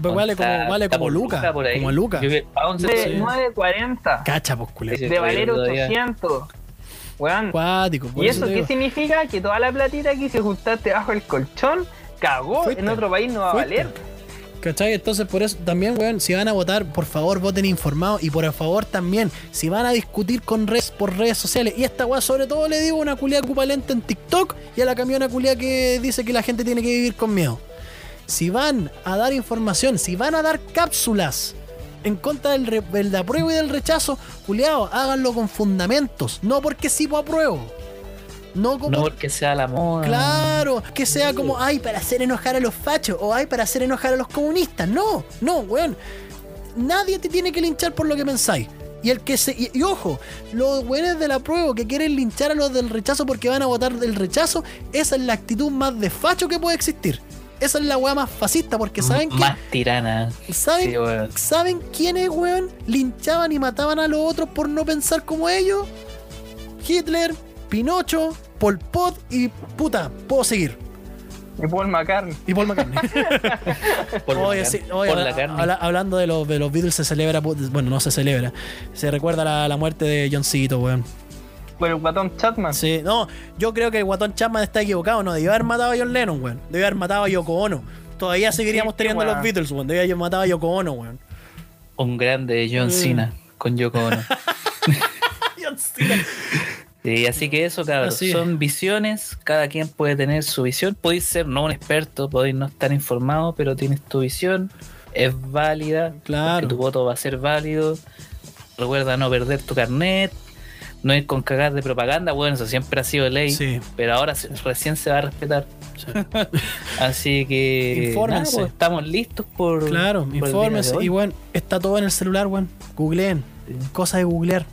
Pues vale como, vale como Luca. Como Luca. Yo que- a 11 De Sí. 9.40. Cacha, pues culero. De valer todavía. 800. Weón. Cuático. por ¿Y eso te qué significa? Que toda la platita que se juntaste bajo el colchón cagó. Fuiste. En otro país no va a valer. ¿Cachai? Entonces, por eso también, weón, si van a votar, por favor, voten informados. Y por favor, también, si van a discutir con redes por redes sociales. Y esta weá, sobre todo, le digo una culia lenta en TikTok y a la camiona culia que dice que la gente tiene que vivir con miedo. Si van a dar información, si van a dar cápsulas en contra del, re- del apruebo y del rechazo, culiao, háganlo con fundamentos. No porque sí pues apruebo. No como No porque sea la moda. Claro, que sea como, ay, para hacer enojar a los fachos o ay, para hacer enojar a los comunistas. No, no, weón. Nadie te tiene que linchar por lo que pensáis. Y el que se. Y, y ojo, los weones de la prueba que quieren linchar a los del rechazo porque van a votar del rechazo, esa es la actitud más de facho que puede existir. Esa es la weá más fascista, porque saben que. Más tirana. ¿Saben, Sí, weón. ¿Saben quiénes, weón? Linchaban y mataban a los otros por no pensar como ellos. Hitler, Pinocho, Pol Pot y puta, puedo seguir. Y Paul McCartney. Y Paul McCartney. Por la Oye, sí, oye, habla- habla- hablando de los, de los Beatles, se celebra, bueno, no se celebra, se recuerda la, la muerte de Johncito, weón. Por el guatón Chatman. Sí, no, yo creo que el guatón Chapman está equivocado, no, debió haber matado a John Lennon, weón. Debió haber matado a Yoko Ono. Todavía seguiríamos Sí, teniendo los Beatles, weón. Debió haber matado a Yoko Ono, weón. Un grande John Mm. Cena con Yoko Ono. John Cena. Sí, así que eso, cabros, Así es. son visiones, cada quien puede tener su visión, podéis ser no un experto, podéis no estar informado, pero tienes tu visión, es válida, Claro. tu voto va a ser válido, recuerda no perder tu carnet, no ir con cagar de propaganda, bueno, eso siempre ha sido ley, Sí. pero ahora recién se va a respetar. Así que Infórmense. nada, pues, estamos listos por... Claro, por infórmense. Y bueno, está todo en el celular, weón. Googleen. Sí. Cosa de googlear.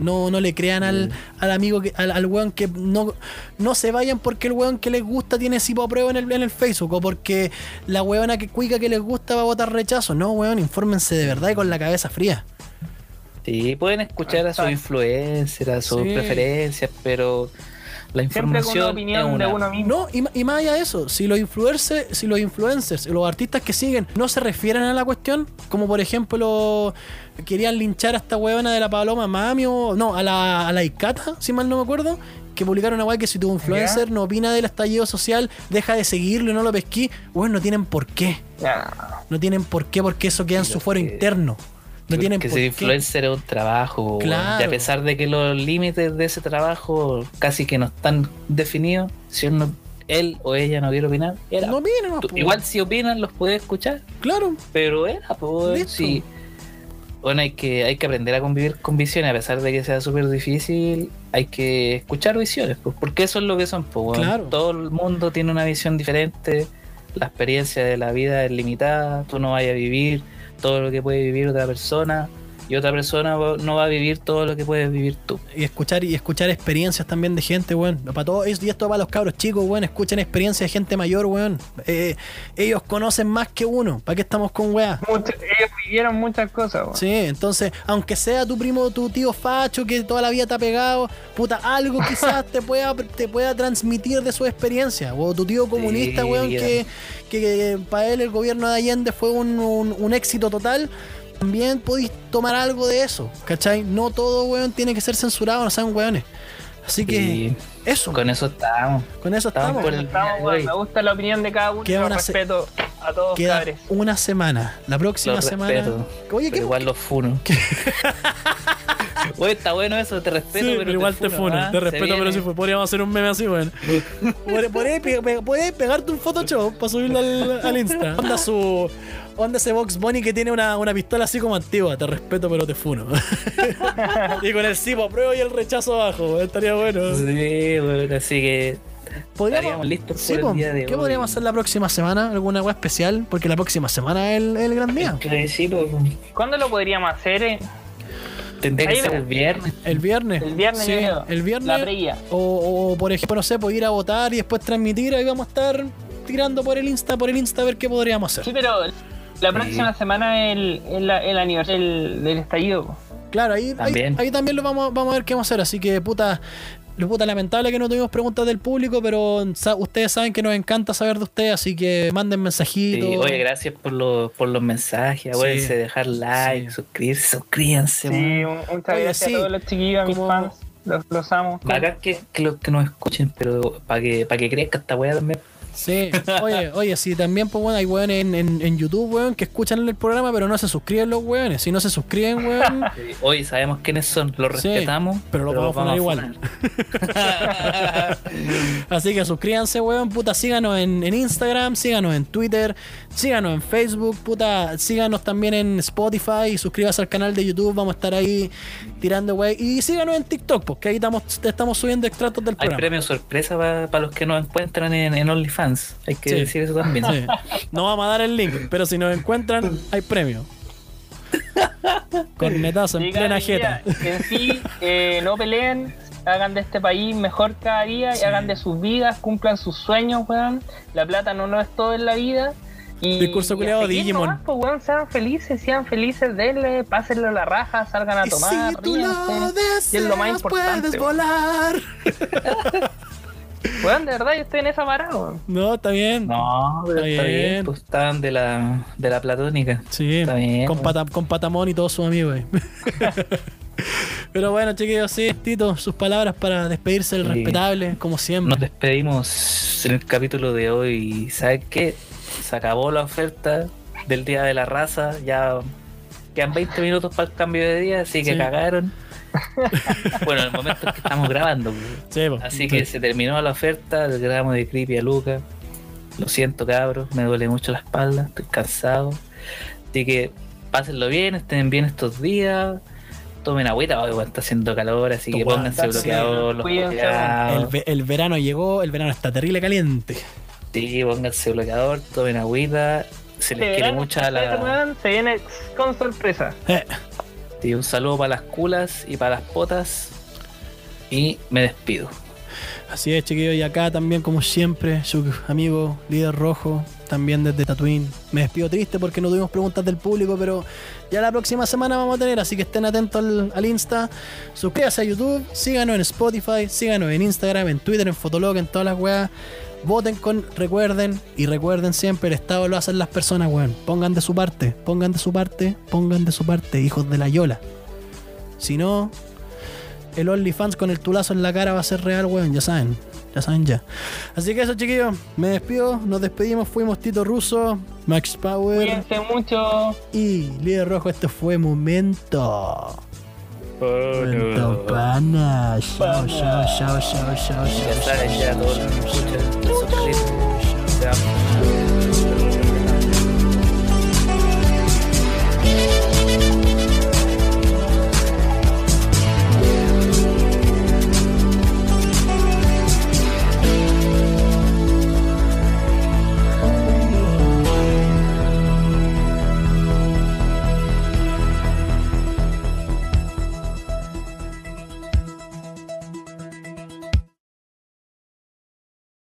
No, no le crean al, al amigo, que, al, al weón que no, no se vayan porque el weón que les gusta tiene sipo prueba en el, en el Facebook o porque la weona que cuica que les gusta va a votar rechazo. No, weón, infórmense de verdad y con la cabeza fría. Sí, pueden escuchar a sus influencers, a sus Sí. preferencias, pero la Siempre con información una opinión es una. de uno mismo. No, y, más allá de eso, si los influencers, si los influencers, los artistas que siguen no se refieren a la cuestión, como por ejemplo querían linchar a esta huevona de la Paloma Mami o no, a la, a la Icata, si mal no me acuerdo, que publicaron una weá que si tu influencer no opina del estallido social, deja de seguirlo y no lo pesquí, bueno, no tienen por qué. Ya. No tienen por qué, porque eso queda en su fuero interno. No tienen que por ser qué. influencer es un trabajo. Claro. y a pesar de que los límites de ese trabajo casi que no están definidos, si él, no- él o ella no quiere opinar, era. No Tú- po. igual si opinan los puedes escuchar, Claro. pero era, pues, sí. Bueno, hay que, hay que aprender a convivir con visiones, a pesar de que sea súper difícil, hay que escuchar visiones, pues, porque eso es lo que son, pues. Claro. todo el mundo tiene una visión diferente, la experiencia de la vida es limitada, tú no vayas a vivir todo lo que puede vivir otra persona, y otra persona no va a vivir todo lo que puedes vivir tú. y escuchar y escuchar experiencias también de gente, weón. Para todos y esto para los cabros chicos, weón. Escuchen experiencias de gente mayor, weón. Eh, ellos conocen más que uno. ¿Para qué estamos con weá? Ellos vivieron muchas cosas, weón. Sí, entonces, aunque sea tu primo, tu tío facho que toda la vida te ha pegado, puta, algo quizás te pueda, te pueda transmitir de su experiencia. O tu tío comunista, Sí, weón, que, que para él el gobierno de Allende fue un, un- un éxito total. También podéis tomar algo de eso, ¿cachai? No todo, weón, tiene que ser censurado, no sean weones. Así que, eso, con eso estamos. con eso estamos Güey. me gusta la opinión de cada uno. Queda una respeto a todos, Queda cabres. una semana. La próxima Los semana. respeto, Oye, pero ¿qué, igual los funo. Oye, está bueno eso, te respeto, Sí, pero, igual te funo. ¿ah? Te respeto, pero si fue. Podríamos hacer un meme así, weón. Podrías podrías pegarte un Photoshop para subirlo al, al Insta. Onda su. Onda ese Box Bunny que tiene una, una pistola así como antigua. Te respeto, pero te funo. y con el sí, prueba y el rechazo abajo. Estaría bueno. Sí, bueno, así que podríamos, listos sí, por po, el día de ¿Qué hoy. podríamos hacer la próxima semana? ¿Alguna weá especial? Porque la próxima semana es el, el gran día. Sí, po, ¿Cuándo lo podríamos hacer? eh? Tendría que ser el viernes. El viernes. El viernes, Sí, el viernes. La previa. O, o, por ejemplo, no sé, pues ir a votar y después transmitir. Ahí vamos a estar tirando por el Insta, por el Insta a ver qué podríamos hacer. Sí, pero la próxima semana es el, el, el aniversario del, del estallido. Claro, ahí También. ahí, ahí también lo vamos, vamos a ver qué vamos a hacer. Así que, puta, lo puta lamentable que no tuvimos preguntas del público, pero sa- ustedes saben que nos encanta saber de ustedes, así que manden mensajitos. Sí, oye, gracias por los, por los mensajes. Acuérdense Sí. de dejar like, Sí. suscribirse, suscríbanse. Sí, un- muchas Oye, gracias sí, a todos los chiquillos, a mis fans. Los, los amo. Acá que, que los que nos escuchen, pero para que, para que crezca esta weá también. Sí, oye, oye, sí, también, pues bueno, hay weones en, en, en YouTube, weón, que escuchan el programa, pero no se suscriben los weones. Si no se suscriben, weón, Hoy sabemos quiénes son, los Sí, respetamos, pero los vamos a poner igual. Así que suscríbanse, weón, puta, síganos en, en Instagram, síganos en Twitter, síganos en Facebook, puta, síganos también en Spotify y suscríbanse al canal de YouTube, vamos a estar ahí tirando, weón. Y síganos en TikTok, porque ahí estamos, estamos subiendo extractos del Hay programa. premio sorpresa para los que nos encuentran en, en OnlyFans. Hay que Sí. decir eso también. Sí. No vamos a dar el link, pero si nos encuentran, hay premio. Cornetazo en plena jeta. en sí, eh, no peleen, hagan de este país mejor cada día y hagan de sus vidas, cumplan sus sueños, weón. La plata no lo es todo en la vida. Y, Discurso y seguir Digimon. nomás, pues, weón, sean felices, sean felices, denle, pásenlo a la raja, salgan a Y tomar, si tú lo. Y es lo más importante. puedes volar. Weón, de verdad, yo estoy en esa parada, weón. No, está bien. No, pero Está está bien. bien. Pues estaban de la, de la platónica. Sí, Está bien, con. Pata- con Patamón y todos sus amigos. ahí. Pero bueno, chiquillos, sí, Tito, sus palabras para despedirse del Sí. respetable, como siempre. Nos despedimos en el capítulo de hoy. ¿Sabes qué? Se acabó la oferta del Día de la Raza. Ya quedan 20 minutos para el cambio de día, así que Sí. cagaron. bueno, en el momento en que estamos grabando. pues. Sí, po. Así que se terminó la oferta del gramo de Creepy a Luca. Lo siento, cabros, me duele mucho la espalda, estoy cansado. Así que pásenlo bien, estén bien estos días. Tomen agüita, hoy está haciendo calor, así que pónganse sí. bloqueador, los el, ve- el verano llegó, el verano está terrible caliente. Sí, pónganse bloqueador, tomen agüita. Se les quiere mucho a la. se viene con sorpresa. Eh, Sí, un saludo para las culas y para las potas. Y me despido. así es, chiquillos, y acá también, como siempre, su amigo líder rojo, también desde Tatooine. Me despido triste porque no tuvimos preguntas del público, pero ya la próxima semana vamos a tener, así que estén atentos al, al Insta. Suscríbanse a YouTube, síganos en Spotify, síganos en Instagram, en Twitter, en Fotolog, en todas las weas. Voten con, recuerden, y recuerden siempre, el Estado lo hacen las personas, weón. Pongan de su parte, pongan de su parte, pongan de su parte, hijos de la Yola. Si no, el OnlyFans con el tulazo en la cara va a ser real, weón, ya saben. Ya saben ya. Así que eso, chiquillos, me despido, nos despedimos, fuimos Tito Russo, Max Power Cuídense mucho. y Líder Rojo, este fue Momento. Momento pana. Chao, chao, chao, chao, chao, Ya chao. saben, ya todos los